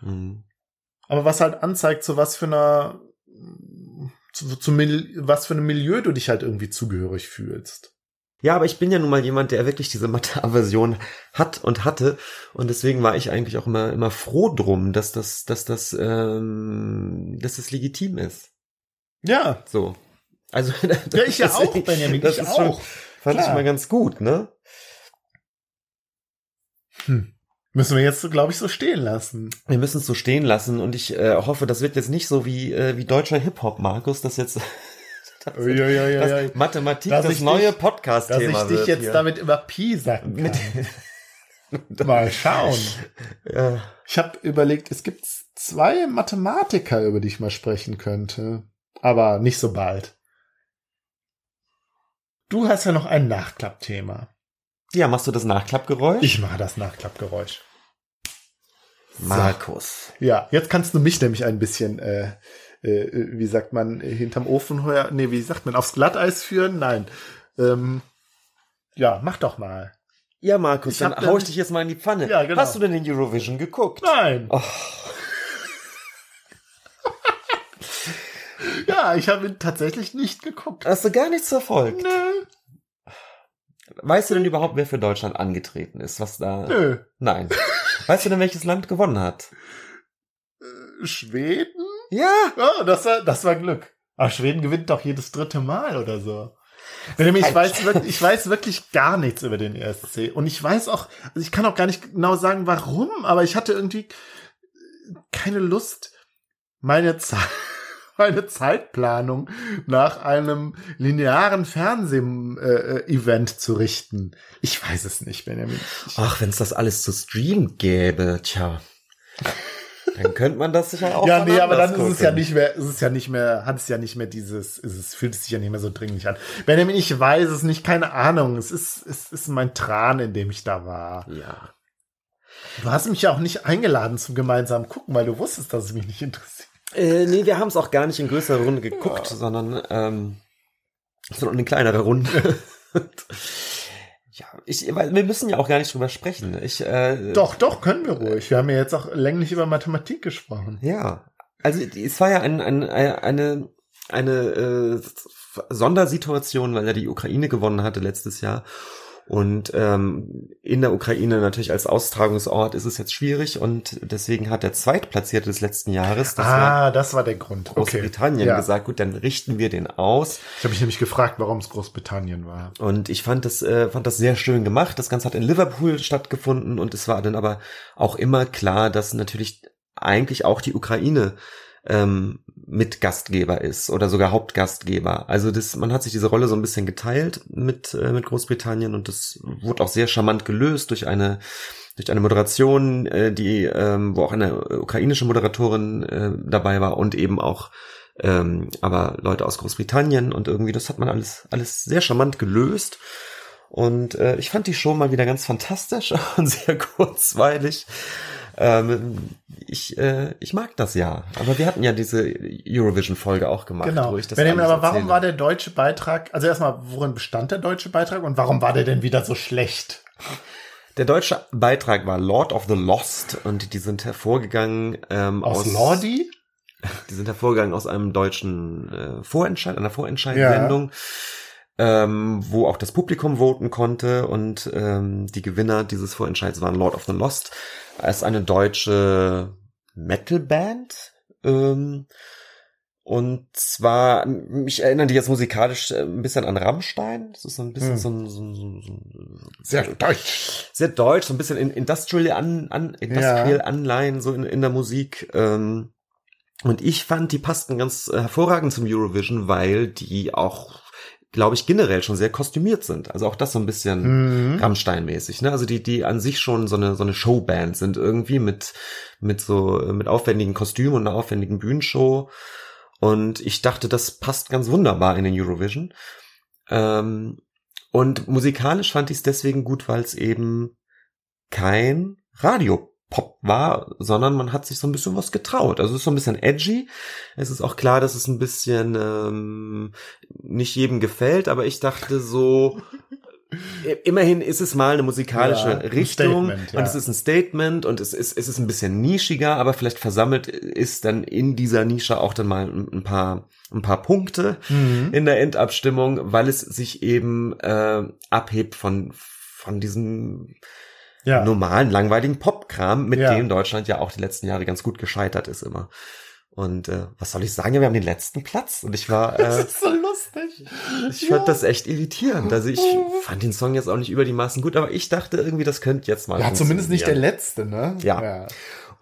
Mhm. Aber was halt anzeigt, zu was für einer, zu, zu was für einem Milieu du dich halt irgendwie zugehörig fühlst. Ja, aber ich bin ja nun mal jemand, der wirklich diese Mathe-Aversion hat und hatte. Und deswegen war ich eigentlich auch immer, immer froh drum, dass das, dass das, ähm, dass das legitim ist. Ja. So. Also, <laughs> Ja, ich ja auch, deswegen- Benjamin, das ich ist schon, auch. fand ich Klar. mal ganz gut, ne? Müssen wir jetzt, glaube ich, so stehen lassen. Wir müssen es so stehen lassen und ich äh, hoffe, das wird jetzt nicht so wie, äh, wie deutscher Hip-Hop, Markus, dass jetzt dass, Uiuiuiui. dass Mathematik Dass das neue Podcast-Thema Dass ich dich jetzt hier. damit über Pi <laughs> Mit- kann. Mal schauen. <laughs> Ja. Ich habe überlegt, es gibt zwei Mathematiker, über die ich mal sprechen könnte. Aber nicht so bald. Du hast ja noch ein Nachklappthema. ja, machst du das Nachklappgeräusch? Ich mache das Nachklappgeräusch. Markus. Ja, jetzt kannst du mich nämlich ein bisschen, äh, äh, wie sagt man, äh, hinterm Ofen heuer, nee, wie sagt man, aufs Glatteis führen? Nein. Ähm, ja, mach doch mal. Ja, Markus, Ich dann hau ich dich jetzt mal in die Pfanne. Ja, genau. Hast du denn in Eurovision geguckt? Nein. Oh, <laughs> Ja, ich habe ihn tatsächlich nicht geguckt. hast du gar nichts verfolgt? Nö, Weißt du denn überhaupt, wer für Deutschland angetreten ist? Was da? nö. Nein. Weißt du denn, welches Land gewonnen hat? Schweden? Ja. Oh, das war, das war Glück. Aber Schweden gewinnt doch jedes dritte Mal oder so. Benjamin, ich weiß, wirklich, ich weiß wirklich gar nichts über den ESC. Und ich weiß auch, also ich kann auch gar nicht genau sagen, warum, aber ich hatte irgendwie keine Lust, meine Zeit, <laughs> meine Zeitplanung nach einem linearen Fernseh-Event zu richten. Ich weiß es nicht, Benjamin. Ach, wenn es das alles zu streamen gäbe, tja. Dann könnte man das sicher auch ja, nee, aber dann ist es ja gucken. nicht mehr, ist es ja nicht mehr, hat es ja nicht mehr dieses, ist es fühlt es sich ja nicht mehr so dringlich an. Benjamin, ich weiß es nicht, keine Ahnung. Es ist, es ist mein Tran, in dem ich da war. Ja. Du hast mich ja auch nicht eingeladen zum gemeinsamen Gucken, weil du wusstest, dass es mich nicht interessiert. Äh, nee, wir haben es auch gar nicht in größerer Runde geguckt, sondern ähm, sondern in kleinerer Runde. <laughs> ja, ich, weil wir müssen ja auch gar nicht drüber sprechen. Ich, äh, Doch, doch, können wir ruhig. Wir haben ja jetzt auch länglich über Mathematik gesprochen. Ja, also es war ja ein, ein, eine eine äh, Sondersituation, weil ja die Ukraine gewonnen hatte letztes Jahr Und ähm, in der Ukraine natürlich als Austragungsort ist es jetzt schwierig und deswegen hat der Zweitplatzierte des letzten Jahres, das ah, das war der Grund. Okay. Großbritannien, Ja. gesagt, gut, dann richten wir den aus. Ich habe mich nämlich gefragt, warum es Großbritannien war. Und ich fand das, äh, fand das sehr schön gemacht. Das Ganze hat in Liverpool stattgefunden und es war dann aber auch immer klar, dass natürlich eigentlich auch die Ukraine ähm, mit Gastgeber ist oder sogar Hauptgastgeber. Also das, man hat sich diese Rolle so ein bisschen geteilt mit äh, mit Großbritannien und das wurde auch sehr charmant gelöst durch eine durch eine Moderation, äh, die ähm, wo auch eine ukrainische Moderatorin äh, dabei war und eben auch ähm, aber Leute aus Großbritannien und irgendwie das hat man alles alles sehr charmant gelöst. Und äh, ich fand die Show mal wieder ganz fantastisch <laughs> und sehr kurzweilig. Ähm, ich, äh, ich mag das ja. Aber wir hatten ja diese Eurovision-Folge auch gemacht. Genau. Wo ich das Benjamin, aber warum war der deutsche Beitrag, also erstmal, worin bestand der deutsche Beitrag und warum war der denn wieder so schlecht? Der deutsche Beitrag war Lord of the Lost und die sind hervorgegangen ähm, Aus, aus, Lordi? Die sind hervorgegangen aus einem deutschen äh, Vorentscheid, einer Vorentscheidsendung, ähm, wo auch das Publikum voten konnte und ähm, die Gewinner dieses Vorentscheids waren Lord of the Lost. Es ist eine deutsche Metalband. Ähm, und zwar, mich erinnern die jetzt musikalisch äh, ein bisschen an Rammstein. Das ist so ein bisschen Hm. so ein, so ein, so ein, so ein Sehr deutsch. sehr deutsch, so ein bisschen in Industrial an, an Industrial Anleihen so in, in der Musik. Ähm, und ich fand, die passten ganz äh, hervorragend zum Eurovision, weil die auch, glaube ich, generell schon sehr kostümiert sind. Also auch das so ein bisschen Mhm. Rammstein-mäßig, ne? Also die, die an sich schon so eine, so eine Showband sind irgendwie mit, mit so, mit aufwendigen Kostümen und einer aufwendigen Bühnenshow. Und ich dachte, das passt ganz wunderbar in den Eurovision. Ähm, und musikalisch fand ich es deswegen gut, weil es eben kein Radiopop war, sondern man hat sich so ein bisschen was getraut. Also es ist so ein bisschen edgy. Es ist auch klar, dass es ein bisschen ähm, nicht jedem gefällt, aber ich dachte so, immerhin ist es mal eine musikalische Ja, ein Richtung Statement, ja. und es ist ein Statement und es ist, es ist ein bisschen nischiger, aber vielleicht versammelt ist dann in dieser Nische auch dann mal ein ein paar, ein paar Punkte Mhm. in der Endabstimmung, weil es sich eben äh, abhebt von von diesem Ja. normalen, langweiligen Popkram, mit Ja. dem Deutschland ja auch die letzten Jahre ganz gut gescheitert ist immer. Und äh, was soll ich sagen? Ja, wir haben den letzten Platz und ich war, <laughs> Das äh, ist so lustig. ich fand das echt irritierend. Also ich fand den Song jetzt auch nicht über die Maßen gut, aber ich dachte irgendwie, das könnte jetzt mal. Ja, zumindest nicht der letzte, ne? Ja.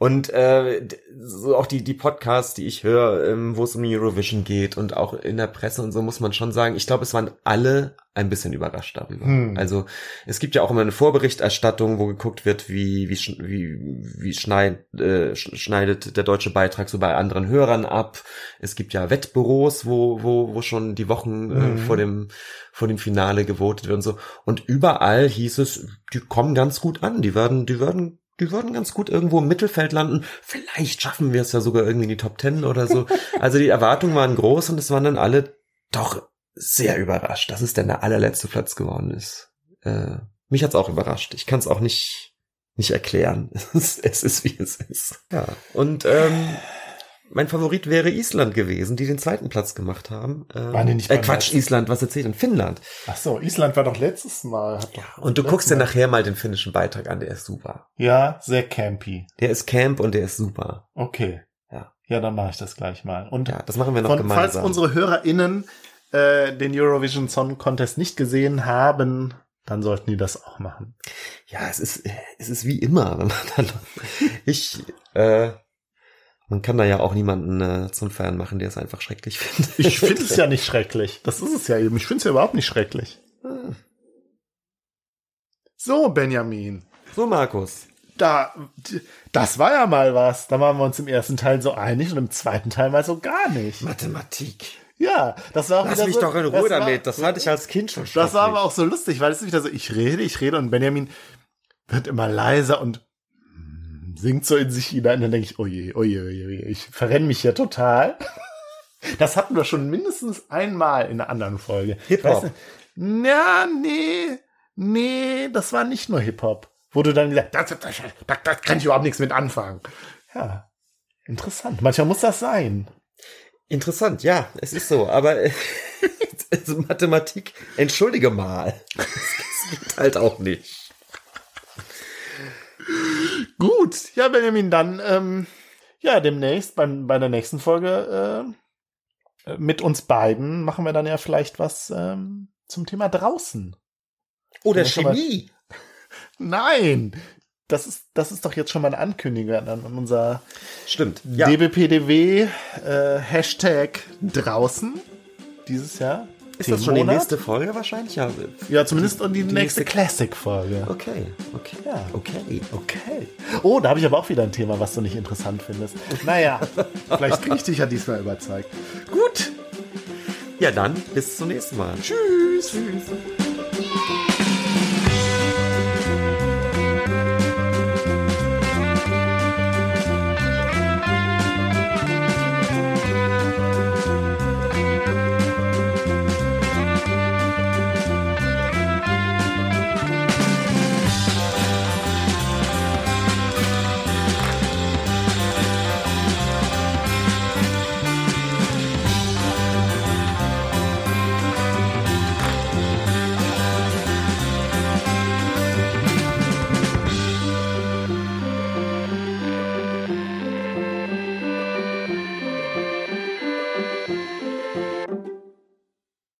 Und äh, so auch die die Podcasts, die ich höre, ähm, wo es um Eurovision geht und auch in der Presse und so muss man schon sagen, ich glaube, es waren alle ein bisschen überrascht darüber. Hm. Also es gibt ja auch immer eine Vorberichterstattung, wo geguckt wird, wie wie wie wie schneid, äh, sch- schneidet der deutsche Beitrag so bei anderen Hörern ab. Es gibt ja Wettbüros, wo wo wo schon die Wochen äh, Mhm. vor dem vor dem Finale gewotet wird und so. Und überall hieß es, die kommen ganz gut an, die werden die werden die würden ganz gut irgendwo im Mittelfeld landen. Vielleicht schaffen wir es ja sogar irgendwie in die Top Ten oder so. Also die Erwartungen waren groß und es waren dann alle doch sehr überrascht, dass es denn der allerletzte Platz geworden ist. Äh, mich hat's auch überrascht. Ich kann es auch nicht nicht erklären. <laughs> Es ist, es ist wie es ist. Ja. Und ähm, mein Favorit wäre Island gewesen, die den zweiten Platz gemacht haben. Ähm, Waren die nicht äh, Quatsch? Island, was erzählt denn? Finnland. Ach so, Island war doch letztes Mal. Doch Und du guckst dir nachher mal den finnischen Beitrag an, der ist super. Ja, sehr campy. Der ist Camp und der ist super. Okay. Ja. Ja, dann mache ich das gleich mal. Und Ja, das machen wir noch von, gemeinsam. falls unsere HörerInnen äh, den Eurovision Song Contest nicht gesehen haben, dann sollten die das auch machen. Ja, es ist, es ist wie immer, wenn man dann, <laughs> ich, äh, man kann da ja auch niemanden äh, zum Fan machen, der es einfach schrecklich <laughs> findet. Ich finde es ja nicht schrecklich. Das ist es ja eben. Ich finde es ja überhaupt nicht schrecklich. So, Benjamin. So, Markus. Da, das war ja mal was. Da waren wir uns im ersten Teil so einig und im zweiten Teil mal so gar nicht. Mathematik. Ja, das war auch Lass mich so, doch in Ruhe das war- damit. Das hatte ich als Kind schon Das war aber auch so lustig, weil es ist wieder so, ich rede, ich rede und Benjamin wird immer leiser und singt so in sich hinein. Dann denke ich, oje, oje, oje, oje, ich verrenne mich ja total. Das hatten wir schon mindestens einmal in einer anderen Folge. Hip-Hop. Ja, nee, nee, das war nicht nur Hip-Hop. Wo du dann gesagt das, das, das, das kann ich überhaupt nichts mit anfangen. Ja, interessant. Manchmal muss das sein. Interessant, ja, es ist so. Aber äh, <laughs> also Mathematik, entschuldige mal. <laughs> Das geht halt auch nicht. Gut, ja, Benjamin, dann ähm, ja, demnächst beim, bei der nächsten Folge äh, mit uns beiden machen wir dann ja vielleicht was ähm, zum Thema draußen. Oder schon mal- Chemie. <laughs> Nein, das ist, das ist doch jetzt schon mal eine Ankündigung an, an unser Stimmt. Ja. DBPDW äh, Hashtag draußen dieses Jahr. Ist das schon die Themenmonat? nächste Folge wahrscheinlich? Ja. Ja, zumindest und die, die nächste nächste- Classic-Folge. Okay, okay. Ja. Okay. Okay. Oh, da habe ich aber auch wieder ein Thema, was du nicht interessant findest. Naja, <laughs> vielleicht kriege ich dich ja diesmal überzeugt. Gut. Ja, dann bis zum nächsten Mal. Tschüss. Tschüss.